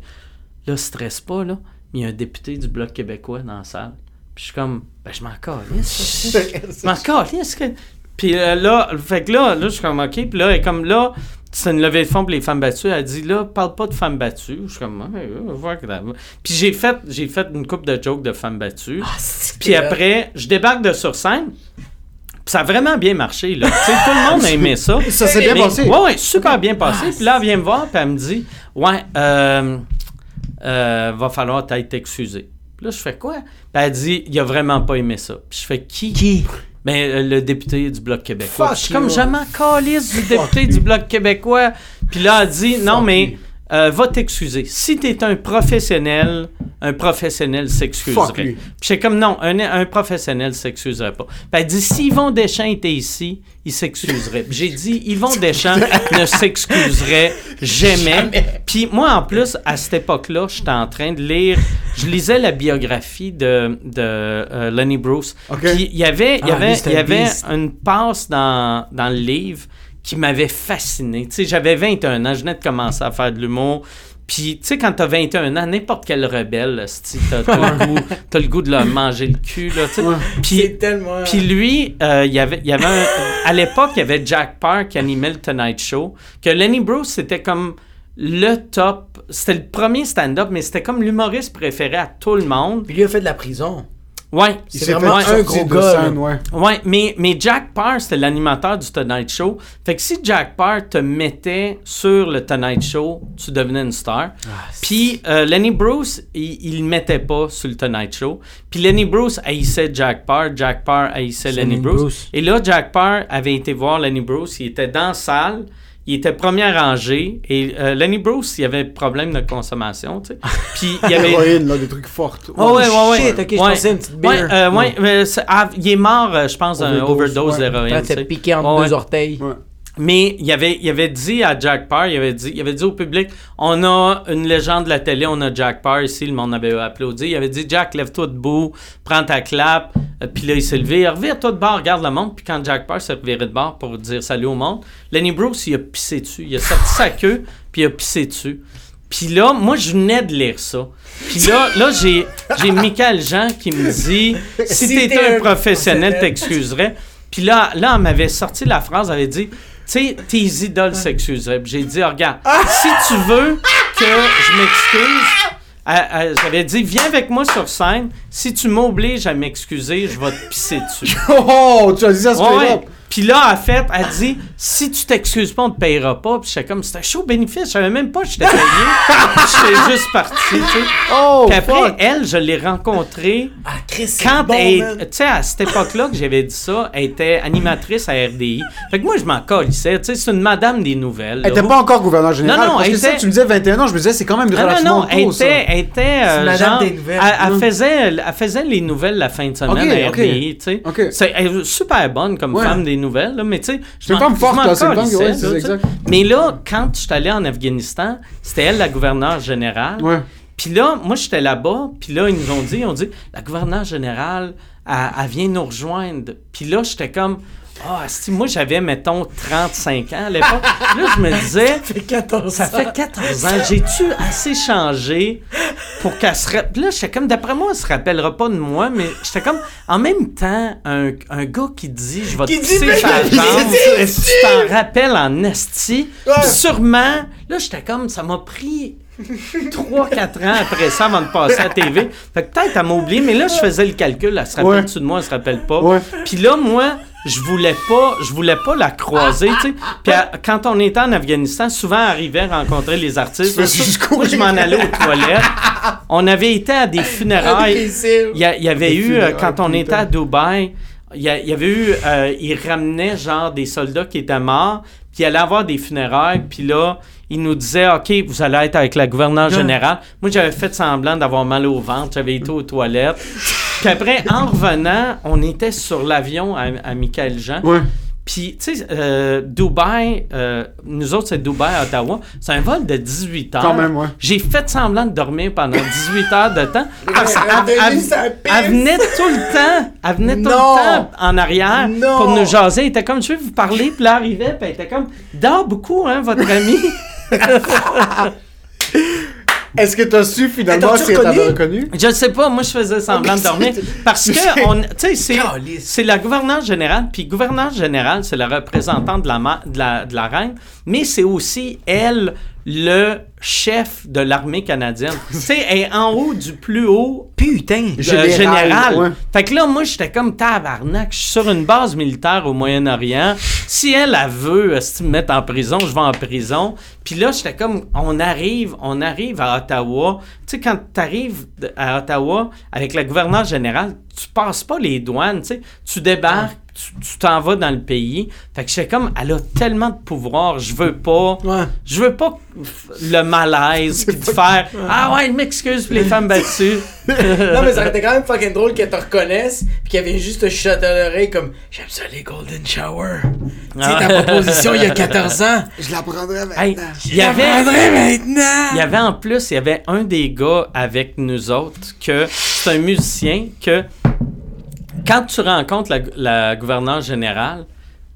là, stresse pas, là, mais il y a un député du Bloc québécois dans la salle. Puis je suis comme, ben, je m'en calisse, je m'en calisse. Puis euh, là, fait que là, là, je suis comme, OK. Puis là, elle est comme, là, c'est une levée de fonds pour les femmes battues. Elle dit, là, parle pas de femmes battues. Je suis comme, ouais, ouais, que. Puis j'ai fait, j'ai fait une coupe de jokes de femmes battues.
Ah,
Puis après, je débarque de sur scène. Puis ça a vraiment bien marché, là. Tout le monde a aimé ça.
Ça s'est bien
Mais-
passé.
Ouais, ouais, super bien passé.
Ah,
puis là, elle vient me voir, puis elle me dit Ouais, euh, euh, va falloir t'être excusé. Puis là, je fais quoi? Puis elle dit Il a vraiment pas aimé ça. Puis je fais Qui?
Qui?
Ben, euh, le député du Bloc québécois.
Fuck
je suis comme jamais calisse du député du Bloc québécois. Puis là, elle dit Non, mais. Euh, va t'excuser. Si t'es un professionnel, un professionnel s'excuserait. j'étais comme non, un, un professionnel s'excuserait pas. Puis elle dit si Yvon Deschamps était ici, il s'excuserait. J'ai dit Yvon Deschamps ne s'excuserait jamais. Puis moi en plus à cette époque-là, j'étais en train de lire, je lisais la biographie de, de euh, Lenny Bruce. Puis il y avait il y
Ah,
avait
c'est
il y avait une passe dans, dans le livre qui m'avait fasciné. Tu sais, j'avais 21 ans, je venais de commencer à faire de l'humour. Puis, tu sais, quand t'as 21 ans, n'importe quel rebelle, t'as, t'as le goût, t'as le goût de leur manger le cul, là, tu sais. Puis,
C'est tellement.
puis lui, euh, il y avait, il y avait un- à l'époque, il y avait Jack Parr qui animait le Tonight Show, que Lenny Bruce, c'était comme le top, c'était le premier stand-up, mais c'était comme l'humoriste préféré à tout le monde.
Puis lui a fait de la prison.
Ouais,
C'est vraiment un gros gars,
scène, ouais.
Ouais, mais, mais Jack Parr, c'était l'animateur du Tonight Show. Fait que si Jack Parr te mettait sur le Tonight Show, tu devenais une star. Puis euh, Lenny Bruce, il, le mettait pas sur le Tonight Show. Puis Lenny Bruce haïssait Jack Parr, Jack Parr haïssait Lenny
Lenny
Bruce.
Bruce.
Et là, Jack Parr avait été voir Lenny Bruce, il était dans la salle. Il était première rangée et euh, Lenny Bruce, il avait problème de consommation, tu sais. Puis il y avait
Héroïne, là, des trucs fortes.
Oh, ouais, ouais, ouais.
shit, ok, je
Ouais.
pensais une petite
Ouais,
bière.
euh, ouais, mais c'est- ah, il est mort, euh, je pense, d'un
Overdose,
overdose
ouais.
d'héroïne.
T'es
sais.
piqué entre
Ouais,
deux
ouais.
orteils.
Mais il avait, il avait dit à Jack Parr, il avait dit, il avait dit au public, on a une légende de la télé, on a Jack Parr ici, le monde avait applaudi. Il avait dit, Jack, lève-toi debout, prends ta clap. Euh, Puis là, il s'est levé, revire-toi de bord, regarde le monde. Puis quand Jack Parr s'est reviré de bord pour dire salut au monde, Lenny Bruce, il a pissé dessus. Il a sorti sa queue, puis il a pissé dessus. Puis là, moi, je venais de lire ça. Puis là, là j'ai, j'ai Michael Jean qui me dit si,
Si
t'étais un professionnel, t'excuserais. Puis là, là, elle m'avait sorti la phrase, elle avait dit sais, tes idoles. Puis j'ai dit, oh, regarde, si tu veux que je m'excuse, elle- elle- j'avais dit, viens avec moi sur scène. Si tu m'obliges à m'excuser, je vais te pisser dessus.
Oh, tu as dit ça straight
ouais. Puis là, en fait, elle dit si tu t'excuses pas, on te payera pas. Puis j'étais comme c'était chaud bénéfice. Je savais même pas que j'étais payé. j'étais juste parti, tu sais.
Oh,
Puis après,
fuck.
elle, je l'ai rencontrée
Ah, Chris, c'est
quand
bon,
elle, tu sais, à cette époque-là que j'avais dit ça, elle était animatrice à RDI. Fait que moi, je m'en calissais. Tu sais, c'est une madame des nouvelles.
Elle
là.
était pas encore gouverneur général.
Non, non,
parce
elle
que ça, tu me disais 21 ans, je me disais, c'est quand même
non, non,
relativement
non, elle
tôt, ça.
était, elle était euh,
C'est madame
genre,
des nouvelles.
Elle, elle
Mm.
faisait, elle faisait les nouvelles la fin de semaine à. RDI, tu sais.
Ok.
C'est elle est super bonne comme
Ouais.
femme des nouvelles, là, mais tu sais, je m'en-
ouais.
Mais là, quand je suis allé en Afghanistan, c'était elle la gouverneure générale.
Ouais.
Puis là, moi, j'étais là-bas, puis là, ils nous ont dit, ils ont dit, la gouverneure générale, elle, elle vient nous rejoindre. Puis là, j'étais comme, ah, si moi, j'avais, mettons, 35 ans à l'époque. là, je me disais,
Ça fait 14
ça fait 14 ans, j'ai-tu assez changé pour qu'elle se... ra- là, j'étais comme, d'après moi, elle se rappellera pas de moi, mais j'étais comme, en même temps, un, un gars qui dit, je vais te
Qui dit,
pisser
je
jambe, tu t'en rappelles en esti.
Ouais.
Sûrement, là, j'étais comme, ça m'a pris 3-4 ans après ça avant de passer à la TV. Fait que peut-être elle m'a oublié, mais là, je faisais le calcul, elle se
Ouais.
rappelle-tu de moi, elle se rappelle pas.
Ouais.
Puis là, moi, je voulais pas, je voulais pas la croiser, tu sais. Puis à- quand on était en Afghanistan, souvent arrivait rencontrer les artistes.
Tu
Moi, je m'en allais aux toilettes. On avait été à des funérailles. Il y, a- il y avait
Des
eu, euh, quand on
putain.
était à Dubaï, il y, a- il y avait eu, euh, ils ramenaient genre des soldats qui étaient morts, puis il allait avoir des funérailles, puis là, ils nous disaient, OK, vous allez être avec la gouverneure générale. Moi, j'avais fait semblant d'avoir mal au ventre, j'avais été aux toilettes. Puis après, en revenant, on était sur l'avion à, à Michael Jean.
Ouais.
Puis, tu sais, euh, Dubaï, euh, nous autres, c'est Dubaï, Ottawa. C'est un vol de 18 heures.
Quand même, ouais.
J'ai fait semblant de dormir pendant 18 heures de temps. Parce
Elle
elle- venait tout le temps. Elle venait tout le temps en arrière
Non.
pour nous jaser. Elle était comme, je vais vous parler. Puis là, elle arrivait. Puis elle était comme, dort beaucoup, hein, votre ami.
Est-ce que t'as su finalement si elle t'avait
reconnu?
Je sais pas, moi je faisais semblant de dormir parce que on, tu sais c'est la gouverneure générale puis gouverneure générale c'est la représentante de la, ma- de la de la reine mais c'est aussi elle le chef de l'armée canadienne. tu sais elle est en haut du plus haut
Putain.
euh,
Général,
général.
ouais.
Fait que là, moi, j'étais comme tabarnak. Je suis sur une base militaire au Moyen-Orient. Si elle, elle veut euh, si me mettre en prison, je vais en prison. Puis là, j'étais comme, on arrive, on arrive à Ottawa. Tu sais, quand tu arrives à Ottawa avec la gouverneure générale, tu passes pas les douanes, tu sais. Tu débarques, tu t'en vas dans le pays. Fait que j'étais comme, elle a tellement de pouvoir, je veux pas.
Ouais.
Je veux pas le malaise, puis de faire Ah ouais, je m'excuse pour les femmes battues.
non, mais ça aurait été quand même fucking drôle qu'elle te reconnaisse pis qu'elle vienne juste te chuter à l'oreille comme J'aime ça les Golden Shower. Tu sais, ta proposition il y a 14 ans.
Je la prendrais maintenant.
y avait,
Prendrais maintenant.
il y avait en plus, il y avait un des gars avec nous autres que c'est un musicien que quand tu rencontres la, la gouverneure générale,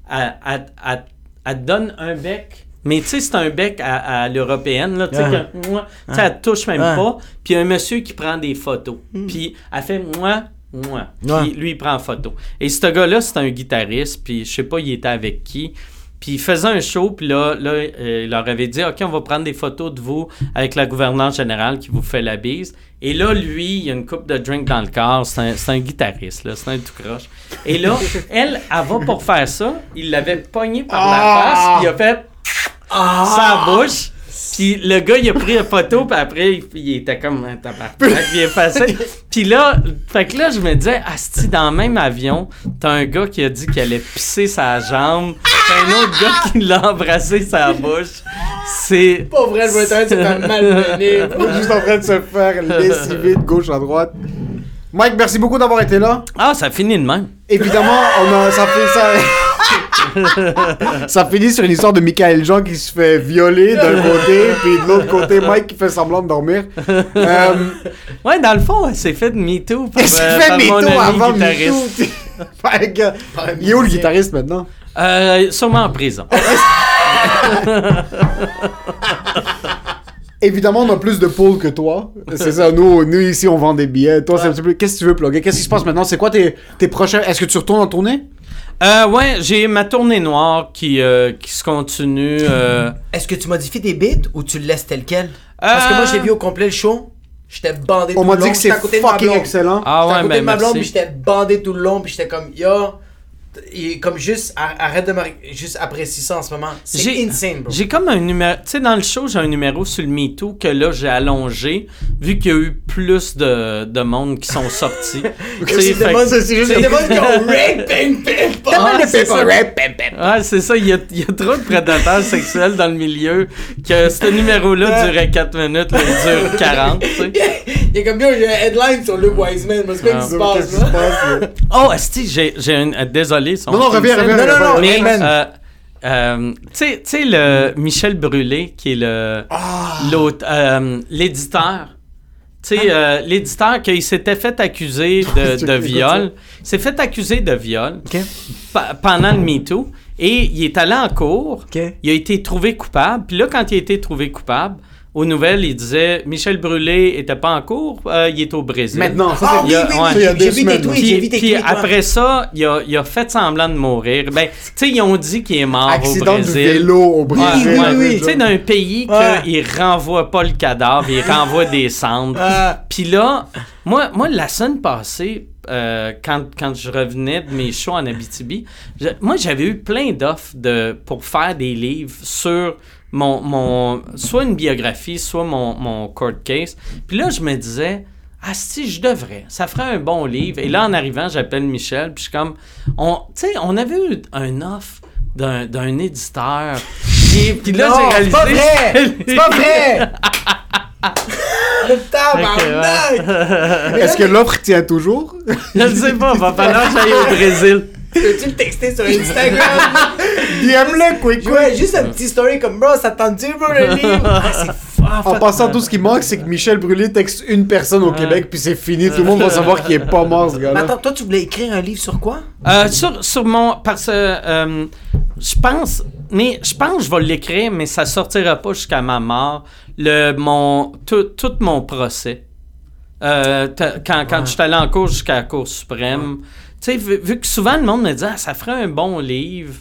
elle, elle- elle- elle te donne un bec. Mais tu sais, c'est un bec à, à l'européenne, là, tu sais, elle touche même pas. Puis il y a un monsieur qui prend des photos. Puis elle fait moi, moi. Puis lui, il prend en photo. Et ce gars-là, c'est un guitariste, puis je sais pas, il était avec qui. Puis il faisait un show, puis là, là euh, il leur avait dit OK, on va prendre des photos de vous avec la gouverneure générale qui vous fait la bise. Et là, lui, il y a une coupe de drink dans le corps. C'est un, guitariste, là. C'est un tout croche. Et là, elle, elle va pour faire ça. Il l'avait pogné par la face, puis il a fait sa bouche. Puis le gars, il a pris la photo, puis après, il, il était comme un tabarnak, puis il est passé. Puis là, fait que là, je me disais, Asti, dans le même avion, t'as un gars qui a dit qu'il allait pisser sa jambe, t'as un autre gars qui l'a embrassé sa bouche. C'est.
Pas vrai, je vais être en train de se faire malmener.
On est juste en train de se faire lessiver de gauche à droite. Mike, merci beaucoup d'avoir été là.
Ah, ça finit de même.
Évidemment, on a, ça fait ça. ça finit sur une histoire de Michael Jean qui se fait violer d'un côté, puis de l'autre côté, Mike qui fait semblant de dormir. Euh,
Ouais, dans le fond, elle s'est fait de MeToo par,
Qu'est-ce
euh,
fait MeToo avant
guitariste.
MeToo? Il est où le guitariste maintenant?
Euh, sûrement en prison.
Évidemment, on a plus de poules que toi. C'est ça, nous, nous ici, on vend des billets. Toi, c'est un petit peu. Qu'est-ce que tu veux plugger? Qu'est-ce qui se passe maintenant? C'est quoi tes, tes prochains. Est-ce que tu retournes en tournée?
Euh, ouais, j'ai ma tournée noire qui, euh, qui se continue. euh,
Est-ce que tu modifies tes beats ou tu le laisses tel quel? Parce que
Euh,
moi, j'ai vu au complet le show. J'étais bandé
On
tout
m'a
le
dit
long.
que
j'étais
c'est
à côté de ma
fucking excellent.
Ah
J'étais à
ouais,
côté
mais
de ma blonde, puis
merci.
j'étais bandé tout le long, puis j'étais comme, yo, et comme juste, ar- arrête de me, juste apprécie ça en ce moment. C'est
J'ai-
insane, bro.
J'ai comme un numéro. Tu sais, dans le show, j'ai un numéro sur le MeToo que là, j'ai allongé, vu qu'il y a eu plus de, de monde qui sont sortis.
C'est des
que-
bonnes-
c'est juste-
c'est des bonnes qui ont rape, pim, pim.
Ah, c'est ça. Ouais, c'est ça. Il y a, il y a trop de prédateurs sexuels dans le milieu que ce numéro-là durait 4 minutes, là, il dure 40. tu sais.
Il est comme, yo, j'ai un headline sur Luke Wiseman, mais c'est quoi
Ah.
qui se
Qu'est-ce
passe,
qui se
là?
passe, là?
Oh, Esti, j'ai j'ai un. euh, son-
Non, non, reviens, reviens,
Non, non,
reviens.
non,
Mais,
Amen.
euh, euh, tu sais- le Michel Brûlé, qui est le l'autre, euh, l'éditeur. Tu sais, euh, l'éditeur qui s'était fait accuser de, viol. s'est fait accuser de viol pendant le MeToo. Et il est allé en cours. Il a été trouvé coupable. Puis là, quand il a été trouvé coupable, aux nouvelles, il disait Michel Brûlé était pas en cours, euh, il est au Brésil.
Maintenant, ça,
Ah
c'est
oui,
Il y a-
oui,
ouais.
oui, j'ai- vu tweets,
Puis,
ouais.
après ça, il a, il a fait semblant de mourir. Ben, tu sais, ils ont dit qu'il est mort
Accident
au
du
Brésil.
vélo au
Ouais,
Brésil.
ouais.
oui, oui.
Tu sais, d'un pays
Ouais.
qu'il renvoie pas le cadavre, il renvoie des cendres. Puis là, moi, moi, la semaine passée, euh, quand, quand je revenais de mes shows en Abitibi, je- moi, j'avais eu plein d'offres de, pour faire des livres sur mon, mon soit une biographie, soit mon, mon court case. Puis là, je me disais, ah si, je devrais. Ça ferait un bon livre. Et là, en arrivant, j'appelle Michel, puis je suis comme, on, tu sais, on avait eu un offre d'un, d'un éditeur. Puis, puis là,
Non,
j'ai
c'est
réalisé...
pas vrai! C'est pas vrai! Tabarnak!
Est-ce que l'offre tient toujours?
Je ne sais pas, va falloir que j'aille au Brésil.
Peux-tu le texter sur Instagram?
DM-le, quick, quick!
Ouais, juste un petit story comme bro, ça tente-tu, bro, le livre? Ah, c'est.
En passant, tout ce qui manque, c'est que Michel Brûlé texte une personne au Québec, puis c'est fini. Tout le monde va savoir qu'il est pas mort, ce
Mais
gars-là.
attends, toi, tu voulais écrire un livre sur quoi?
Euh, sur, sur mon. Parce que. euh, je pense. Mais je pense que je vais l'écrire, mais ça sortira pas jusqu'à ma mort. Le, mon, tout, tout mon procès. Euh, quand quand je suis allé en cours jusqu'à la Cour suprême. Tu sais, vu, vu que souvent le monde me dit, ah, ça ferait un bon livre.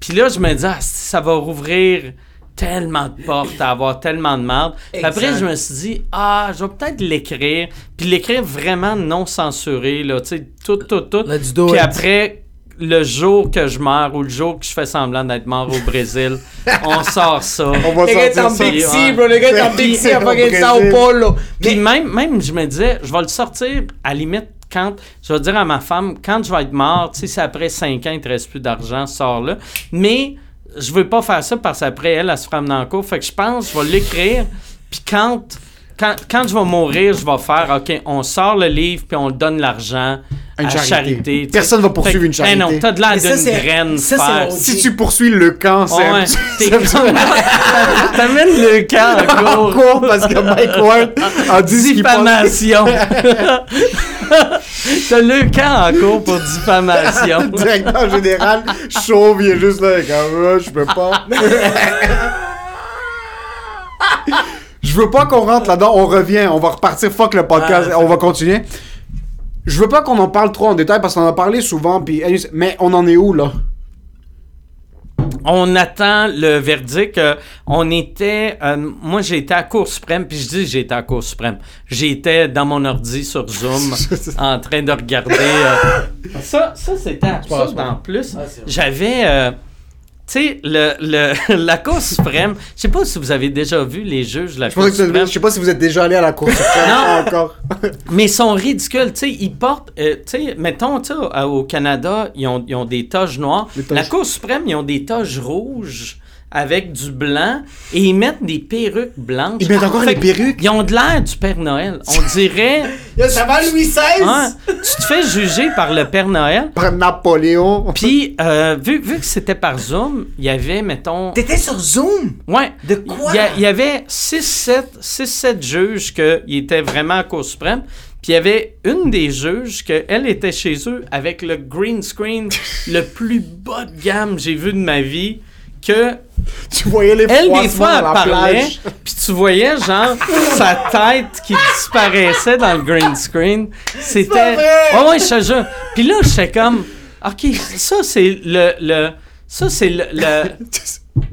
Puis là, je me dis, ah, ça va rouvrir tellement de portes, à avoir tellement de merde. Puis après, je me suis dit, ah, je vais peut-être l'écrire. Puis l'écrire vraiment non censuré, là, tu sais, tout, tout, tout. Puis après, le jour que je meurs ou le jour que je fais semblant d'être mort au Brésil, on sort ça.
On va
Le gars est
sortir
en. C, bro. Le gars est en à
Au
fucking
Brésil.
Sao Paulo.
Puis même, même, je me disais, je vais le sortir à la limite quand, je vais dire à ma femme, quand je vais être mort, tu sais, si après 5 ans, il te reste plus d'argent, sors-le. Mais je veux pas faire ça parce qu'après, elle, elle se fera en cours. Fait que je pense, je vais l'écrire. Puis quand, quand, quand je vais mourir, je vais faire, OK, on sort le livre, puis on donne l'argent à
Une
la
charité.
charité.
Personne va poursuivre
Fait
une charité.
Eh non, t'as de l'air
Mais ça,
d'une graine.
ça,
Si tu poursuis le camp, c'est
Ouais,
un-
comme- T'amènes le camp en
en
cours.
cours parce que Mike Ward a dit.
Diffamation. T'as le camp en cours pour diffamation.
Directeur général chauve, il est juste là, comme, Ah, je peux pas. Je veux pas qu'on rentre là-dedans, on revient, on va repartir, fuck le podcast,
Ouais.
on va continuer. Je veux pas qu'on en parle trop en détail parce qu'on en a parlé souvent, puis, mais on en est où là?
On attend le verdict. euh, on était. euh, moi, j'étais à Cour suprême, puis je dis j'étais à Cour suprême. J'étais dans mon ordi sur Zoom en train de regarder. euh, ça, ça c'était absurde en plus.
Ah.
J'avais. Tu sais, le, le, la Cour suprême, je sais pas si vous avez déjà vu les juges de la
Je,
Cour suprême.
je sais pas si vous êtes déjà allé à la cour suprême
Non.
encore.
Mais ils sont ridicules, tu sais, ils portent, euh, tu sais, mettons, tu sais, au- Canada, ils ont, ils ont des toges noires.
Toges-
La Cour suprême, ils ont des toges rouges avec du blanc et ils mettent des perruques blanches.
Ils mettent encore
que
perruques?
Ils ont de l'air du Père Noël. On dirait,
ça va Louis XVI?
hein, tu te fais juger par le Père Noël?
Par Napoléon.
Puis, euh, vu, vu que c'était par Zoom, il y avait, mettons,
T'étais sur Zoom?
Ouais.
De quoi?
Il y, y avait 6-7 juges qui étaient vraiment à Cour suprême. Puis il y avait une des juges que elle était chez eux avec le green screen le plus bas de gamme que j'ai vu de ma vie. Que
Tu voyais les
elle, des fois, elle parlait, puis tu voyais, genre, sa tête qui disparaissait dans le green screen. C'était. Oh, ouais, je te jure. Puis là, j'étais comme, OK, ça, c'est le. le ça, c'est le, le,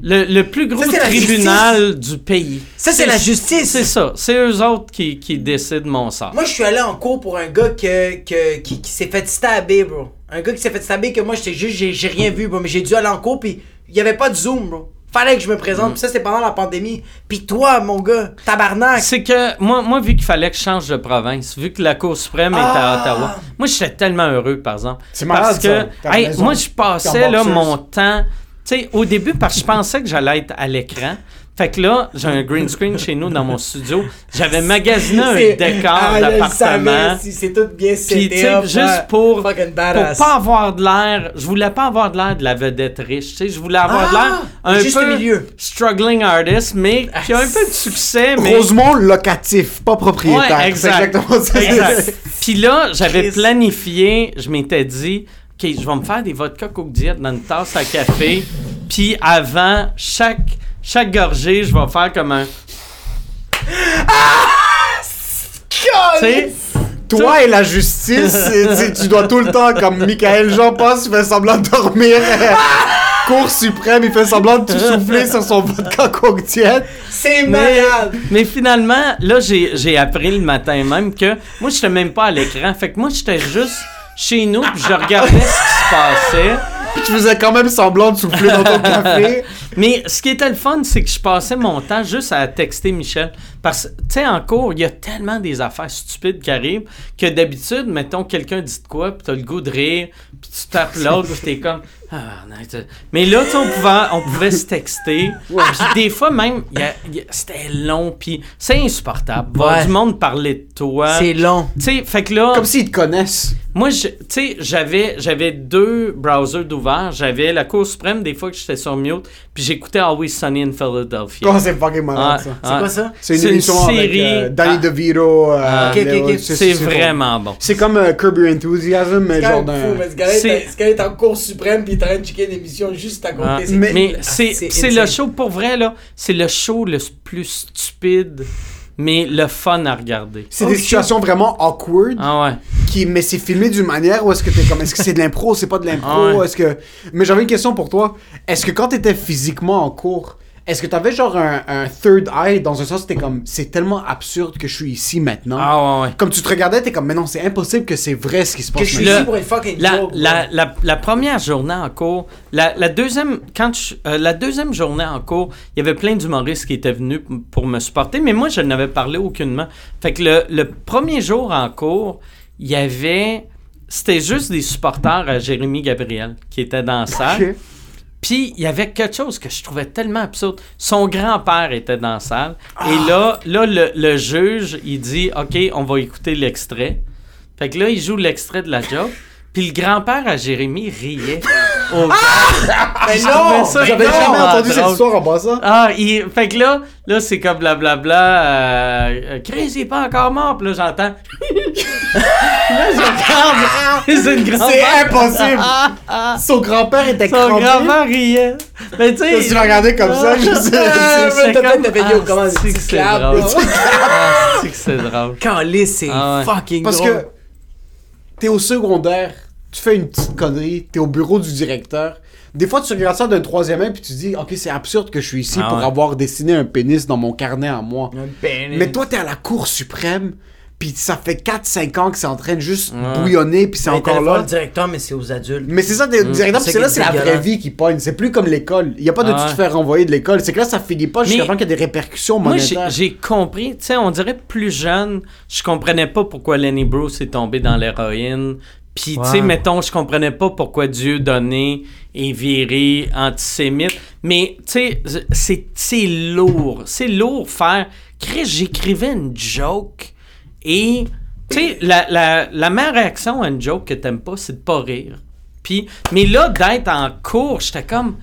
le, le plus gros
Ça,
tribunal du pays.
Ça, c'est la justice.
C'est ça. C'est eux autres qui, qui décident mon sort.
Moi, je suis allé en cours pour un gars que, que- qui, qui s'est fait stabber, bro. Un gars qui s'est fait stabber que moi, j'étais juste, j'ai, j'ai rien vu, bro. Mais j'ai dû aller en cours, puis il y avait pas de Zoom, bro. Fallait que je me présente, puis ça, c'est pendant la pandémie. Puis toi, mon gars, tabarnak.
C'est que moi, moi, vu qu'il fallait que je change de province, vu que la Cour suprême était à
Ah!
Ottawa, moi, j'étais tellement heureux, par exemple.
C'est malade,
Parce que,
ça.
Hey, moi, je passais là, mon temps. Tu sais, au début, parce que je pensais que j'allais être à l'écran. Fait que là, j'ai un green screen chez nous dans mon studio. J'avais magasiné un décor
Ah,
d'appartement.
si c'est tout bien
Puis, tu sais, juste
ouais.
pour, pour pas avoir de l'air, je voulais pas avoir de l'air de la vedette riche, tu sais, je voulais avoir
Ah,
de l'air un
juste
peu
milieu.
struggling artist, mais qui a un peu de succès, mais
Rosemont locatif, pas propriétaire.
Ouais, exact.
exactement ça.
Exact. Puis là, j'avais planifié, je m'étais dit, OK, je vais me faire des vodka Coke Diet dans une tasse à café. Puis avant chaque, chaque gorgée, je vais faire comme un. Tu sais,
Toi et la justice, tu dois tout le temps, comme Michael Jean passe, tu fais semblant de dormir. Cour suprême, il fait semblant de tout souffler sur son vodka Coke.
C'est
Mais,
malade!
mais finalement, là, j'ai j'ai appris le matin même que moi, j'étais même pas à l'écran. Fait que moi, j'étais juste chez nous, puis je regardais ce qui se passait.
Tu faisais quand même semblant de souffler dans ton café.
Mais ce qui était le fun, c'est que je passais mon temps juste à texter Michel. Parce que, tu sais, en cours, il y a tellement des affaires stupides qui arrivent que d'habitude, mettons, quelqu'un dit de quoi, puis t'as le goût de rire, puis tu tapes l'autre, puis t'es comme. Ah, Mais là, on pouvait, on pouvait se texter. Puis des fois, même, il y a- il y a- c'était long, puis c'est insupportable. Voir
Ouais.
du monde parler de toi.
C'est long.
Tu sais, fait que là.
Comme s'ils te connaissent.
Moi, je- tu sais, j'avais, j'avais deux browsers d'ouvert. J'avais la Cour suprême, des fois que j'étais sur mute, puis j'écoutais Always Sunny in Philadelphia.
Comment c'est fucking malade
Ah,
ça?
ah.
quoi ça?
C'est une émission avec euh, Danny
ah,
DeVito. euh,
Ah. C'est vraiment bon.
C'est comme euh, Curb Your Enthusiasm, mais genre d'un.
C'est-
est- ce gars-là est en cours suprême en train de checker émission juste à côté.
Ah,
c'est-
mais-
mais
Ah,
c'est, c'est le show, pour vrai, là, c'est le show le plus stupide, mais le fun à regarder.
C'est des situations vraiment awkward,
Ah ouais.
qui, mais c'est filmé d'une manière où est-ce que t'es comme, est-ce que c'est de l'impro, c'est pas de l'impro,
Ah ouais.
est-ce que... Mais j'avais une question pour toi. Est-ce que quand t'étais physiquement en cours, est-ce que t'avais genre un, un third eye, dans un sens, t'es comme, c'est tellement absurde que je suis ici maintenant.
Ah ouais, ouais.
Comme tu te regardais, t'es comme, mais non, c'est impossible que c'est vrai ce qui se passe
Que je suis
maintenant.
Le-
ici pour une fucking
La,
joke.
la,
bro.
la, la première journée en cours, la, la deuxième quand je- euh, la deuxième journée en cours, il y avait plein d'humoristes qui étaient venus pour me supporter, mais moi je n'avais parlé aucunement. Fait que le, le premier jour en cours, il y avait c'était juste des supporters à Jérémy Gabriel qui étaient dans la salle. Puis il y avait quelque chose que je trouvais tellement absurde. Son grand-père était dans la salle. Et là, là le, le juge, il dit OK, on va écouter l'extrait. Fait que là, il joue l'extrait de la joke. Puis le grand-père à Jérémy riait. au-
Mais
Je trouvais
non!
ça
J'avais jamais entendu cette
drôle.
histoire en passant.
Ah, il... fait que là, là c'est comme blablabla. Euh, euh, Chris, il est pas encore mort. Puis là, j'entends. là, je regarde. c'est une grand-mère.
C'est impossible! Son grand-père était
Son
crampé.
grand-père riait. Mais tu sais.
Tu l'as regardé comme ça, je sais.
Ah,
c'est
t'as fait
comme-
vidéo,
Ah,
comment
c'est que c'est drôle. Ah, c'est que c'est drôle.
Calice, c'est
Ah
fucking
Parce
drôle.
que t'es au secondaire, tu fais une petite connerie, t'es au bureau du directeur. Des fois, tu regardes ça d'un troisième œil puis tu dis, ok, c'est absurde que je suis ici
Ah
pour
ouais.
avoir dessiné un pénis dans mon carnet à moi.
Un pénis.
Mais toi, t'es à la Cour suprême, puis ça fait 4-5 ans que c'est en train de juste
Ouais.
bouillonner, puis c'est encore là.
le directeur, mais c'est aux adultes.
Mais c'est ça, t'es- directement,
C'est
c'est là, c'est la
dégueulasse.
vraie vie qui pogne. C'est plus comme l'école. Il y a pas de
Ah
tu
ouais.
te faire renvoyer de l'école. C'est que là, ça finit pas jusqu'à
Mais-
temps qu'il y a des répercussions
Moi, j'ai
monétaires.
j'ai compris, tu sais, on dirait plus jeune, je comprenais pas pourquoi Lenny Bruce est tombé dans l'héroïne. Puis, tu sais, mettons, je comprenais pas pourquoi Dieu donné est viré antisémite. Mais, tu sais, c'est- lourd. C'est lourd faire. Chris, j'écrivais une joke et, tu sais, la, la, la meilleure réaction à une joke que t'aimes pas, c'est de pas rire. Puis, mais là, d'être en cours, j'étais comme,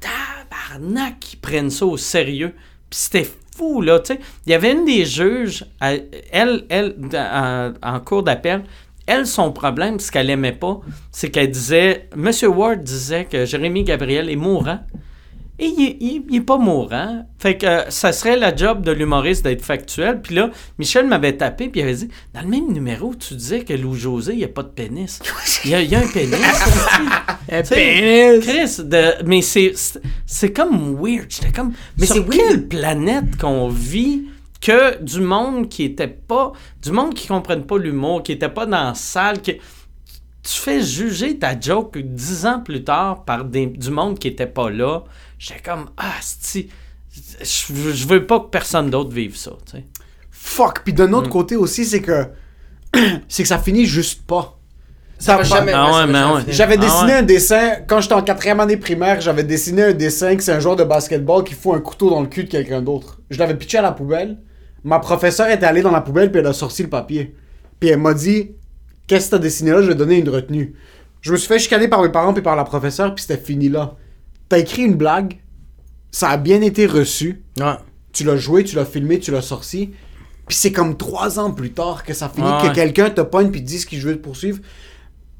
tabarnak, qu'ils prennent ça au sérieux. Puis c'était fou, là, tu sais. Il y avait une des juges, elle, elle, elle, en, en cours d'appel, elle, son problème, ce qu'elle aimait pas, c'est qu'elle disait, Monsieur Ward disait que Jérémy Gabriel est mourant. Et il, est- il- il est pas mourant. Fait que euh, ça serait la job de l'humoriste d'être factuel. Puis là, Michel m'avait tapé, puis il avait dit Dans le même numéro, tu disais que Lou José, il n'y a pas de pénis. Il y a, il y a un pénis. aussi.
Un pénis.
Chris, de- mais c'est, comme weird. J'étais comme.
Mais
sur
c'est
quelle planète qu'on vit que du monde qui était pas. Du monde qui comprenne pas l'humour, qui était pas dans la salle, qui. Tu fais juger ta joke dix ans plus tard par des- du monde qui était pas là. J'étais comme, ah, si, je, je veux pas que personne d'autre vive ça, tu sais.
Fuck. Puis d'un
Mm.
autre côté aussi, c'est que. c'est que ça finit juste pas.
Ça va jamais.
Ah
ouais.
J'avais
Ah
dessiné
ouais?
un dessin, quand j'étais en quatrième année primaire, j'avais dessiné un dessin que c'est un joueur de basketball qui fout un couteau dans le cul de quelqu'un d'autre. Je l'avais pitché à la poubelle. Ma professeure était allée dans la poubelle puis elle a sorti le papier. Puis elle m'a dit Qu'est-ce que t'as dessiné là? Je vais donner une retenue. Je me suis fait chicaner par mes parents puis par la professeure puis c'était fini là. T'as écrit une blague, ça a bien été reçu.
Ouais.
Tu l'as joué, tu l'as filmé, tu l'as sorti. Puis c'est comme trois ans plus tard que ça finit, que quelqu'un te pogne puis te dise qu'il veut te poursuivre.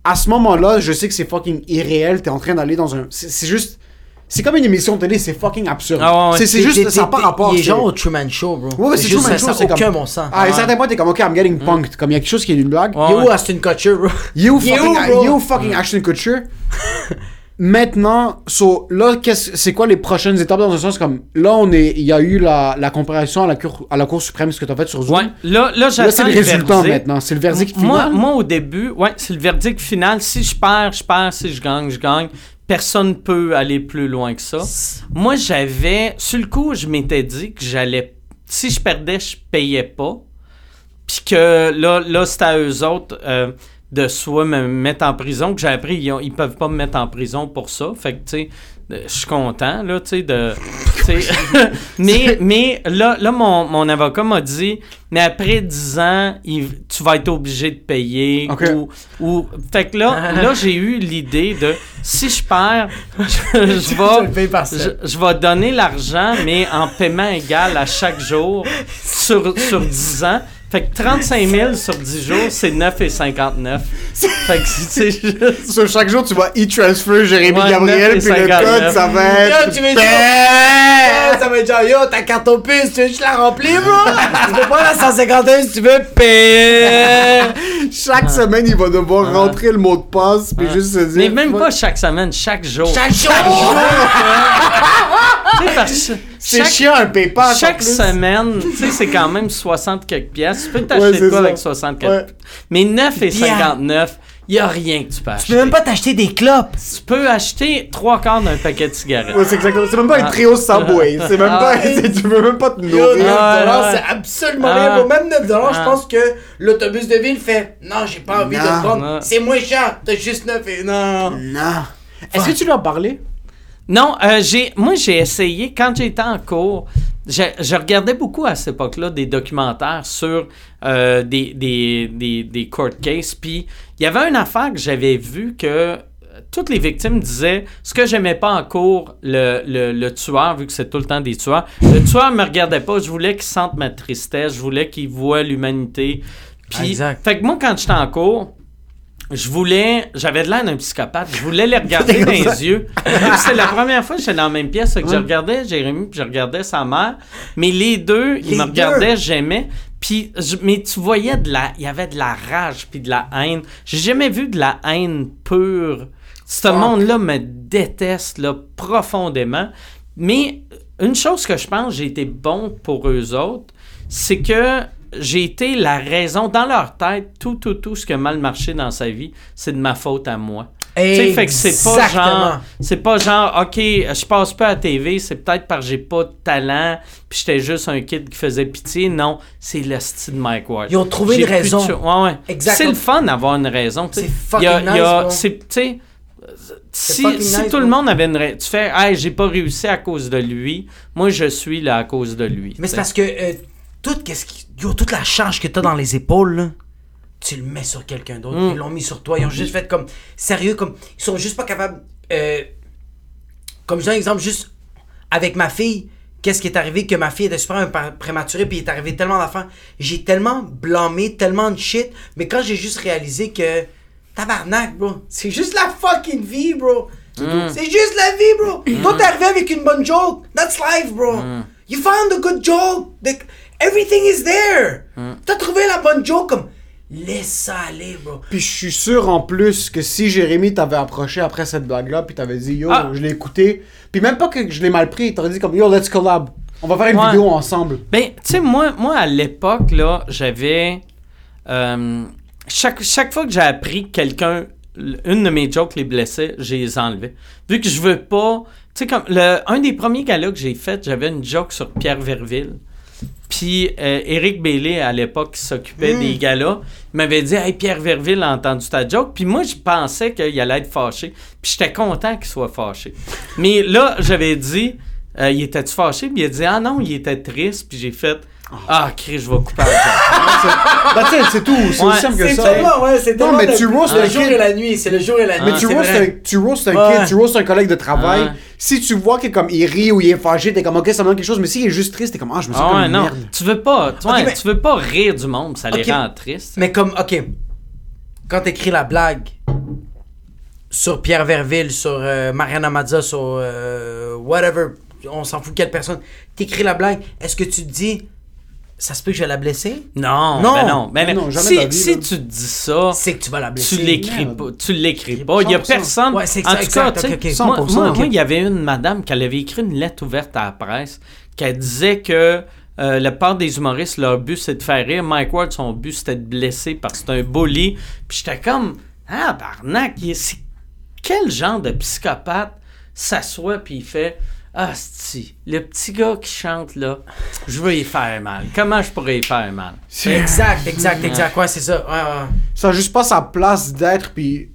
À ce moment-là, je sais que c'est fucking irréel. T'es en train d'aller dans un. C'est juste. C'est comme une émission de télé, c'est fucking absurde.
Ah ouais, ouais.
C'est juste, ça n'a pas rapport.
Il est
c'est-
genre au Truman Show, bro.
Ouais, ouais, c'est Truman Show,
ça
c'est
n'a aucun
comme-
bon sens.
Ah, à un certain point, t'es comme, ok, I'm getting punked. Comme il y a quelque chose qui est une blague.
Ouais,
Yo,
ouais.
Aston Kutcher, bro.
You
Yo,
fucking,
bro.
you fucking Ashton Kutcher. Maintenant, so, là, qu'est-ce- c'est quoi les prochaines étapes dans un sens comme là, on est, il y a eu la, la comparaison à la cour, à la Cour suprême, ce que tu as fait sur Zoom.
Ouais, là, là, j'attends
Là, c'est le résultat
verdict.
maintenant. C'est le verdict final.
Moi, moi, au début, ouais, c'est le verdict final. Si je perds, je perds. Si je gagne, je gagne. Personne peut aller plus loin que ça. Moi, j'avais, sur le coup, je m'étais dit que j'allais, si je perdais, je payais pas. Puis que là, là c'était à eux autres euh, de soit me mettre en prison, que j'ai appris, ils, ils peuvent pas me mettre en prison pour ça. Fait que, tu sais, je suis content, là, tu sais, de... mais mais là, là mon, mon avocat m'a dit, mais après 10 ans, il- tu vas être obligé de payer. Ou, ou... Fait que là, là j'ai eu l'idée de, si je perds, je, vais... Je,
sept.
je vais donner l'argent, mais en paiement égal à chaque jour sur, sur 10 ans. Fait que 35 000 sur 10 jours, c'est 9,59. Fait que c'est juste...
Sur chaque jour, tu vas e-transfer Jérémy
Ouais,
Gabriel,
9
puis le
59.
code, ça va
Yo,
être.
tu veux dire, ça va être genre, yo, ta carte au puce, tu veux juste la remplir, bro? tu peux pas la 151 si tu veux payer.
Chaque semaine, il va devoir rentrer le mot de passe, puis juste se dire.
Mais même pas chaque semaine, chaque jour.
Chaque jour!
Tu sais, parce que
C'est
chaque-
chiant un PayPal.
Chaque
plus.
semaine, tu sais, c'est quand même 60 quelques pièces. Tu peux
Ouais,
t'acheter de quoi
ça.
avec 60 quelques
Ouais.
Mais 9 et 59, il y a rien que tu peux acheter.
Tu peux même pas t'acheter des clopes.
Tu peux acheter trois quarts d'un paquet de cigarettes.
Ouais, c'est exactement. C'est même pas un
Ah.
trio Subway. C'est même
Ah.
pas. Tu peux même pas te
Yo, 9
nourrir.
ouais.
c'est absolument
Ah.
rien, bro. Même 9 dollars, je
Ah.
pense que l'autobus de ville fait Non, j'ai pas envie de le prendre. C'est moins cher. T'as juste 9 et non.
Non. Est-ce que tu lui as parlé?
Non, euh, j'ai, moi j'ai essayé, quand j'étais en cours, je, je regardais beaucoup à cette époque-là des documentaires sur euh, des, des, des, des court cases, puis il y avait une affaire que j'avais vue que euh, toutes les victimes disaient ce que j'aimais pas en cours, le, le, le tueur, vu que c'est tout le temps des tueurs, le tueur me regardait pas, je voulais qu'il sente ma tristesse, je voulais qu'il voit l'humanité. Puis,
Exact.
fait que moi, quand j'étais en cours, je voulais, j'avais de l'air d'un psychopathe, je voulais les regarder dans les yeux. C'était la première fois que j'étais dans la même pièce, que je regardais Jérémy, puis je regardais sa mère, mais les deux, ils me
deux.
regardaient, j'aimais. Puis, je- mais tu voyais de la, il y avait de la rage puis de la haine. J'ai jamais vu de la haine pure. Ce monde-là me déteste là profondément. Mais une chose que je pense, j'ai été bon pour eux autres, c'est que j'ai été la raison dans leur tête, tout, tout, tout ce qui a mal marché dans sa vie, c'est de ma faute à moi. Fait que c'est pas genre, c'est pas genre, ok, je passe pas à TV, c'est peut-être parce que j'ai pas de talent, puis j'étais juste un kid qui faisait pitié. Non, c'est le style de Mike Ward.
Ils ont trouvé une
de
raison.
Ouais, ouais. C'est le fun d'avoir une raison.
C'est fucking
y a-
nice,
si, si
nice,
tout le monde avait une raison, tu fais, hey, j'ai pas réussi à cause de lui, moi je suis là à cause de lui.
Mais c'est parce que euh, tout, qu'est-ce qui- yo, toute la charge que t'as dans les épaules, là, tu le mets sur quelqu'un d'autre.
Mm.
Ils l'ont mis sur toi. Ils ont juste fait comme. Sérieux, comme. Ils sont juste pas capables. euh, comme je donne un exemple, juste avec ma fille. Qu'est-ce qui est arrivé que ma fille était super pré- prématurée puis il est arrivé tellement d'affaires. J'ai tellement blâmé, tellement de shit. Mais quand j'ai juste réalisé que. Tabarnak, bro. C'est juste la fucking vie, bro. C'est juste la vie, bro. Toi, t'es arrivé avec une bonne joke. That's life, bro. You found a good joke. The- everything is there. T'as trouvé la bonne joke comme. Laisse ça aller, bro.
Puis je suis sûr en plus que si Jérémy t'avait approché après cette blague-là, puis t'avais dit yo,
Ah.
je l'ai écouté, puis même pas que je l'ai mal pris, t'aurais dit comme yo, let's collab. On va faire une
Ouais.
vidéo ensemble.
Ben, tu sais, moi, moi, à l'époque, là, j'avais. euh, chaque, chaque fois que j'ai appris que quelqu'un. Une de mes jokes les blessait, j'ai les enlevais. Vu que je veux pas. Tu sais, comme. Le, un des premiers galas que j'ai fait, j'avais une joke sur Pierre Verville. Puis euh, Eric Bailey, à l'époque, qui s'occupait des galas, il m'avait dit Hey, Pierre Verville a entendu ta joke. Puis moi, je pensais qu'il allait être fâché. Puis j'étais content qu'il soit fâché. Mais là, j'avais dit euh, Il était-tu fâché? Puis il a dit Ah non, il était triste. Puis j'ai fait Ah, Chris, je vais couper la
bah tu sais, c'est tout, c'est
Ouais,
aussi simple que
C'est
ça.
ouais, c'est
Non, mais
le-
tu roast
le jour et la nuit. C'est le jour et la nuit.
Mais tu
c'est
roast,
vrai.
un, tu roast un
Ouais.
kid, tu roast un collègue de travail.
Ouais.
Si tu vois que comme il rit ou il est fâché, t'es comme ok, ça me donne quelque chose. Mais s'il est juste triste, t'es comme ah, je me sens
Ah
comme
ouais,
une
non.
merde.
Tu veux pas, tu, ouais,
mais-
tu veux pas rire du monde, ça les rend tristes.
Mais comme, ok, quand t'écris la blague sur Pierre Verville, sur euh, Mariana Mazza, sur euh, whatever, on s'en fout quelle personne, t'écris la blague, est-ce que tu te dis, ça se peut que je vais la blesser?
Non,
Non.
ben non, ben
Ben
non.
jamais
si
vie,
tu te dis ça,
C'est que tu vas la blesser.
tu l'écris pas. Tu l'écris pas. Il y a
100%.
personne.
Ouais, c'est
en tout cas,
exact,
tu sais,
ok, ok.
moi,
100%,
moi,
ok.
moi, il y avait une madame qui avait écrit une lettre ouverte à la presse qui disait que euh, la part des humoristes, leur but, c'est de faire rire. Mike Ward, son but, c'était de blesser parce que c'est un bully. Puis j'étais comme, ah, barnac, quel genre de psychopathe s'assoit puis il fait, ah, si, le petit gars qui chante là, je veux y faire mal. Comment je pourrais y faire mal?
Exact, exact, exact. Ouais, c'est ça. Ouais, ouais.
Ça a juste pas sa place d'être, puis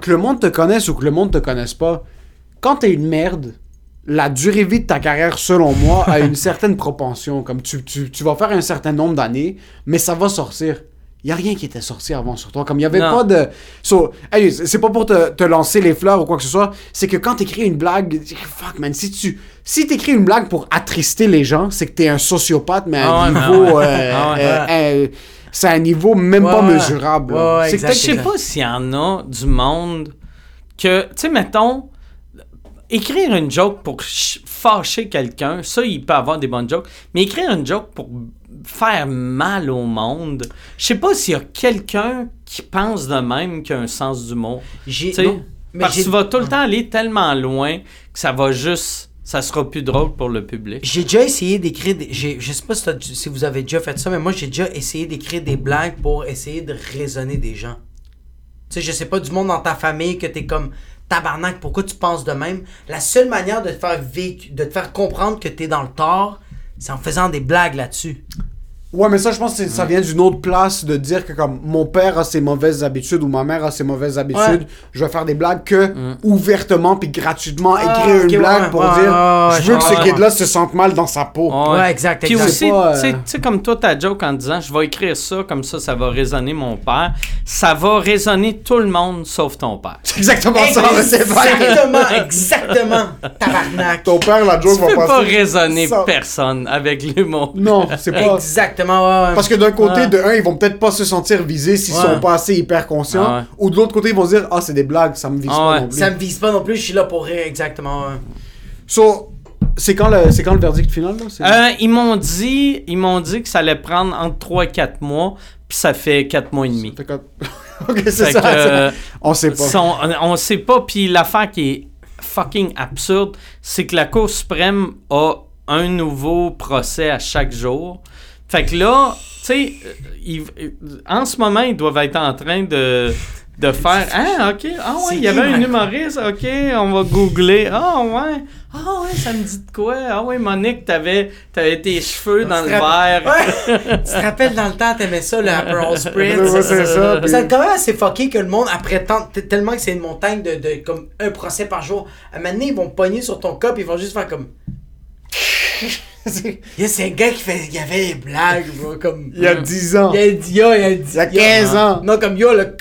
que le monde te connaisse ou que le monde te connaisse pas. Quand t'es une merde, la durée vie de ta carrière, selon moi, a une certaine propension. Comme tu, tu, tu vas faire un certain nombre d'années, mais ça va sortir. Il y a rien qui était sorti avant sur toi. Comme il y avait
Non.
pas de. So, c'est pas pour te, te lancer les fleurs ou quoi que ce soit. C'est que quand t'écris une blague, fuck man, si tu si t'écris une blague pour attrister les gens, c'est que t'es un sociopathe, mais à un niveau. c'est un niveau même
Ouais,
pas
ouais.
mesurable.
Ouais,
Je sais pas s'il y en a du monde que, tu sais, mettons, écrire une joke pour ch- fâcher quelqu'un, ça, il peut avoir des bonnes jokes, mais écrire une joke pour faire mal au monde, je sais pas s'il y a quelqu'un qui pense de même qui a un sens d'humour.
J'ai. Mais
parce que tu vas tout le temps aller tellement loin que ça va juste, ça sera plus drôle pour le public.
J'ai déjà essayé d'écrire des. Je sais pas si vous avez déjà fait ça, mais moi j'ai déjà essayé d'écrire des blagues pour essayer de raisonner des gens. Tu sais, je sais pas, du monde dans ta famille que t'es comme tabarnak, pourquoi tu penses de même? La seule manière de te faire vécu, de te faire comprendre que t'es dans le tort, c'est en faisant des blagues là-dessus.
Ouais, mais ça, je pense que ça vient d'une autre place de dire que comme mon père a ses mauvaises habitudes ou ma mère a ses mauvaises habitudes,
Ouais.
je vais faire des blagues que ouvertement puis gratuitement
Ah,
écrire une blague
ouais,
pour
ouais,
dire je veux que ce kid-là se sente mal dans sa peau.
Ouais, exact,
Puis aussi,
pas,
tu sais-
euh,
tu sais, comme toi, ta joke en disant je vais écrire ça, comme ça, ça va résonner mon père. Ça va résonner tout le monde sauf ton père.
C'est exactement ça, mais c'est vrai.
Exactement, exactement. Tabarnak.
Ton père, la
Tu
joke va
peux pas
passer.
raisonner
Ça-
personne avec l'humour.
Non, c'est pas.
Exactement, ouais, ouais.
Parce que d'un côté,
Ouais.
de un, ils vont peut-être pas se sentir visés s'ils
Ouais.
sont pas assez hyper conscients.
Ah ouais.
Ou de l'autre côté, ils vont se dire Ah, c'est des blagues, ça me vise
Ah
pas
ouais.
non plus.
Ça me vise pas non plus, je suis là pour rire, exactement. ouais.
So, c'est quand, le, c'est quand le verdict final là?
Euh, ils m'ont dit, ils m'ont dit que ça allait prendre entre 3 et 4 mois, puis ça fait 4 mois et demi.
Fait que- ok, c'est ça.
que, euh,
On sait pas.
Son- on, on sait pas. Puis l'affaire qui est fucking absurde, c'est que la Cour suprême a un nouveau procès à chaque jour. Fait que là, tu sais, euh, ils- euh, en ce moment, ils doivent être en train de, de faire Ah, ok, ah ouais, il y avait un humoriste, ok, on va googler. Ah ouais, ah ouais, ça me dit de quoi? Ah ouais, Monique, t'avais, t'avais tes cheveux dans le verre.
Ouais. tu te rappelles dans le temps, t'aimais ça, le Aperol Spritz?
Ouais, c'est ça, puis-
C'est quand même assez fucké que le monde, après tant, tellement que c'est une montagne de, de comme un procès par jour, à un moment donné, ils vont pogner sur ton cop, ils vont juste faire comme. C'est un gars qui fait, il y avait des blagues, bro, comme.
Il y a 10 ans.
Il y a dit, yo, il y a dit.
Il y a 15 ans.
Non, comme yo, le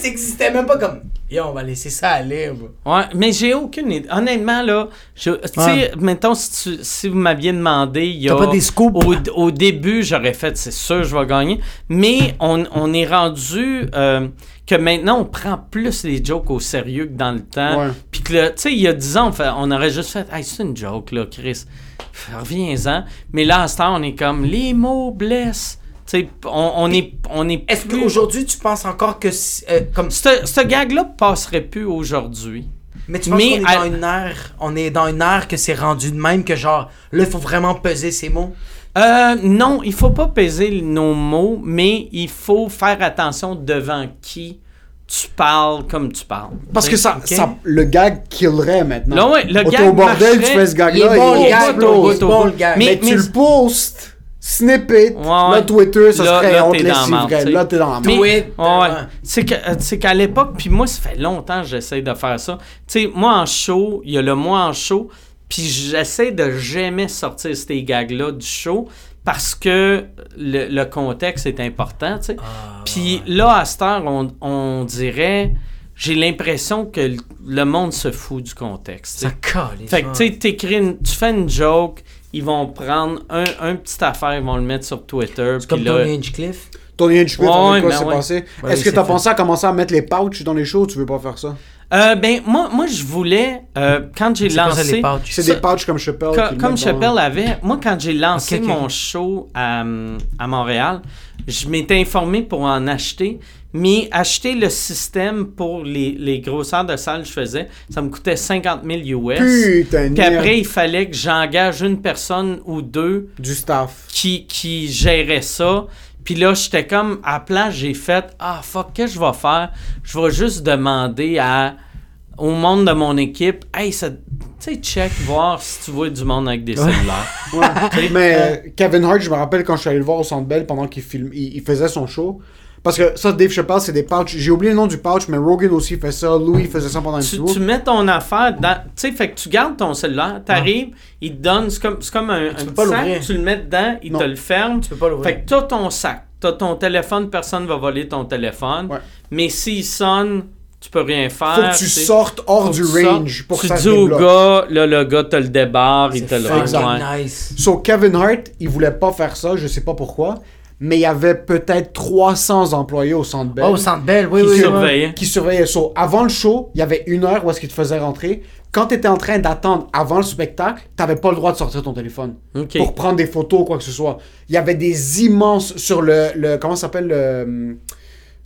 ça existait même pas comme. Yo, on va laisser ça aller, bro.
Ouais, mais j'ai aucune idée. Honnêtement, là, je- tu sais,
Ouais.
mettons, si, tu- si vous m'aviez demandé, il y a.
T'as pas des scoops?
Au, au début, j'aurais fait, c'est sûr, je vais gagner. Mais on, on est rendu euh, que maintenant, on prend plus les jokes au sérieux que dans le temps. Puis que, là, tu sais, il y a 10 ans, on, fait- on aurait juste fait, hey, c'est une joke, là, Chris. Reviens-en. Mais là, à ce temps, on est comme, les mots blessent. Tu sais, on, on est, on est
Est-ce
plus-
qu'aujourd'hui, tu penses encore que. euh, comme
Ce gag-là passerait plus aujourd'hui.
Mais tu penses qu'on est
à-
dans une ère, on est dans une ère que c'est rendu de même que genre, là, il faut vraiment peser ses mots?
Euh, non, il faut pas peser nos mots, mais il faut faire attention devant qui tu parles comme tu parles.
Parce que ça,
Ok?
ça, le gag killerait maintenant.
Là, ouais, le
Au-
gag
Au bordel, tu fais ce gag-là.
Il est bon,
il
le gag, il bon,
bout.
le gag.
Mais-
Mais tu le postes, snippet,
Ouais,
là. Twitter, ça
Là-
serait
là,
on
t'es
te
dans
laisse. Là, t'es dans la
Mais-
merde.
Tweet,
Ouais,
ouais.
ouais. C'est que- euh, c'est qu'à l'époque, puis moi, ça fait longtemps que j'essaie de faire ça. Tu sais, moi en show, il y a le moi en show, puis j'essaie de jamais sortir ces gags-là du show parce que le, le contexte est important, tu sais.
Ah,
Puis là, à cette heure, on, on dirait, j'ai l'impression que le- monde se fout du contexte.
Ça colle.
Fait que, tu sais, t'écris une- tu fais une joke, ils vont prendre un, un petit affaire, ils vont le mettre sur Twitter.
C'est comme
là,
Tony Hinchcliff.
Tony Hinchcliffe,
Ouais,
quoi
ben
s'est
ouais.
passé.
Ouais,
Est-ce que t'as
fait.
pensé à commencer à mettre les pouches dans les shows ou tu veux pas faire ça?
Euh, ben, moi, moi je voulais, euh, quand j'ai lancé.
C'est des pouches comme Chappelle.
Co- comme Chappelle avait, moi, quand j'ai lancé mon show à, à Montréal, je m'étais informé pour en acheter, mais acheter le système pour les, les grosseurs de salle que je faisais, ça me coûtait 50 000 US.
Putain,
Puis après, il fallait que j'engage une personne ou deux
du staff.
qui, qui gérait ça. Puis là, j'étais comme, à place, j'ai fait, ah fuck, qu'est-ce que je vais faire? Je vais juste demander à, au monde de mon équipe, hey, ça, tu sais, check, voir si tu vois du monde avec des cellulaires.
Ouais. Mais euh, Kevin Hart, je me rappelle quand je suis allé le voir au Centre Bell pendant qu'il film, il, il faisait son show. Parce que ça, Dave Chappelle, c'est des pouches. J'ai oublié le nom du pouch, mais Rogan aussi fait ça. Louis faisait ça pendant un
tu, tu mets ton affaire dans. Tu sais, fait que tu gardes ton cellulaire, t'arrives, il te donne, c'est comme, c'est comme un, un
peux
petit
pas
sac,
l'ouvrir.
tu le mets dedans, il
Non.
te le ferme.
Tu peux pas l'ouvrir.
Fait que t'as ton sac, t'as ton téléphone, personne va voler ton téléphone.
Ouais.
Mais s'il sonne, tu peux rien faire.
Faut que tu
tu
sortes hors
Faut
du
tu sortes.
range pour
tu
que ça
dis
se
au gars, là, le gars te le débarre, il te le renvoie.
nice.
So, Kevin Hart, il voulait pas faire ça, je sais pas pourquoi. Mais il y avait peut-être 300 employés au Centre Bell.
Oh, au Centre Bell, oui,
qui
oui,
surveillait.
qui surveillaient. So, avant le show, il y avait une heure où est-ce qu'ils te faisaient rentrer. Quand tu étais en train d'attendre avant le spectacle, t'avais pas le droit de sortir ton téléphone pour prendre des photos ou quoi que ce soit. Il y avait des immenses sur le, le comment ça s'appelle le hum,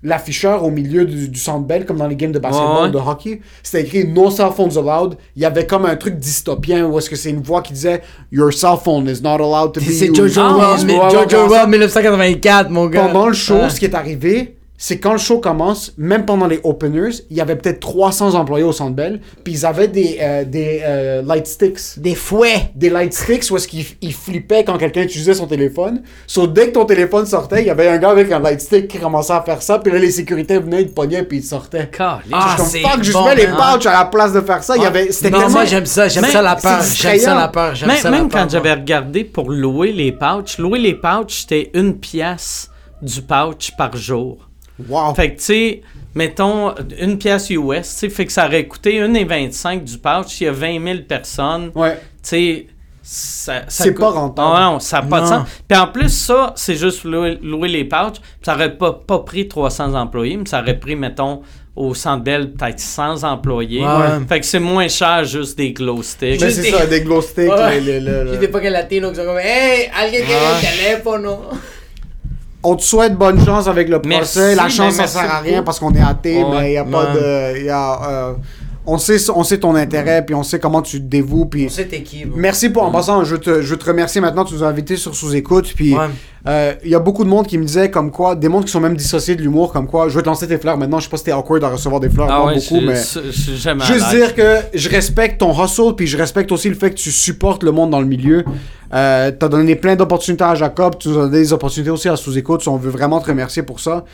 l'afficheur au milieu du, du centre belle comme dans les games de basketball
Ouais.
de hockey c'était écrit no cell phones allowed il y avait comme un truc dystopien où est-ce que c'est une voix qui disait your cell phone is not allowed to be
C'est
used.
Jojo
Ah,
Well 1984, mon gars.
pendant le show,
Ouais.
ce qui est arrivé, c'est quand le show commence, même pendant les openers, il y avait peut-être 300 employés au Centre Bell, puis ils avaient des, euh, des euh, light sticks.
Des fouets.
Des light sticks où est-ce qu'ils ils flippaient quand quelqu'un utilisait son téléphone. So, dès que ton téléphone sortait, il y avait un gars avec un light stick qui commençait à faire ça, puis là, les sécurités venaient, ils te pognaient, puis ils sortaient.
Ah,
Je suis
c'est
comme, fuck, je
bon,
mets les
hein.
pouches à la place de faire ça. Il y avait, c'était
Non,
tellement...
moi j'aime ça, j'aime ça la peur. J'aime ça la peur. J'aime
Même,
ça la
même
peur,
quand j'avais regardé pour louer les pouches, louer les pouches, c'était une pièce du pouch par jour.
Wow.
Fait que, tu sais, mettons, une pièce US, tu sais, fait que ça aurait coûté 1,25 du pouch. Il y a 20 000 personnes.
Ouais.
Tu sais, ça, ça
C'est
coûte-
pas rentable.
Ah non, ça n'a pas de sens. Puis en plus, ça, c'est juste louer, louer les pouches. Puis Ça aurait pas, pas pris 300 employés, mais ça aurait pris, mettons, au Centre Bell, peut-être 100 employés.
Ouais.
Fait que c'est moins cher juste des glow sticks.
Mais c'est
des-
ça, des glow sticks.
Ouais.
les- les- les-
latinos qui sont comme Hey, alguien qui a un téléphone.
On te souhaite bonne chance avec le procès.
Merci,
la chance, ça sert à rien parce qu'on est athée,
Ouais,
mais il n'y a pas de. y a, euh, on, sait, on sait ton intérêt, puis on sait comment tu te dévoues. Puis...
On sait t'es qui.
Merci pour en passant. Je te, je te remercier maintenant. Tu nous as invités sur Sous-Écoute. Puis
Ouais.
euh, il y a beaucoup de monde qui me disait comme quoi, des mondes qui sont même dissociés de l'humour, comme quoi, je vais te lancer tes fleurs maintenant. Je sais pas si t'es awkward à recevoir des fleurs,
Ah ouais,
beaucoup, mais.
jamais
Juste dire que je respecte ton hustle, puis je respecte aussi le fait que tu supportes le monde dans le milieu. Euh, T'as donné plein d'opportunités à Jacob, tu nous as donné des opportunités aussi à sous-écoute, on veut vraiment te remercier pour ça.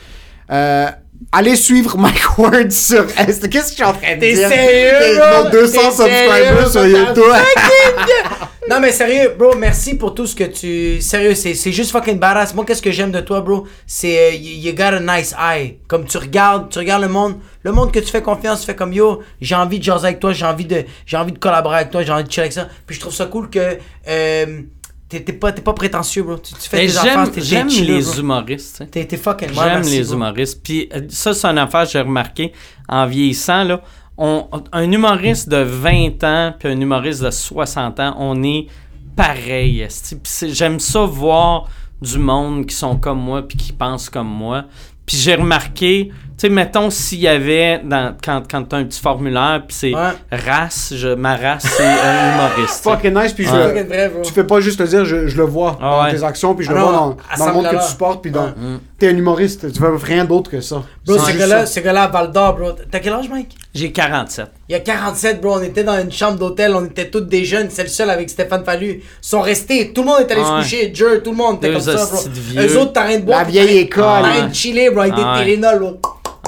Euh, allez suivre Mike Ward sur Insta. Qu'est-ce que je suis en train de
T'es
dire?
sérieux,
Nos
bro?
200
T'es
subscribers sur? YouTube.
Non, mais sérieux, bro, merci pour tout ce que tu. Sérieux, c'est juste fucking badass. Moi, qu'est-ce que j'aime de toi, bro? C'est. euh, you, you got a nice eye. Comme tu regardes, tu regardes le monde. Le monde que tu fais confiance, tu fais comme yo, j'ai envie de jaser avec toi, j'ai envie de j'ai envie de collaborer avec toi, j'ai envie de chiller avec ça. Puis je trouve ça cool que. Euh, T'es pas, pas prétentieux, bro. Tu, tu fais
J'aime
affaires, t'es
j'aime les
bro.
humoristes.
T'es fucking
J'aime les
bro.
humoristes. Puis euh, ça, c'est une affaire que j'ai remarqué en vieillissant. Là, on, un humoriste de 20 ans puis un humoriste de 60 ans, on est pareil. J'aime ça voir du monde qui sont comme moi puis qui pensent comme moi. Puis j'ai remarqué, tu sais, mettons s'il y avait, dans, quand, quand tu as un petit formulaire, puis c'est
Ouais.
race, je, ma race, c'est un humoriste.
Fucking nice, puis
bro.
tu fais pas juste le dire, je, je le vois
Ah
dans
ouais.
tes actions, puis je
Ah
le
non,
vois dans, le monde que tu supportes, puis dans...
Ouais.
T'es un humoriste, tu veux rien d'autre que ça.
Bro,
C'est
ce gars-là, ce gars-là à Val d'Or, bro. T'as quel âge, Mike?
J'ai 47.
Il y a 47, bro. On était dans une chambre d'hôtel. On était tous des jeunes. C'est le seul avec Stéphane Fallu. Ils sont restés. Tout le monde est allé
Ouais.
se coucher. Jer, tout le monde était
Deux
comme ça, bro.
vieux.
Eux autres, t'as rien de boire.
La vieille école.
T'as rien
ouais.
de chiller, bro. Avec des
ouais.
Tylenol, bro.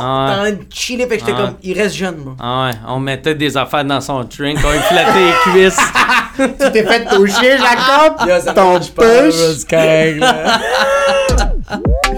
Ah ouais.
T'as rien de chiller. Fait que j'étais
Ah
comme, il reste jeune, bro.
Ah ouais, on mettait des affaires dans son drink, on lui flattait les cuisses.
Tu t'es fait toucher, Jacob?
Yo, ça
Ton
pas,